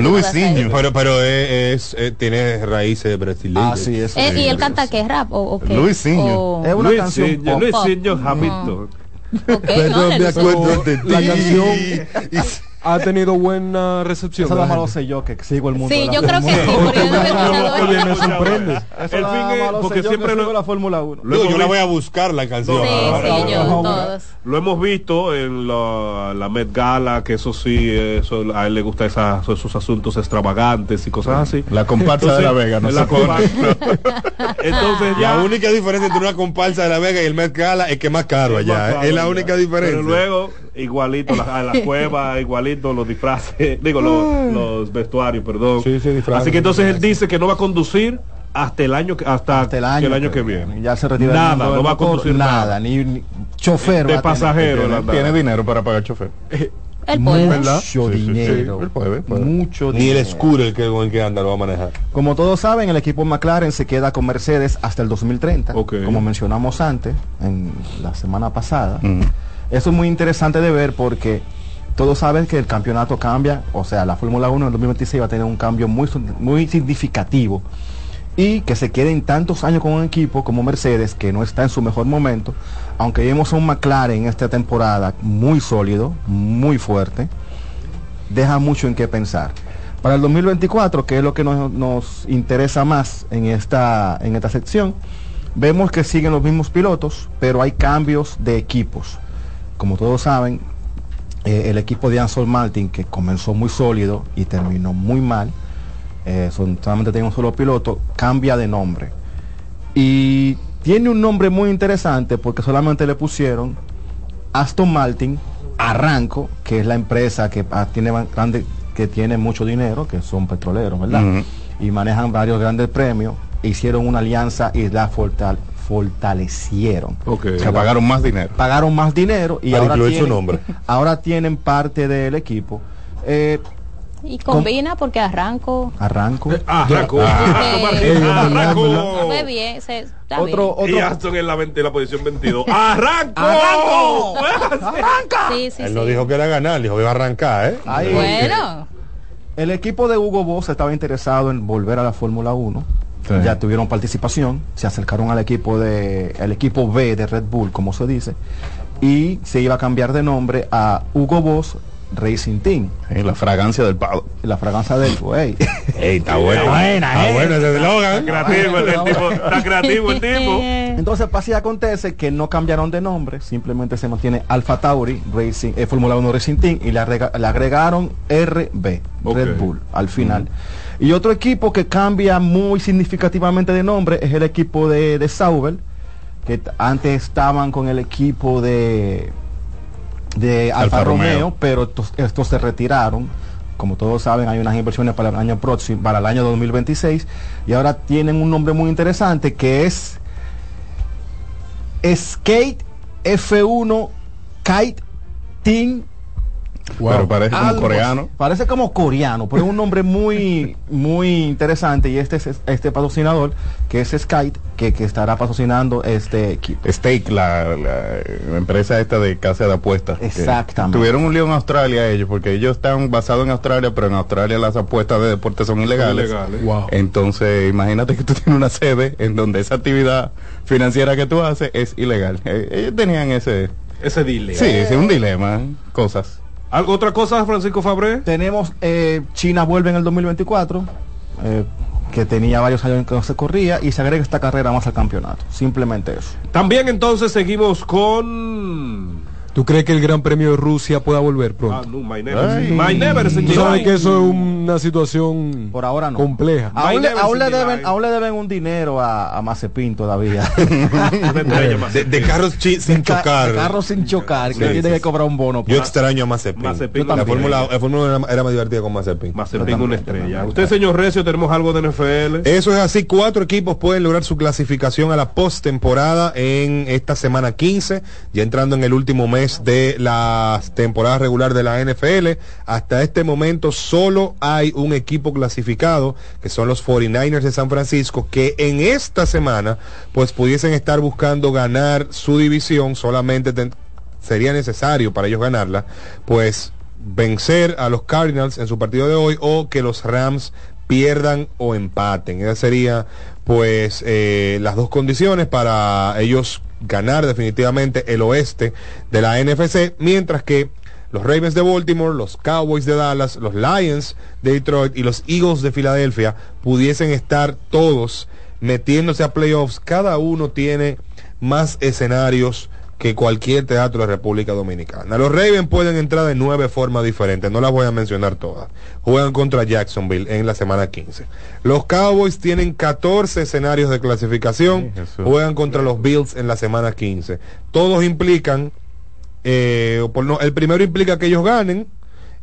Pero, pero es, es- eh, tiene raíces brasileñas. Ah, sí, eso. Eh, sí, ¿Y él canta qué? ¿Rap o, o qué? Luisinho. O- Es una canción pop. No. Perdón, no, me acuerdo de ti. La canción ha tenido buena recepción. Eso nada más lo sé yo, que sigo el mundo. Sí, de la yo creo que sí, porque Oye, me sorprende. Eso El fin es- porque siempre lo- la Fórmula 1. Lo Yo, la voy visto- a buscar la canción. Sí, Ah, sí, yo, todos. Lo hemos visto en la, la Met Gala, que eso sí, eso, a él le gusta esos asuntos extravagantes y cosas así. La comparsa de La Vega, no la. [laughs] Entonces ya... La única diferencia entre una comparsa de La Vega y el Met Gala es que es más caro allá. caro es la única diferencia. Pero luego, igualito, la- a la [laughs] cueva, igualito. los disfraces, [laughs] digo, los, los vestuarios, perdón. Sí, sí, disfraces, Así que entonces él dice que no va a conducir hasta el año que- hasta, el año, que el año que, viene. Ya se retira Nada, no va a conducir nada, nada. ni, ni chofer. De va a tener. pasajero, Tiene, tiene dinero para pagar chofer. [laughs] Él puede. Mucho Sí, sí, sí. dinero. Él puede, puede. Mucho Ni el dinero. scooter que con el que anda lo va a manejar. Como todos saben, el equipo McLaren se queda con Mercedes hasta el 2030, Ok. como mencionamos antes, en la semana pasada. Ujú. Eso es muy interesante de ver porque todos saben que el campeonato cambia, o sea, la Fórmula 1 en 2026 va a tener un cambio muy, muy significativo. Y que se queden tantos años con un equipo como Mercedes, que no está en su mejor momento, aunque vemos a un McLaren esta temporada muy sólido, muy fuerte, deja mucho en qué pensar. Para el 2024, que es lo que nos, interesa más en esta, en esta sección, vemos que siguen los mismos pilotos, pero hay cambios de equipos. Como todos saben, eh, el equipo de Ansel Martin, que comenzó muy sólido y terminó muy mal, eh, son- solamente tiene un solo piloto, cambia de nombre. Y tiene un nombre muy interesante porque solamente le pusieron Aston Martin Arranco, que es la empresa que ah, tiene grande, que tiene mucho dinero, que son petroleros, ¿verdad? Y manejan varios grandes premios. Hicieron una alianza y la fortal- fortalecieron. Ok. O sea, pagaron más dinero. Pagaron más dinero y Para ahora incluir su tienen, nombre. ahora tienen parte del equipo. Eh, Y combina porque arranco. arranco. Arranco. Eh, Arranco. Ve bien, se, está Otro, bien. Y otro, Aston en la, 20 en la posición 22. ¡Arranco! Sí, sí, Él sí. no dijo que era ganar, dijo que iba a arrancar, ¿eh? Ay, Bueno, El equipo de Hugo Boss estaba interesado en volver a la Fórmula 1. Sí. Ya tuvieron participación, se acercaron al equipo de el equipo B de Red Bull, como se dice, y se iba a cambiar de nombre a Hugo Boss Racing Team. Sí, la fragancia del palo. La fragancia del [laughs] güey. Ey, está bueno. Está bueno ese eslogan. creativo el, el tipo. Está creativo el tipo. [laughs] Entonces pasa y acontece que no cambiaron de nombre, simplemente se mantiene Alfa Tauri Racing, eh, Fórmula 1 Racing Team y le, agrega- le agregaron RB. Red Bull, al final. Y otro equipo que cambia muy significativamente de nombre es el equipo de, de Sauber, que antes estaban con el equipo de, de Alfa, Alfa Romeo, Romeo. pero estos, estos se retiraron. Como todos saben, hay unas inversiones para el año próximo, para el año 2026, y ahora tienen un nombre muy interesante que es Skate F1 Kite Team. Pero parece como Algo coreano. Parece como coreano, pero es un nombre muy, muy interesante. Y este es este patrocinador, que es Skate, que, que estará patrocinando este equipo. Stake, la, empresa esta de casa de apuestas. Exactamente. Tuvieron un lío en Australia ellos, porque ellos están basados en Australia, pero en Australia las apuestas de deporte son ilegales. ilegales. Wow. Entonces, imagínate que tú tienes una sede en donde esa actividad financiera que tú haces es ilegal. Eh, ellos tenían ese... Ese dile. Sí, sí, un dilema, cosas. ¿Algo, ¿Otra cosa, Francisco Fabré? Tenemos eh, China vuelve en el 2024, eh, que tenía varios años en que no se corría, y se agrega esta carrera más al campeonato. Simplemente eso. También entonces seguimos con... ¿Tú crees que el Gran Premio de Rusia pueda volver Ah, pronto? no, my never. Ay. My never, Tú sabes que eso es una situación Por ahora no. compleja. Aún le, aún deben, aún le deben un dinero a, a Mazepin todavía. [laughs] De, de carros chi- sin Ca- chocar. Carros sin chocar, que Sí, tiene sí, que cobrar un bono. Yo extraño a Mazepin. Mazepin la. Fórmula la Fórmula era, era más divertida con Mazepin. Mazepin una estrella. Usted, señor Recio, tenemos algo de NFL. Eso es así, cuatro equipos pueden lograr su clasificación a la postemporada en esta semana 15, ya entrando en el último mes de la temporada regular de la NFL. Hasta este momento solo hay un equipo clasificado, que son los 49ers de San Francisco, que en esta semana pues pudiesen estar buscando ganar su división, solamente sería necesario para ellos ganarla, pues vencer a los Cardinals en su partido de hoy o que los Rams pierdan o empaten. Esas serían pues eh, las dos condiciones para ellos ganar definitivamente el oeste de la NFC, mientras que los Ravens de Baltimore, los Cowboys de Dallas, los Lions de Detroit y los Eagles de Filadelfia pudiesen estar todos metiéndose a playoffs. Cada uno tiene más escenarios que cualquier teatro de República Dominicana. Los Ravens pueden entrar de nueve formas diferentes, no las voy a mencionar todas. Juegan contra Jacksonville en la semana 15. Los Cowboys tienen 14 escenarios de clasificación, Sí, juegan contra los Bills en la semana 15. Todos implican, eh, por no- el primero implica que ellos ganen,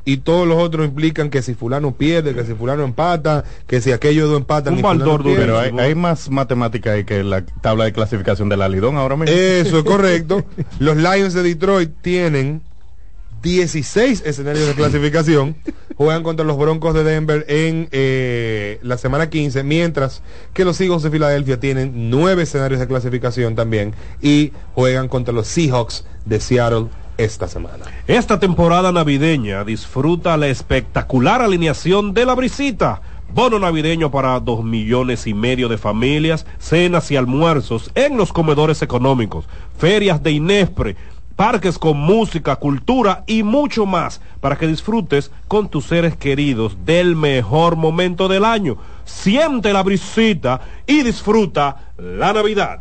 y todos los otros implican que si fulano pierde, que si fulano empata, que si aquellos dos empatan Un y fulano baldor pierde. Pero hay, hay más matemática ahí que la tabla de clasificación de la Lidón ahora mismo. Eso es [laughs] correcto. Los Lions de Detroit tienen 16 escenarios de clasificación. Juegan contra los Broncos de Denver en eh, la semana 15, mientras que los Eagles de Filadelfia tienen 9 escenarios de clasificación también y juegan contra los Seahawks de Seattle esta semana. Esta temporada navideña disfruta la espectacular alineación de la brisita. Bono navideño para dos millones y medio de familias, cenas y almuerzos en los comedores económicos, ferias de Inespre, parques con música, cultura y mucho más para que disfrutes con tus seres queridos del mejor momento del año. Siente la brisita y disfruta la Navidad.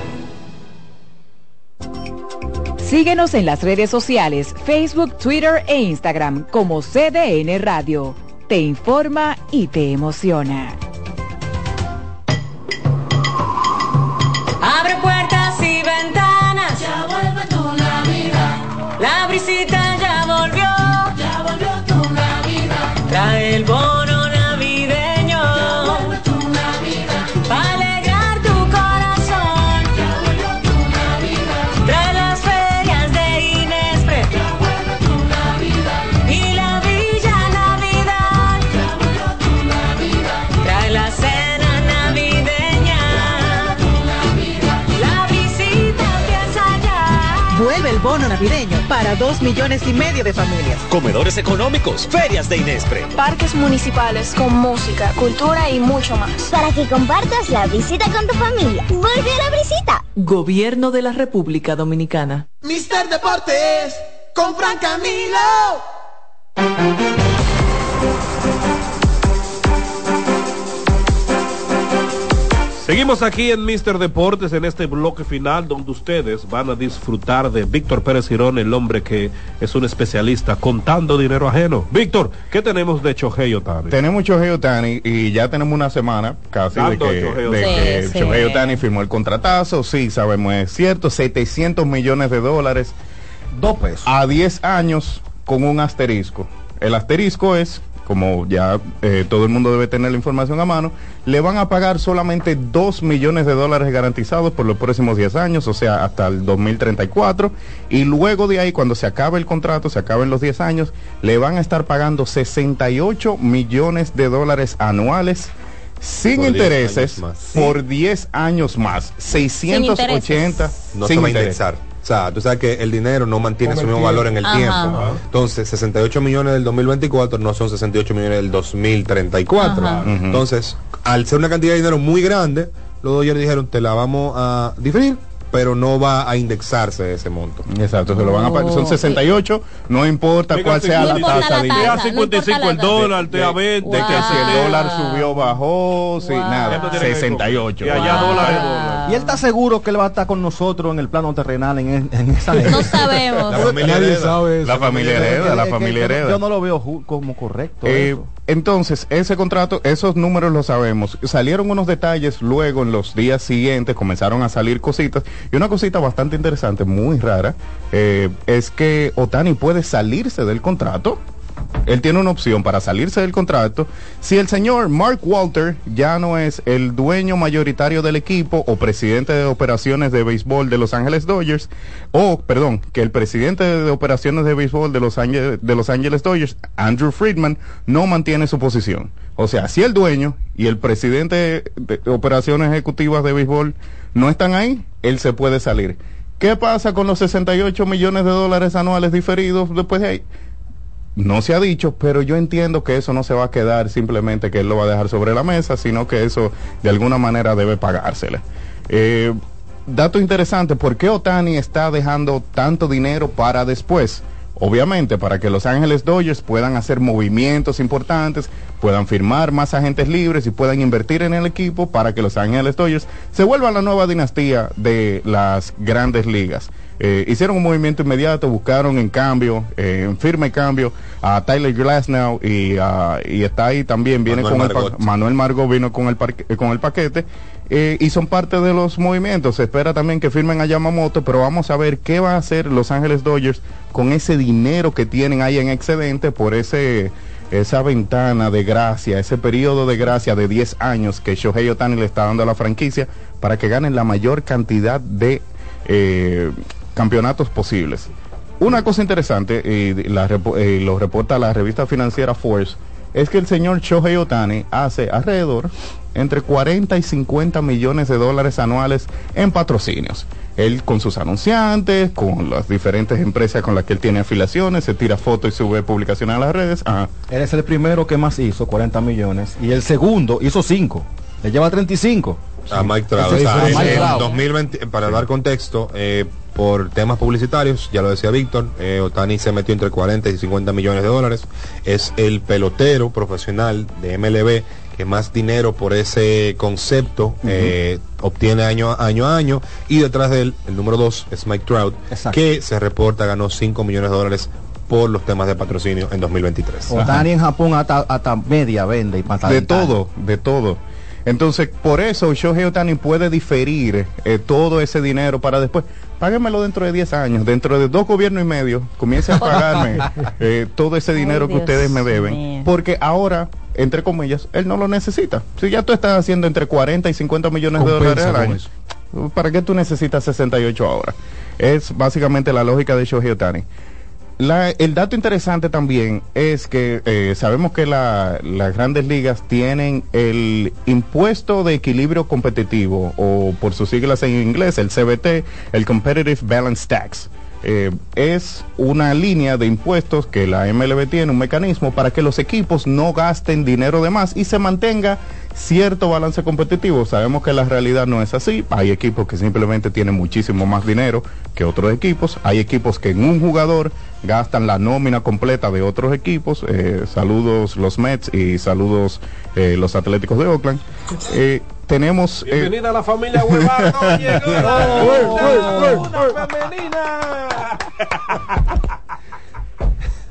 Síguenos en las redes sociales, Facebook, Twitter e Instagram como CDN Radio. Te informa y te emociona. Abre puertas y ventanas. Ya vuelve tu Navidad. La brisita ya volvió. Ya volvió tu Navidad. Trae el bono para dos millones y medio de familias. Comedores económicos, ferias de Inespre. Parques municipales con música, cultura y mucho más. Para que compartas la visita con tu familia. Vuelve a la visita. Gobierno de la República Dominicana. Mister Deportes con Fran Camilo. Seguimos aquí en Mister Deportes en este bloque final donde ustedes van a disfrutar de Víctor Pérez Girón, el hombre que es un especialista contando dinero ajeno. Víctor, ¿qué tenemos de Chohei Otani? Tenemos Shohei Otani y ya tenemos una semana casi de Dando que, Shohei de que Sí, firmó el contratazo. Sí, sabemos, es cierto, 700 millones de dólares. Dos pesos. A 10 años con un asterisco. El asterisco es, como ya eh, todo el mundo debe tener la información a mano, le van a pagar solamente 2 millones de dólares garantizados por los próximos 10 años, o sea, hasta el 2034. Y luego de ahí, cuando se acabe el contrato, se acaben los 10 años, le van a estar pagando 68 millones de dólares anuales. Sin Por 10 intereses por 10 años más, 680 No sin se va a interés. indexar. O sea, tú sabes que el dinero no mantiene su mismo valor en el Ajá. tiempo. Ajá. Entonces, 68 millones del 2024 no son 68 millones del 2034. Ajá. Entonces, al ser una cantidad de dinero muy grande, los Dodgers dijeron, te la vamos a diferir, pero no va a indexarse ese monto. Exacto, se lo van a pagar. Son Oh. 68, no importa Oiga, cuál sea no la tasa no 55 el dólar, te a 20, de que si el dólar subió, bajó, sí, Wow. nada, Esto tiene que 68. Y allá dólares, Y él está seguro que él va a estar con nosotros en el plano terrenal en, en esa No sabemos. La familia hereda. La familia hereda, la familia yo no- hereda. Yo no lo veo como correcto. Eh, eso. Entonces, ese contrato, esos números los sabemos. Salieron unos detalles luego en los días siguientes, comenzaron a salir cositas. Y una cosita bastante interesante, muy rara, eh, es que Otani puede salirse del contrato él tiene una opción para salirse del contrato si el señor Mark Walter ya no es el dueño mayoritario del equipo o presidente de operaciones de béisbol de Los Ángeles Dodgers, o, perdón, que el presidente de operaciones de béisbol de Los Ángeles, de Los Ángeles Dodgers, Andrew Friedman, no mantiene su posición. O sea, si el dueño y el presidente de operaciones ejecutivas de béisbol no están ahí, él se puede salir. ¿Qué pasa con los 68 millones de dólares anuales diferidos después de ahí? No se ha dicho, pero yo entiendo que eso no se va a quedar simplemente que él lo va a dejar sobre la mesa, sino que eso de alguna manera debe pagársele. Eh, dato interesante, ¿por qué Otani está dejando tanto dinero para después? Obviamente, para que Los Ángeles Dodgers puedan hacer movimientos importantes, puedan firmar más agentes libres y puedan invertir en el equipo para que Los Ángeles Dodgers se vuelvan la nueva dinastía de las grandes ligas. Eh, hicieron un movimiento inmediato, buscaron en cambio, eh, en firme cambio, a Tyler Glasnow y, ah, y está ahí también, viene Manuel con el Margot. Manuel Margot vino con el, parque- eh, con el paquete eh, y son parte de los movimientos. Se espera también que firmen a Yamamoto, pero vamos a ver qué va a hacer Los Ángeles Dodgers con ese dinero que tienen ahí en excedente por ese esa ventana de gracia, ese periodo de gracia de 10 años que Shohei Otani le está dando a la franquicia para que ganen la mayor cantidad de eh, campeonatos posibles. Una cosa interesante, y la eh, lo reporta la revista financiera Force, es que el señor Shohei Otani hace alrededor entre 40 y 50 millones de dólares anuales en patrocinios. Él con sus anunciantes, con las diferentes empresas con las que él tiene afiliaciones, se tira fotos y sube publicaciones a las redes. Ajá. Él es el primero que más hizo, 40 millones. Y el segundo hizo 5. Le lleva 35. a Mike Trout. Ese O sea, fue en, Mike en Trout. 2020, para dar contexto, eh, por temas publicitarios, ya lo decía Víctor, eh, Otani se metió entre 40 y 50 millones de dólares. Es el pelotero profesional de MLB que más dinero por ese concepto eh, obtiene año a año a año. Y detrás de él, el número 2 es Mike Trout, Exacto. que se reporta ganó 5 millones de dólares por los temas de patrocinio en 2023. Otani en Japón hasta, hasta media vende y de todo, de todo. Entonces, por eso Shohei Otani puede diferir eh, todo ese dinero para después. Páguemelo dentro de 10 años, dentro de dos gobiernos y medio, comience a [laughs] pagarme eh, todo ese dinero que Dios ustedes me deben. Porque ahora, entre comillas, él no lo necesita. Si ya tú estás haciendo entre 40 y 50 millones de dólares al año, eso. ¿para qué tú necesitas 68 ahora? Es básicamente la lógica de Shohei Otani. La- el dato interesante también es que eh, sabemos que la- las grandes ligas tienen el impuesto de equilibrio competitivo, o por sus siglas en inglés, el CBT, el Competitive Balance Tax. Eh, es una línea de impuestos que la MLB tiene, un mecanismo para que los equipos no gasten dinero de más y se mantenga cierto balance competitivo. Sabemos que la realidad no es así. Hay equipos que simplemente tienen muchísimo más dinero que otros equipos. Hay equipos que en un jugador gastan la nómina completa de otros equipos. Eh, saludos los Mets y saludos eh, los Atléticos de Oakland. Eh, tenemos... eh, Bienvenida a la familia Huevardo. [laughs] Llegó la una femenina.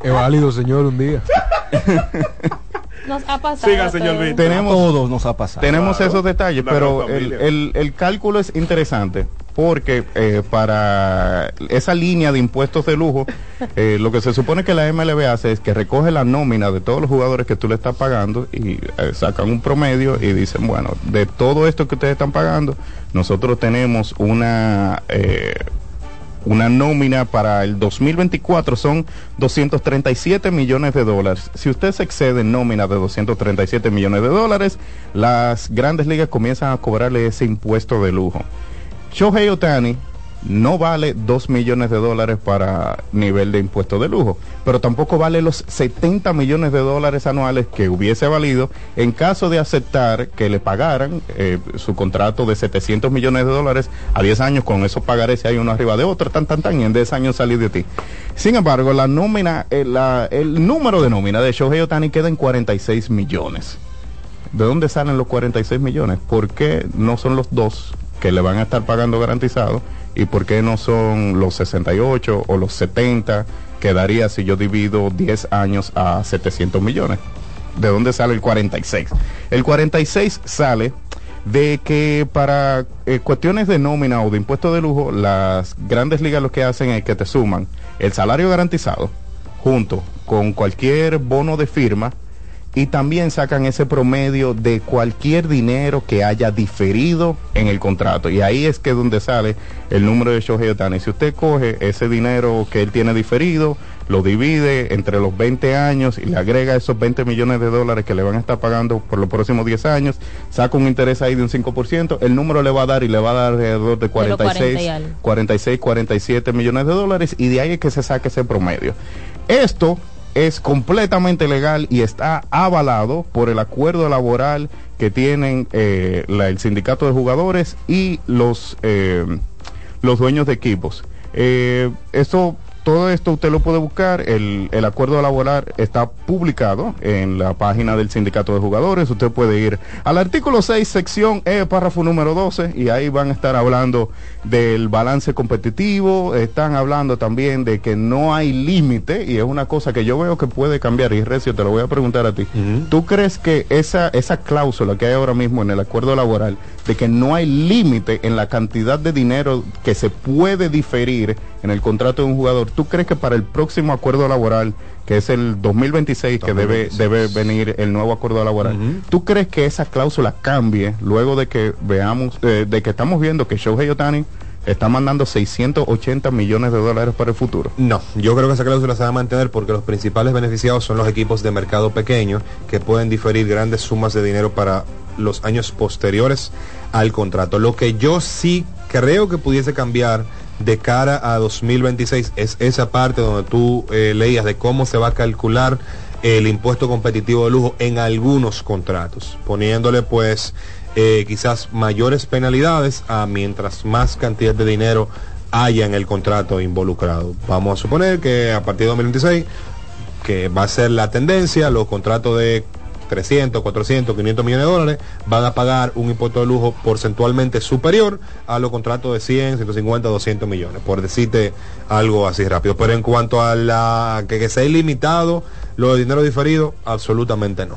Es válido, señor, un día. [laughs] Nos ha pasado. Siga, señor todo. Víctor. tenemos Todos nos ha pasado. Tenemos Claro. esos detalles, pero el- el cálculo es interesante porque eh, para esa línea de impuestos de lujo, [laughs] eh, lo que se supone que la MLB hace es que recoge la nómina de todos los jugadores que tú le estás pagando y eh, sacan un promedio y dicen, bueno, de todo esto que ustedes están pagando, nosotros tenemos una... una nómina para el 2024 son 237 millones de dólares. Si usted se excede en nómina de 237 millones de dólares, las grandes ligas comienzan a cobrarle ese impuesto de lujo. Shohei Otani no vale 2 millones de dólares para nivel de impuesto de lujo, pero tampoco vale los 70 millones de dólares anuales que hubiese valido en caso de aceptar que le pagaran eh, su contrato de 700 millones de dólares a 10 años, con esos pagarés si hay uno arriba de otro, tan, tan, tan, y en 10 años salir de ti. Sin embargo, la nómina, eh, el número de nómina de Shohei Otani queda en 46 millones. ¿De dónde salen los 46 millones? ¿Por qué no son los dos que le van a estar pagando garantizado? ¿Y por qué no son los 68 o los 70 que daría si yo divido 10 años a 700 millones? ¿De dónde sale el 46? El 46 sale de que para eh, cuestiones de nómina o de impuesto de lujo, las grandes ligas lo que hacen es que te suman el salario garantizado junto con cualquier bono de firma y también sacan ese promedio de cualquier dinero que haya diferido en el contrato. Y ahí es que es donde sale el número de Shohei Otani. Si usted coge ese dinero que él tiene diferido, lo divide entre los 20 años y le agrega esos 20 millones de dólares que le van a estar pagando por los próximos 10 años, saca un interés ahí de un 5%, el número le va a dar y le va a dar alrededor de 46, 46 47 millones de dólares y de ahí es que se saca ese promedio. Esto es completamente legal y está avalado por el acuerdo laboral que tienen eh, el sindicato de jugadores y los eh, los dueños de equipos. Eh, esto, todo esto usted lo puede buscar. El, el acuerdo laboral está publicado en la página del sindicato de jugadores. Usted puede ir al artículo 6, sección E, párrafo número 12, y ahí van a estar hablando del balance competitivo. Están hablando también de que no hay límite, y es una cosa que yo veo que puede cambiar. Y Recio, te lo voy a preguntar a ti. ¿Tú crees que esa, esa cláusula que hay ahora mismo en el acuerdo laboral, de que no hay límite en la cantidad de dinero que se puede diferir en el contrato de un jugador, ¿tú crees que para el próximo acuerdo laboral, que es el 2026, que debe, debe venir el nuevo acuerdo laboral, ¿tú crees que esa cláusula cambie luego de que veamos, eh, de que estamos viendo que Shohei Otani está mandando 680 millones de dólares para el futuro? No, yo creo que esa cláusula se va a mantener porque los principales beneficiados son los equipos de mercado pequeño que pueden diferir grandes sumas de dinero para los años posteriores al contrato. Lo que yo sí creo que pudiese cambiar de cara a 2026 es esa parte donde tú eh, leías de cómo se va a calcular el impuesto competitivo de lujo en algunos contratos, poniéndole pues eh, quizás mayores penalidades a mientras más cantidad de dinero haya en el contrato involucrado. Vamos a suponer que a partir de 2026, que va a ser la tendencia, los contratos de 300, 400, 500 millones de dólares van a pagar un impuesto de lujo porcentualmente superior a los contratos de 100, 150, 200 millones, por decirte algo así rápido. Pero en cuanto a la que, que sea ilimitado, lo de dinero diferido, absolutamente no.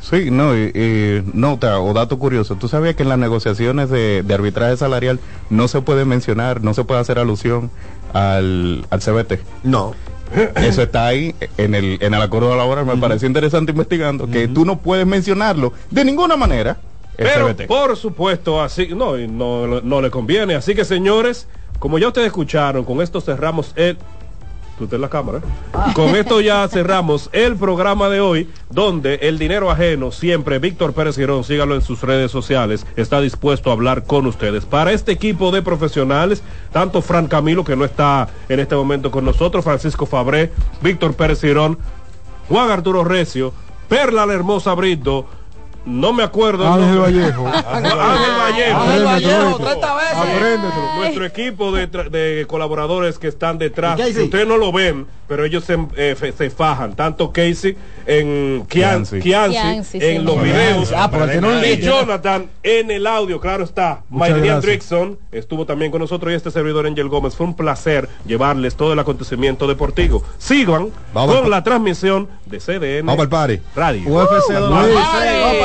Sí, no, y, y nota o dato curioso, tú sabías que en las negociaciones de, de arbitraje salarial no se puede mencionar, no se puede hacer alusión al, al CBT. No. [laughs] Eso está ahí en el, en el acuerdo laboral, me pareció interesante investigando, que tú no puedes mencionarlo de ninguna manera. Pero por supuesto, así no, no, no le conviene. Así que señores, como ya ustedes escucharon, con esto cerramos el. Estás en la cámara. Con esto ya cerramos el programa de hoy, donde el dinero ajeno, siempre Víctor Pérez Girón, sígalo en sus redes sociales, está dispuesto a hablar con ustedes. Para este equipo de profesionales, tanto Fran Camilo, que no está en este momento con nosotros, Francisco Fabré, Víctor Pérez Girón, Juan Arturo Recio, Perla la Hermosa Brito, no me acuerdo. el Ángel. [laughs] Vallejo. Ángel Vallejo. Ángel Vallejo, 30 veces. Apréndetelo. Nuestro equipo de, colaboradores que están detrás, que ustedes no lo ven, pero ellos se, eh, se fajan. Tanto Casey en Kianci, Kianci. Kianci, en sí. los videos. Ah, pero el que no- y Jonathan en el audio, claro está. Gracias. Drickson estuvo también con nosotros y este servidor Angel Gómez. Fue un placer llevarles todo el acontecimiento deportivo. Sigan Vamos con la transmisión de CDN Vamos al party. Radio. UFC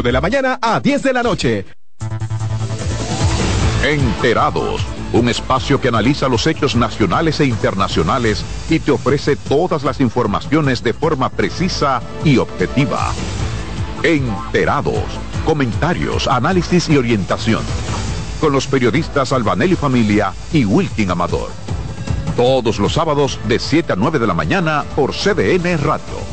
de la mañana a 10 de la noche. Enterados, un espacio que analiza los hechos nacionales e internacionales y te ofrece todas las informaciones de forma precisa y objetiva. Enterados, comentarios, análisis y orientación. Con los periodistas Albanelli Familia y Wilkin Amador. Todos los sábados de 7 a 9 de la mañana por CDN Radio.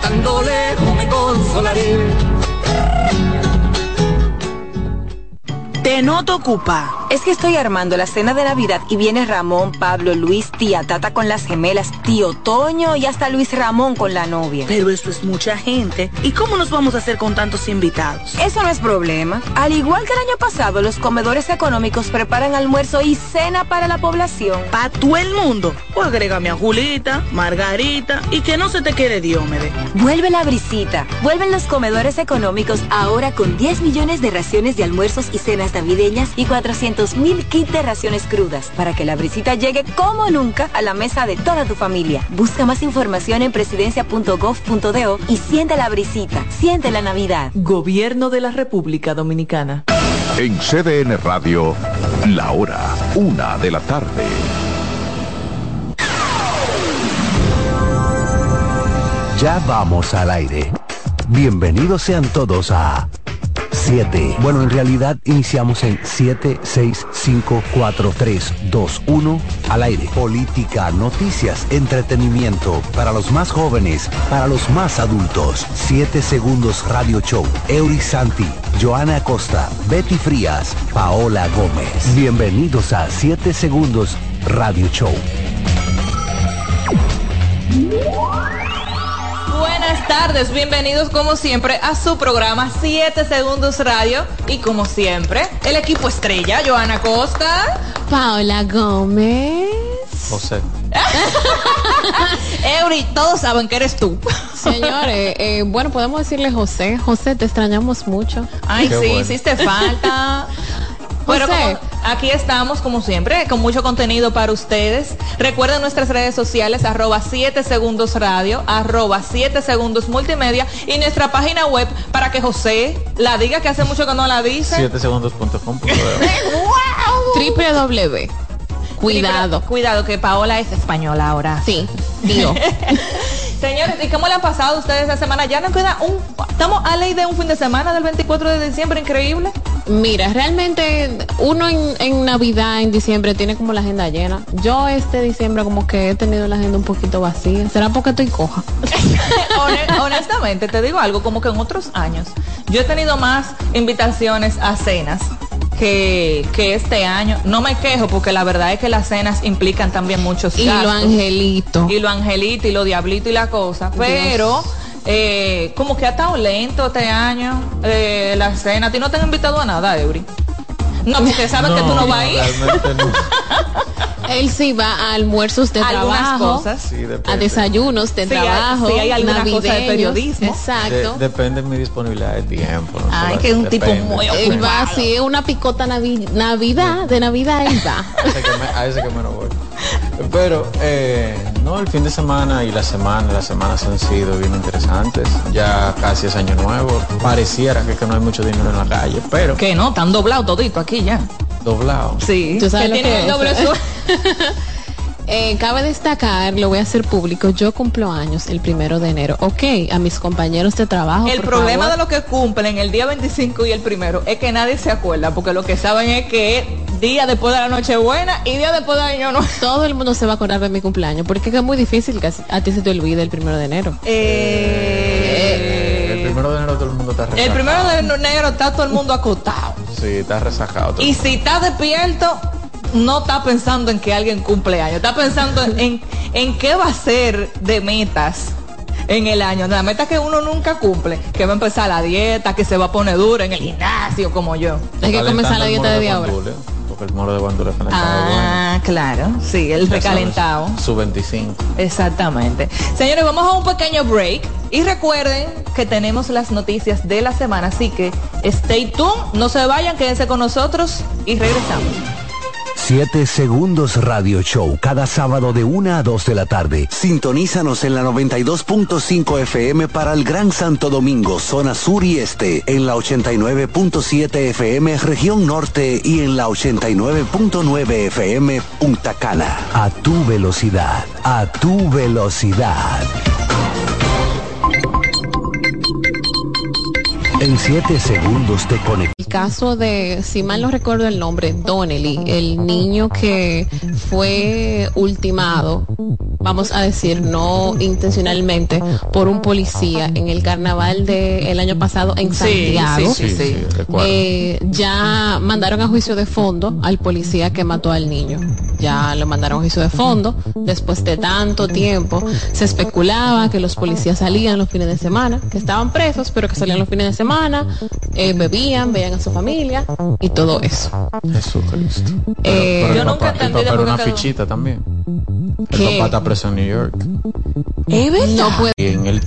cantando lejos me consolaré. Te noto ocupa. Es que estoy armando la cena de Navidad y viene Ramón, Pablo, Luis, tía Tata con las gemelas, tío Toño y hasta Luis Ramón con la novia. Pero eso es mucha gente. ¿Y cómo nos vamos a hacer con tantos invitados? Eso no es problema. Al igual que el año pasado, los comedores económicos preparan almuerzo y cena para la población. ¿Para todo el mundo? O agrégame a Julita, Margarita y que no se te quede Diómede. Vuelve la brisita. Vuelven los comedores económicos ahora con 10 millones de raciones de almuerzos y cenas navideñas y 400 mil kits de raciones crudas para que la brisita llegue como nunca a la mesa de toda tu familia. Busca más información en presidencia.gov.do y siente la brisita. Siente la Navidad. Gobierno de la República Dominicana. En CDN Radio, la hora, una de la tarde. Ya vamos al aire. Bienvenidos sean todos a 7. Bueno, en realidad iniciamos en 7, 6, 5, 4, 3, 2, 1 al aire. Política, noticias, entretenimiento para los más jóvenes, para los más adultos. 7 segundos Radio Show. Eury Santi, Joana Acosta, Betty Frías, Paola Gómez. Bienvenidos a 7 segundos Radio Show. Buenas tardes, bienvenidos como siempre a su programa 7 Segundos Radio y como siempre el equipo estrella, Joana Costa, Paola Gómez. José. [laughs] Eury, todos saben que eres tú. Señores, [laughs] eh, bueno, podemos decirle José. José, te extrañamos mucho. Ay, Qué sí, bueno. hiciste falta. [laughs] Pero José. como aquí estamos, como siempre, con mucho contenido para ustedes. Recuerden nuestras redes sociales, arroba 7 segundos radio, arroba 7 segundos multimedia y nuestra página web para que José la diga que hace mucho que no la dice. 7 segundos.com. [laughs] Triple W. Cuidado. Cuidado, que Paola es española ahora. Sí, digo. [laughs] Señores, ¿y cómo le han pasado ustedes esta semana? Ya nos queda un... Estamos a ley de un fin de semana del 24 de diciembre, increíble. Mira, realmente uno en, en Navidad, en diciembre, tiene como la agenda llena. Yo este diciembre como que he tenido la agenda un poquito vacía. ¿Será porque estoy coja? [laughs] Hone- honestamente, te digo algo, como que en otros años, yo he tenido más invitaciones a cenas que, que este año. No me quejo porque la verdad es que las cenas implican también muchos Y lo angelito. Y lo angelito y lo diablito y la cosa. Pero eh, como que ha estado lento este año eh, la cena. ¿A ti no te han invitado a nada, Eury? No, porque sabes que tú no vas a ir. [laughs] Él sí va a almuerzos de Algunas trabajo, cosas. Sí, a desayunos de Sí, hay- trabajo, sí, hay alguna cosa de navideños. periodismo. Exacto. De- depende de mi disponibilidad de tiempo. no Ay, que es un tipo muy Él va así, es una picota navi- Navidad, de Navidad él va. [laughs] A ese que me, lo voy. Pero, eh, no, el fin de semana y la semana, las semanas han sido bien interesantes. Ya casi es año nuevo. Pareciera que, que no hay mucho dinero en la calle, pero Que no, están doblados todito aquí ya. Doblado. Sí, ¿Tú sabes que lo que el es? doble sueldo. [laughs] Eh, cabe destacar, lo voy a hacer público, yo cumplo años el primero de enero. Ok, a mis compañeros de trabajo. El por problema favor. de los que cumplen el día 25 y el primero es que nadie se acuerda, porque lo que saben es que día después de la Nochebuena y día después de Año Nuevo. [laughs] Todo el mundo se va a acordar de mi cumpleaños, porque es muy difícil que a ti se te olvide el primero de enero. El primero de enero todo el mundo está resacado. El primero de enero está todo el mundo acostado. Sí, está resacado. Y si está despierto, no está pensando en que alguien cumple años, está pensando en, en qué va a ser de metas en el año. La meta que uno nunca cumple, que va a empezar la dieta, que se va a poner duro en el gimnasio como yo. Hay que comenzar la dieta de día ahora. Porque el moro de Ah, claro, sí, el recalentado. Su 25. Exactamente. Señores, vamos a un pequeño break y recuerden que tenemos las noticias de la semana, así que stay tuned, no se vayan, quédense con nosotros y regresamos. 7 Segundos Radio Show, cada sábado de 1 a 2 de la tarde. Sintonízanos en la 92.5 FM para el Gran Santo Domingo, zona sur y este, en la 89.7 FM región norte y en la 89.9 FM Punta Cana. A tu velocidad, a tu velocidad. En 7 segundos te conectamos. El caso de, si mal no recuerdo el nombre, Donnelly, el niño que fue ultimado, vamos a decir, no intencionalmente, por un policía en el carnaval del año pasado en Sí, Santiago. sí, sí, sí. Eh, ya mandaron a juicio de fondo al policía que mató al niño. Ya lo mandaron a juicio de fondo. Después de tanto tiempo, se especulaba que los policías salían los fines de semana, que estaban presos, pero que salían los fines de semana, eh, bebían, veían a su familia y todo eso. Jesucristo. Eh, Pero yo el nunca papá, el entendí papá era una fichita también. El ¿Qué? papá está preso en New York. No puede en el